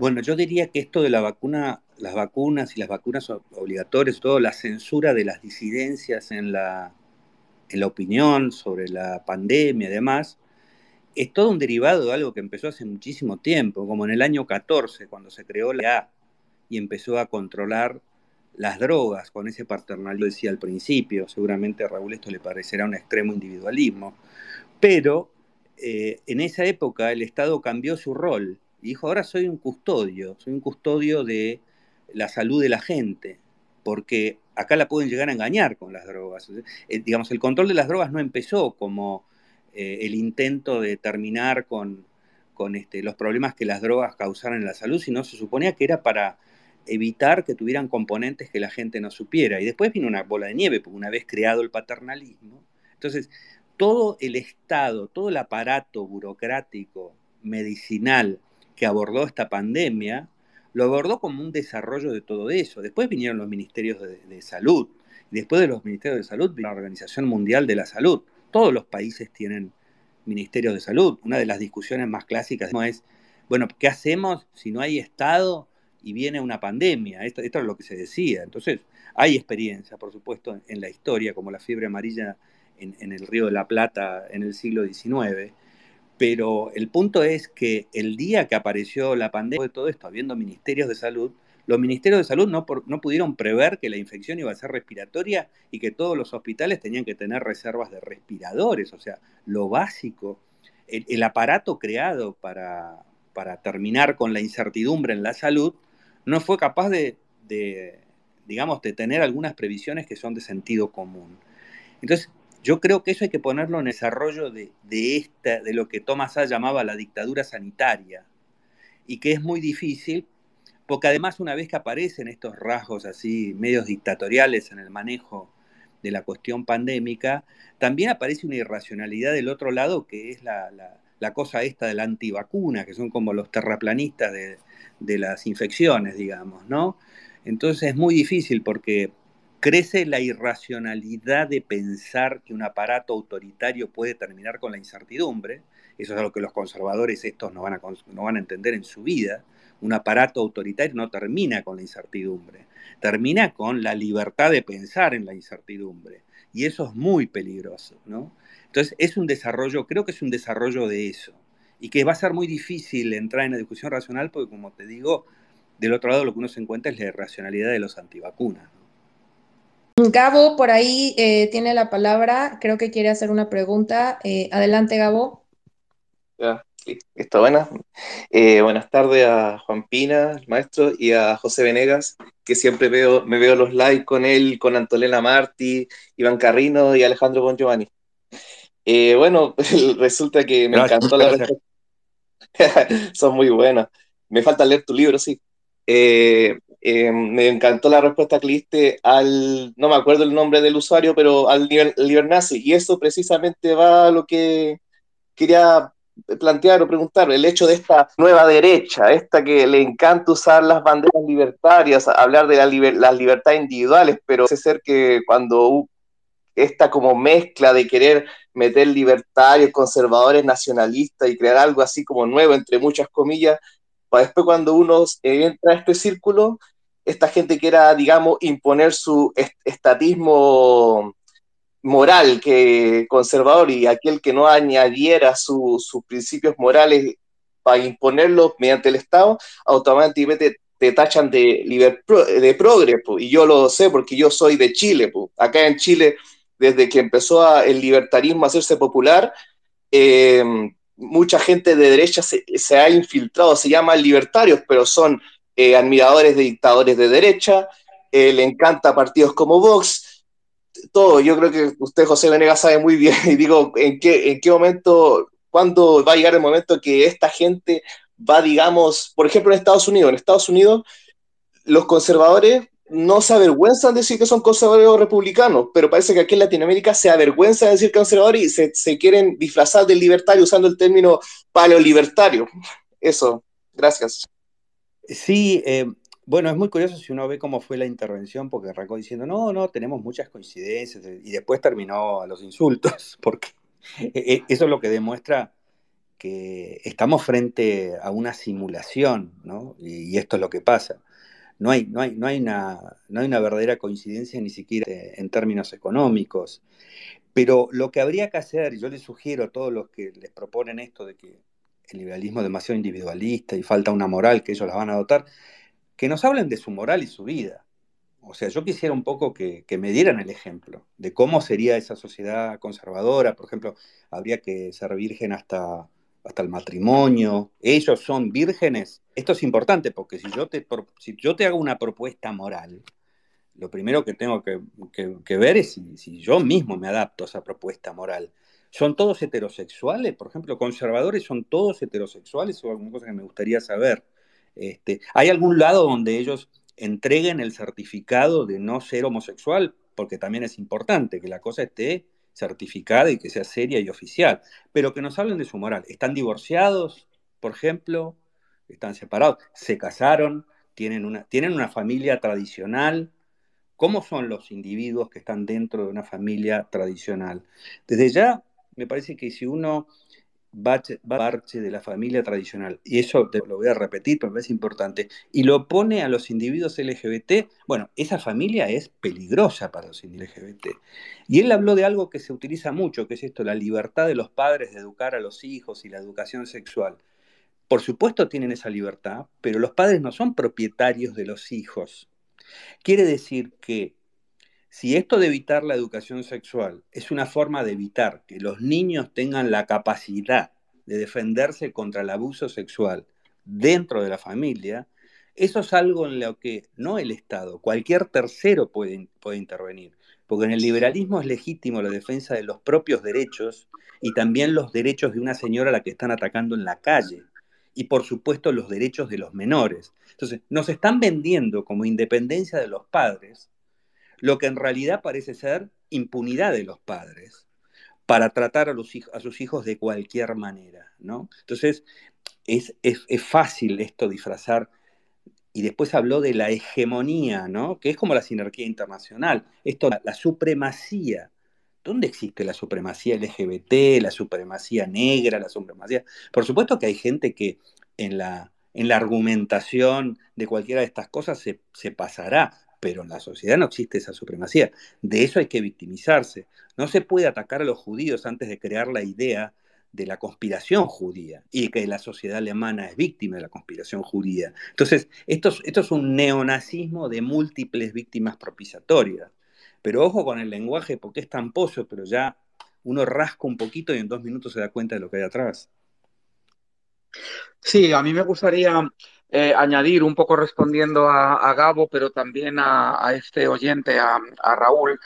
Bueno, yo diría que esto de la vacuna las vacunas y las vacunas obligatorias, todo, la censura de las disidencias en la, en la opinión sobre la pandemia y demás, es todo un derivado de algo que empezó hace muchísimo tiempo, como en el año 14, cuando se creó la A y empezó a controlar las drogas con ese paternalismo, decía al principio, seguramente a Raúl esto le parecerá un extremo individualismo, pero eh, en esa época el Estado cambió su rol dijo, ahora soy un custodio, soy un custodio de la salud de la gente, porque acá la pueden llegar a engañar con las drogas. Eh, digamos, el control de las drogas no empezó como eh, el intento de terminar con, con este, los problemas que las drogas causaran en la salud, sino se suponía que era para evitar que tuvieran componentes que la gente no supiera. Y después vino una bola de nieve, porque una vez creado el paternalismo, entonces todo el Estado, todo el aparato burocrático, medicinal que abordó esta pandemia, lo abordó como un desarrollo de todo eso. Después vinieron los ministerios de, salud. después de los ministerios de salud la Organización Mundial de la Salud. Todos los países tienen ministerios de salud. Una de las discusiones más clásicas es, bueno, ¿qué hacemos si no hay Estado y viene una pandemia? Esto, esto es lo que se decía. Entonces, hay experiencia, por supuesto, en la historia, como la fiebre amarilla en, en el Río de la Plata en el siglo XIX pero el punto es que el día que apareció la pandemia de todo esto, habiendo ministerios de salud, los ministerios de salud no, no, pudieron prever que la infección iba a ser respiratoria y que todos los hospitales tenían que tener reservas de respiradores, o sea, lo básico. El, aparato creado para, para, terminar con la incertidumbre en la salud no fue capaz de, de, digamos, de tener algunas previsiones que son de sentido común. Entonces, yo creo que eso hay que ponerlo en desarrollo de, esta, de lo que Thomas A llamaba la dictadura sanitaria, y que es muy difícil, porque además una vez que aparecen estos rasgos así, medios dictatoriales en el manejo de la cuestión pandémica, también aparece una irracionalidad del otro lado, que es la, cosa esta de la antivacuna, que son como los terraplanistas de, de las infecciones, digamos, ¿no? Entonces es muy difícil porque crece la irracionalidad de pensar que un aparato autoritario puede terminar con la incertidumbre. Eso es algo que los conservadores estos no van, a, entender en su vida. Un aparato autoritario no termina con la incertidumbre, termina con la libertad de pensar en la incertidumbre. Y eso es muy peligroso, ¿no? Entonces, es un desarrollo, creo que es un desarrollo de eso. Y que va a ser muy difícil entrar en la discusión racional porque, como te digo, del otro lado lo que uno se encuentra es la irracionalidad de los antivacunas. Gabo por ahí eh, tiene la palabra, creo que quiere hacer una pregunta. Eh, adelante, Gabo. Ya, está buena. Eh, buenas tardes a Juan Pina, el maestro, y a José Venegas, que siempre veo, me veo los likes con él, con Antolena Martí, Iván Carrino y Alejandro Bon Giovanni. bueno, resulta que me encantó la respuesta. Son muy buenas. Me falta leer tu libro, sí. Eh, me encantó la respuesta que diste al, no me acuerdo el nombre del usuario, pero al Libernazi. Y eso precisamente va a lo que quería plantear o preguntar, el hecho de esta nueva derecha, esta que le encanta usar las banderas libertarias, hablar de las libertades individuales, pero parece ser que cuando esta como mezcla de querer meter libertarios, conservadores, nacionalistas y crear algo así como nuevo, entre muchas comillas, para después cuando uno entra a este círculo, esta gente quiera, digamos, imponer su estatismo moral que conservador y aquel que no añadiera sus principios morales para imponerlos mediante el Estado, automáticamente te tachan de, de progre, y yo lo sé porque yo soy de Chile. Acá en Chile, desde que empezó el libertarismo a hacerse popular, eh, mucha gente de derecha se, ha infiltrado, se llaman libertarios, pero son eh, admiradores de dictadores de derecha, eh, le encanta partidos como Vox, todo. Yo creo que usted, José Venegas, sabe muy bien, y digo, ¿en qué, en qué momento, cuándo va a llegar el momento que esta gente va, digamos, por ejemplo, en Estados Unidos, en Estados Unidos, los conservadores no se avergüenzan de decir que son conservadores o republicanos, pero parece que aquí en Latinoamérica se avergüenza de decir conservadores y se, se quieren disfrazar del libertario usando el término paleolibertario. Eso, gracias. Sí, eh, bueno, es muy curioso si uno ve cómo fue la intervención, porque arrancó diciendo, no, no, tenemos muchas coincidencias, y después terminó a los insultos, porque e, eso es lo que demuestra que estamos frente a una simulación, ¿no? Y, y esto es lo que pasa no hay, no hay, no hay, una, no hay una verdadera coincidencia ni siquiera en términos económicos. Pero lo que habría que hacer, yo les sugiero a todos los que les proponen esto de que el liberalismo es demasiado individualista y falta una moral que ellos la van a adoptar, que nos hablen de su moral y su vida. O sea, yo quisiera un poco que, que, me dieran el ejemplo de cómo sería esa sociedad conservadora. Por ejemplo, habría que ser virgen hasta hasta el matrimonio, ellos son vírgenes. Esto es importante porque si yo te, si yo te hago una propuesta moral, lo primero que tengo que, ver es si, yo mismo me adapto a esa propuesta moral. ¿Son todos heterosexuales? Por ejemplo, conservadores son todos heterosexuales o alguna cosa que me gustaría saber. Este, ¿Hay algún lado donde ellos entreguen el certificado de no ser homosexual? Porque también es importante que la cosa esté certificada y que sea seria y oficial, pero que nos hablen de su moral. ¿Están divorciados, por ejemplo? ¿Están separados? ¿Se casaron? tienen una, tienen una familia tradicional. ¿Cómo son los individuos que están dentro de una familia tradicional? Desde ya, me parece que si uno va parte de la familia tradicional, y eso lo voy a repetir, pero es importante, y lo pone a los individuos LGBT, bueno, esa familia es peligrosa para los LGBT. Y él habló de algo que se utiliza mucho, que es esto, la libertad de los padres de educar a los hijos y la educación sexual. Por supuesto tienen esa libertad, pero los padres no son propietarios de los hijos. Quiere decir que si esto de evitar la educación sexual es una forma de evitar que los niños tengan la capacidad de defenderse contra el abuso sexual dentro de la familia, eso es algo en lo que no el Estado, cualquier tercero puede, puede intervenir, porque en el liberalismo es legítimo la defensa de los propios derechos y también los derechos de una señora a la que están atacando en la calle y por supuesto los derechos de los menores. Entonces, nos están vendiendo como independencia de los padres lo que en realidad parece ser impunidad de los padres para tratar a, los a sus hijos de cualquier manera, ¿no? Entonces, es, fácil esto disfrazar, y después habló de la hegemonía, ¿no? Que es como la sinergia internacional, esto, la, supremacía. ¿Dónde existe la supremacía LGBT, la supremacía negra, la supremacía? Por supuesto que hay gente que en la, en la argumentación de cualquiera de estas cosas se, se pasará, pero en la sociedad no existe esa supremacía. De eso hay que victimizarse. No se puede atacar a los judíos antes de crear la idea de la conspiración judía y que la sociedad alemana es víctima de la conspiración judía. Entonces, esto es, un neonazismo de múltiples víctimas propiciatorias. Pero ojo con el lenguaje porque es tan pozo, pero ya uno rasca un poquito y en dos minutos se da cuenta de lo que hay atrás. Sí, a mí me gustaría eh, añadir un poco respondiendo a, Gabo, pero también a, este oyente, a, Raúl,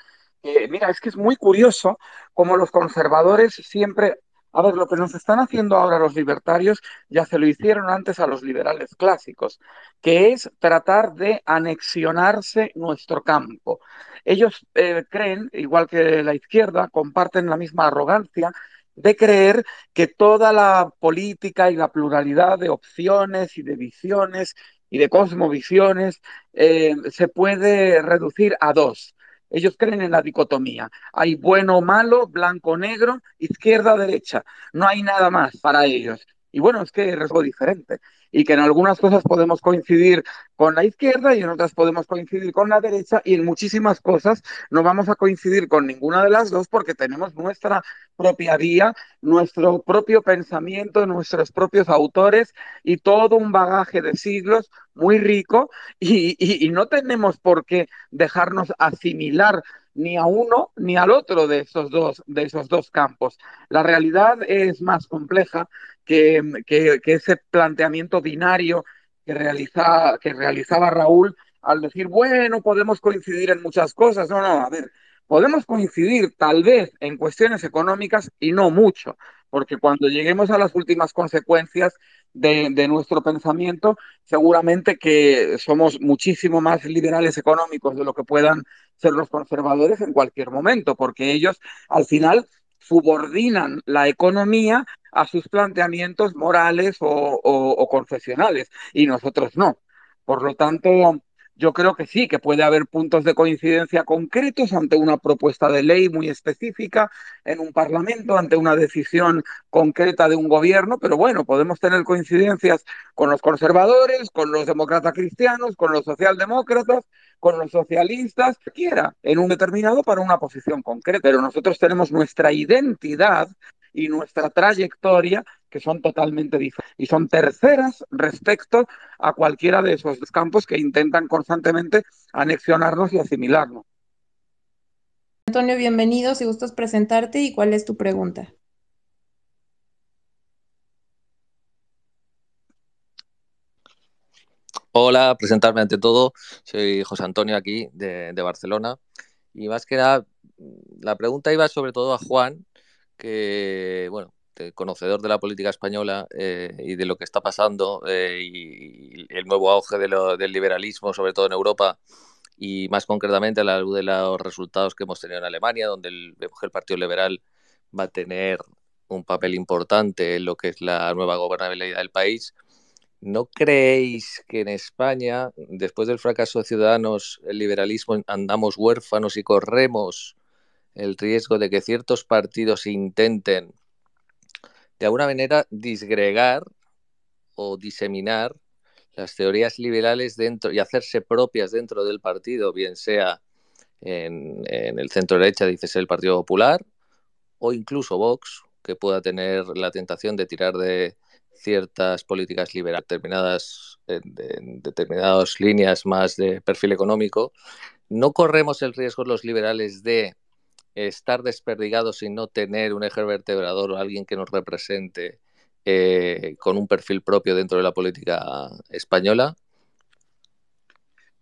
mira, es que es muy curioso cómo los conservadores siempre, a ver, lo que nos están haciendo ahora los libertarios ya se lo hicieron antes a los liberales clásicos, que es tratar de anexionarse nuestro campo. Ellos eh, creen, igual que la izquierda, comparten la misma arrogancia de creer que toda la política y la pluralidad de opciones y de visiones y de cosmovisiones eh, se puede reducir a dos. Ellos creen en la dicotomía. Hay bueno o malo, blanco o negro, izquierda o derecha. No hay nada más para ellos. Y bueno, es que es algo diferente y que en algunas cosas podemos coincidir con la izquierda y en otras podemos coincidir con la derecha y en muchísimas cosas no vamos a coincidir con ninguna de las dos porque tenemos nuestra propia vía, nuestro propio pensamiento, nuestros propios autores y todo un bagaje de siglos muy rico y, no tenemos por qué dejarnos asimilar ni a uno ni al otro de esos dos, de esos dos campos. La realidad es más compleja que, ese planteamiento binario que, realiza, que realizaba Raúl al decir, bueno, podemos coincidir en muchas cosas. No, no, a ver, podemos coincidir tal vez en cuestiones económicas y no mucho, porque cuando lleguemos a las últimas consecuencias de, de, nuestro pensamiento, seguramente que somos muchísimo más liberales económicos de lo que puedan ser los conservadores en cualquier momento, porque ellos al final subordinan la economía a sus planteamientos morales o, o, confesionales y nosotros no. Por lo tanto, yo creo que sí, que puede haber puntos de coincidencia concretos ante una propuesta de ley muy específica en un parlamento, ante una decisión concreta de un gobierno, pero bueno, podemos tener coincidencias con los conservadores, con los demócratas cristianos, con los socialdemócratas, con los socialistas, quiera, en un determinado para una posición concreta. Pero nosotros tenemos nuestra identidad y nuestra trayectoria que son totalmente diferentes y son terceras respecto a cualquiera de esos campos que intentan constantemente anexionarnos y asimilarnos. Antonio, bienvenido, si gustas presentarte y cuál es tu pregunta. Hola, presentarme ante todo. Soy José Antonio aquí de, de Barcelona. Y más que nada, la pregunta iba sobre todo a Juan, que, bueno, conocedor de la política española eh, y de lo que está pasando eh, y, el nuevo auge del liberalismo, sobre todo en Europa, y más concretamente a la luz de los resultados que hemos tenido en Alemania, donde el, el Partido Liberal va a tener un papel importante en lo que es la nueva gobernabilidad del país. ¿no creéis que en España, después del fracaso de Ciudadanos, el liberalismo andamos huérfanos y corremos el riesgo de que ciertos partidos intenten de alguna manera disgregar o diseminar las teorías liberales dentro y hacerse propias dentro del partido, bien sea en, el centro derecha, dices el Partido Popular, o incluso Vox, que pueda tener la tentación de tirar de ciertas políticas liberales determinadas en determinadas líneas más de perfil económico, no corremos el riesgo los liberales de estar desperdigados y no tener un eje vertebrador o alguien que nos represente eh, con un perfil propio dentro de la política española?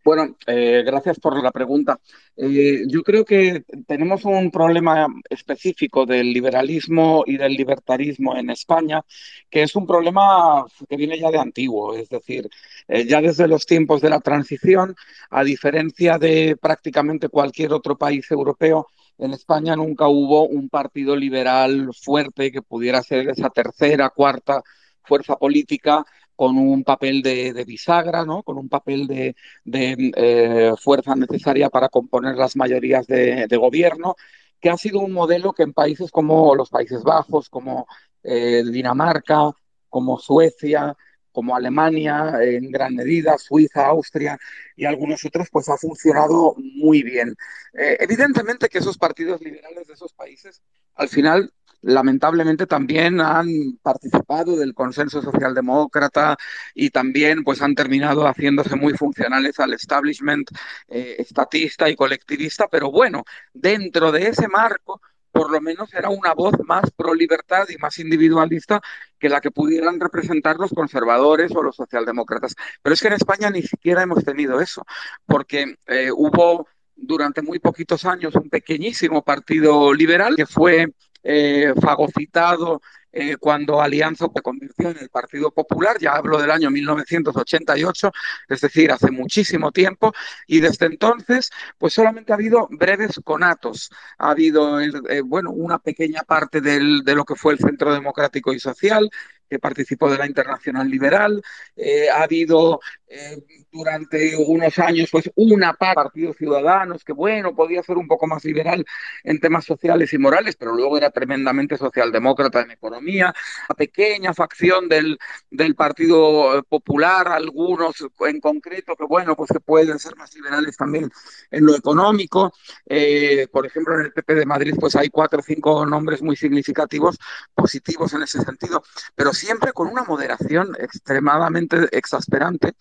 Bueno, eh, gracias por la pregunta. Eh, yo creo que tenemos un problema específico del liberalismo y del libertarismo en España, que es un problema que viene ya de antiguo, es decir, ya desde los tiempos de la transición, a diferencia de prácticamente cualquier otro país europeo, en España nunca hubo un partido liberal fuerte que pudiera ser esa tercera, cuarta fuerza política con un papel de, bisagra, ¿no? con un papel de, eh, fuerza necesaria para componer las mayorías de, gobierno, que ha sido un modelo que en países como los Países Bajos, como eh, Dinamarca, como Suecia, como Alemania en gran medida, Suiza, Austria y algunos otros, pues ha funcionado muy bien. Eh, evidentemente que esos partidos liberales de esos países, al final, lamentablemente también han participado del consenso socialdemócrata y también pues han terminado haciéndose muy funcionales al establishment eh, estatista y colectivista, pero bueno, dentro de ese marco por lo menos era una voz más pro libertad y más individualista que la que pudieran representar los conservadores o los socialdemócratas. Pero es que en España ni siquiera hemos tenido eso, porque eh, hubo durante muy poquitos años un pequeñísimo partido liberal que fue eh, fagocitado eh, cuando Alianza se convirtió en el Partido Popular, ya hablo del año 1988, es decir, hace muchísimo tiempo, y desde entonces, pues solamente ha habido breves conatos. Ha habido, eh, bueno, una pequeña parte del, de lo que fue el Centro Democrático y Social, que participó de la Internacional Liberal. Eh, ha habido eh, durante unos años pues una parte Partido Ciudadanos que, bueno, podía ser un poco más liberal en temas sociales y morales, pero luego era tremendamente socialdemócrata en economía. Una pequeña facción del, del Partido Popular, algunos en concreto que, bueno, pues que pueden ser más liberales también en lo económico. Eh, por ejemplo, en el PP de Madrid pues hay cuatro o cinco nombres muy significativos positivos en ese sentido, pero siempre con una moderación extremadamente exasperante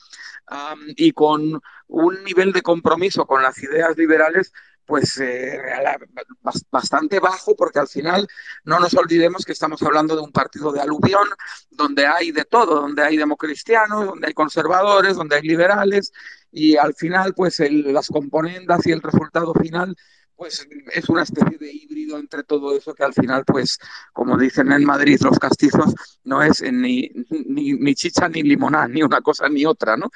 y con un nivel de compromiso con las ideas liberales pues eh, bastante bajo, porque al final no nos olvidemos que estamos hablando de un partido de aluvión, donde hay de todo, donde hay democristianos, donde hay conservadores, donde hay liberales, y al final, pues las componendas y el resultado final pues es una especie de híbrido entre todo eso que al final, pues, como dicen en Madrid los castizos, no es ni, ni, chicha ni limonada, ni una cosa ni otra, ¿no?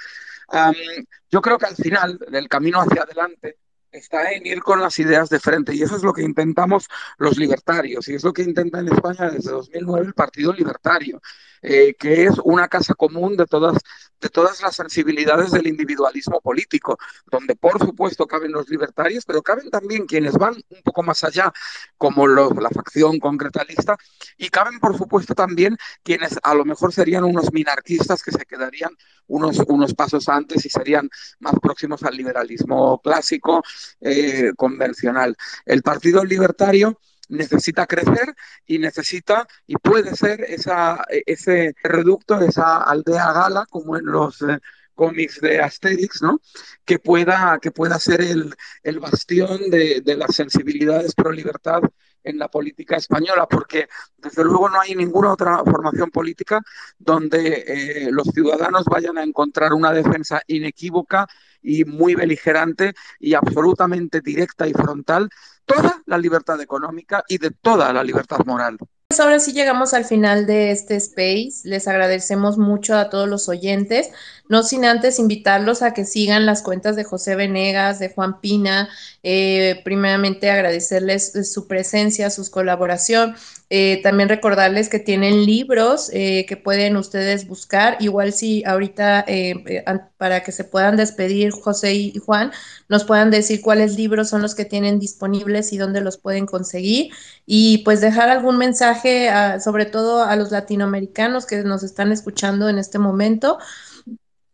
yo creo que al final del camino hacia adelante está en ir con las ideas de frente y eso es lo que intentamos los libertarios y es lo que intenta en España desde 2009 el Partido Libertario, eh, que es una casa común de todas, de todas las sensibilidades del individualismo político, donde por supuesto caben los libertarios, pero caben también quienes van un poco más allá, como la facción concretalista, y caben por supuesto también quienes a lo mejor serían unos minarquistas que se quedarían unos, unos pasos antes y serían más próximos al liberalismo clásico, eh, convencional. El Partido Libertario necesita crecer y necesita y puede ser esa, ese reducto, esa aldea gala, como en los eh, cómics de Asterix, ¿no? Que pueda, que pueda ser el, el bastión de, de, las sensibilidades pro libertad en la política española, porque desde luego no hay ninguna otra formación política donde eh, los ciudadanos vayan a encontrar una defensa inequívoca y muy beligerante y absolutamente directa y frontal toda la libertad económica y de toda la libertad moral. Pues ahora sí llegamos al final de este space. Les agradecemos mucho a todos los oyentes, no sin antes invitarlos a que sigan las cuentas de José Venegas, de Juan Pina. Eh, primeramente agradecerles su presencia, su colaboración. Eh, también recordarles que tienen libros eh, que pueden ustedes buscar. Igual si ahorita, eh, para que se puedan despedir José y Juan, nos puedan decir cuáles libros son los que tienen disponibles y dónde los pueden conseguir. Y pues dejar algún mensaje, sobre todo a los latinoamericanos que nos están escuchando en este momento.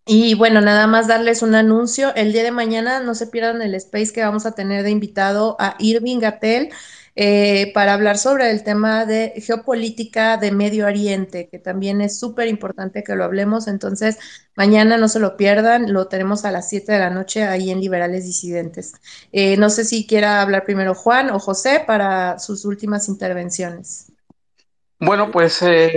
Y bueno, nada más darles un anuncio. El día de mañana no se pierdan el space que vamos a tener de invitado a Irving Gatel eh, para hablar sobre el tema de geopolítica de Medio Oriente, que también es súper importante que lo hablemos. Entonces, mañana no se lo pierdan, lo tenemos a las 7 de la noche ahí en Liberales Disidentes. Eh, no sé si quiera hablar primero Juan o José para sus últimas intervenciones. Bueno, pues eh,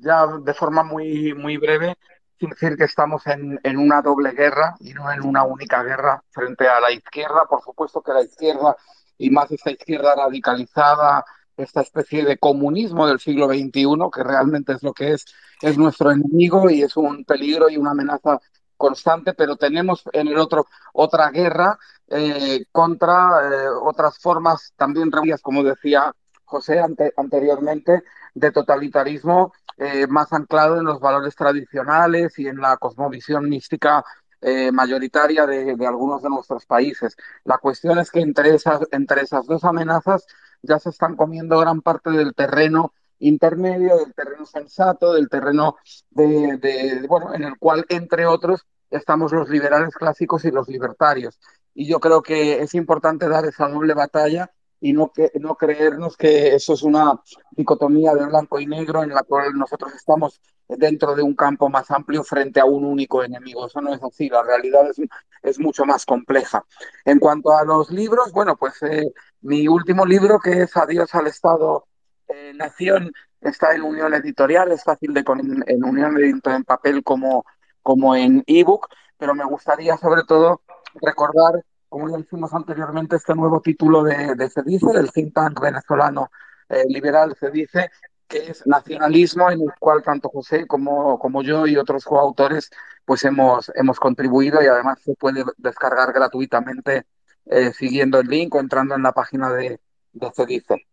ya de forma muy, muy breve, decir que estamos en, en, una doble guerra y no en una única guerra frente a la izquierda. Por supuesto que la izquierda y más esta izquierda radicalizada, esta especie de comunismo del siglo XXI, que realmente es lo que es, es nuestro enemigo y es un peligro y una amenaza constante, pero tenemos en el otro otra guerra eh, contra eh, otras formas también reunidas, como decía José anteriormente, de totalitarismo eh, más anclado en los valores tradicionales y en la cosmovisión mística eh, mayoritaria de, algunos de nuestros países. La cuestión es que entre esas, entre esas dos amenazas ya se están comiendo gran parte del terreno intermedio, del terreno sensato, del terreno de, de, bueno, en el cual, entre otros, estamos los liberales clásicos y los libertarios. Y yo creo que es importante dar esa doble batalla y no, que, no creernos que eso es una dicotomía de blanco y negro en la cual nosotros estamos dentro de un campo más amplio frente a un único enemigo. Eso no es así, la realidad es, es mucho más compleja. En cuanto a los libros, bueno, pues eh, mi último libro, que es Adiós al Estado eh, Nación, está en Unión Editorial, es fácil de en, en Unión Editorial en papel como, como en ebook, pero me gustaría sobre todo recordar como ya hicimos anteriormente, este nuevo título de, de Se dice, del think tank venezolano eh, liberal, se dice, que es nacionalismo, en el cual tanto José como, yo y otros coautores pues hemos, hemos contribuido y además se puede descargar gratuitamente eh, siguiendo el link o entrando en la página de, de Se dice.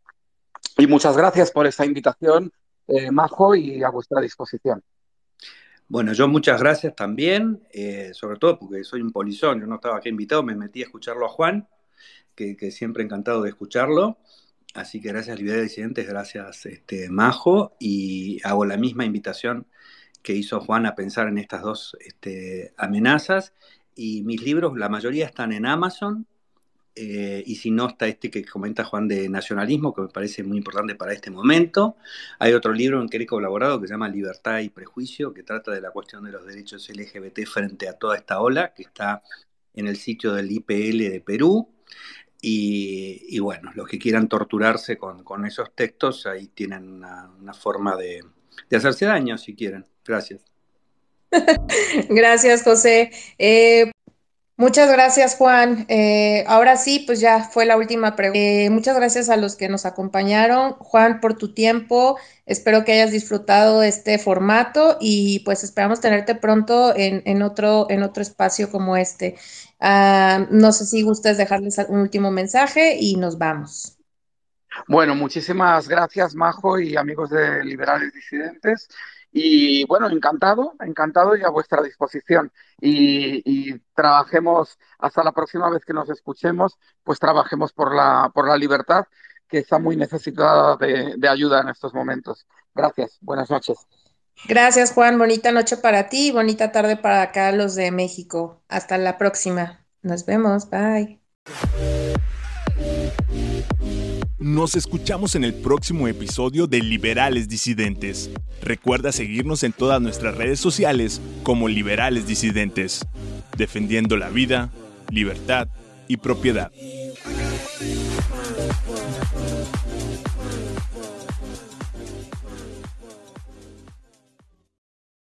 Y muchas gracias por esta invitación, eh, Majo, y a vuestra disposición. Bueno, yo muchas gracias también, eh, sobre todo porque soy un polizón, yo no estaba aquí invitado, me metí a escucharlo a Juan, que, que siempre encantado de escucharlo. Así que gracias Libertad Disidentes, gracias este, Majo, y hago la misma invitación que hizo Juan a pensar en estas dos este, amenazas. Y mis libros, la mayoría están en Amazon, eh, y si no, está este que comenta Juan de nacionalismo, que me parece muy importante para este momento. Hay otro libro en que he colaborado que se llama Libertad y Prejuicio, que trata de la cuestión de los derechos LGBT frente a toda esta ola, que está en el sitio del IPL de Perú. Y, bueno, los que quieran torturarse con, esos textos, ahí tienen una, una forma de, de hacerse daño, si quieren. Gracias. Gracias, José. Eh, Muchas gracias, Juan. Eh, ahora sí, pues ya fue la última pregunta. Eh, muchas gracias a los que nos acompañaron. Juan, por tu tiempo. Espero que hayas disfrutado este formato y pues esperamos tenerte pronto en, en otro, en otro espacio como este. Uh, no sé si gustas dejarles un último mensaje y nos vamos. Bueno, muchísimas gracias, Majo y amigos de Liberales Disidentes. Y bueno, encantado, encantado y a vuestra disposición. Y, y, trabajemos hasta la próxima vez que nos escuchemos, pues trabajemos por la, por la libertad, que está muy necesitada de, de ayuda en estos momentos. Gracias, buenas noches. Gracias, Juan. Bonita noche para ti y bonita tarde para acá los de México. Hasta la próxima. Nos vemos. Bye. Nos escuchamos en el próximo episodio de Liberales Disidentes. Recuerda seguirnos en todas nuestras redes sociales como Liberales Disidentes, defendiendo la vida, libertad y propiedad.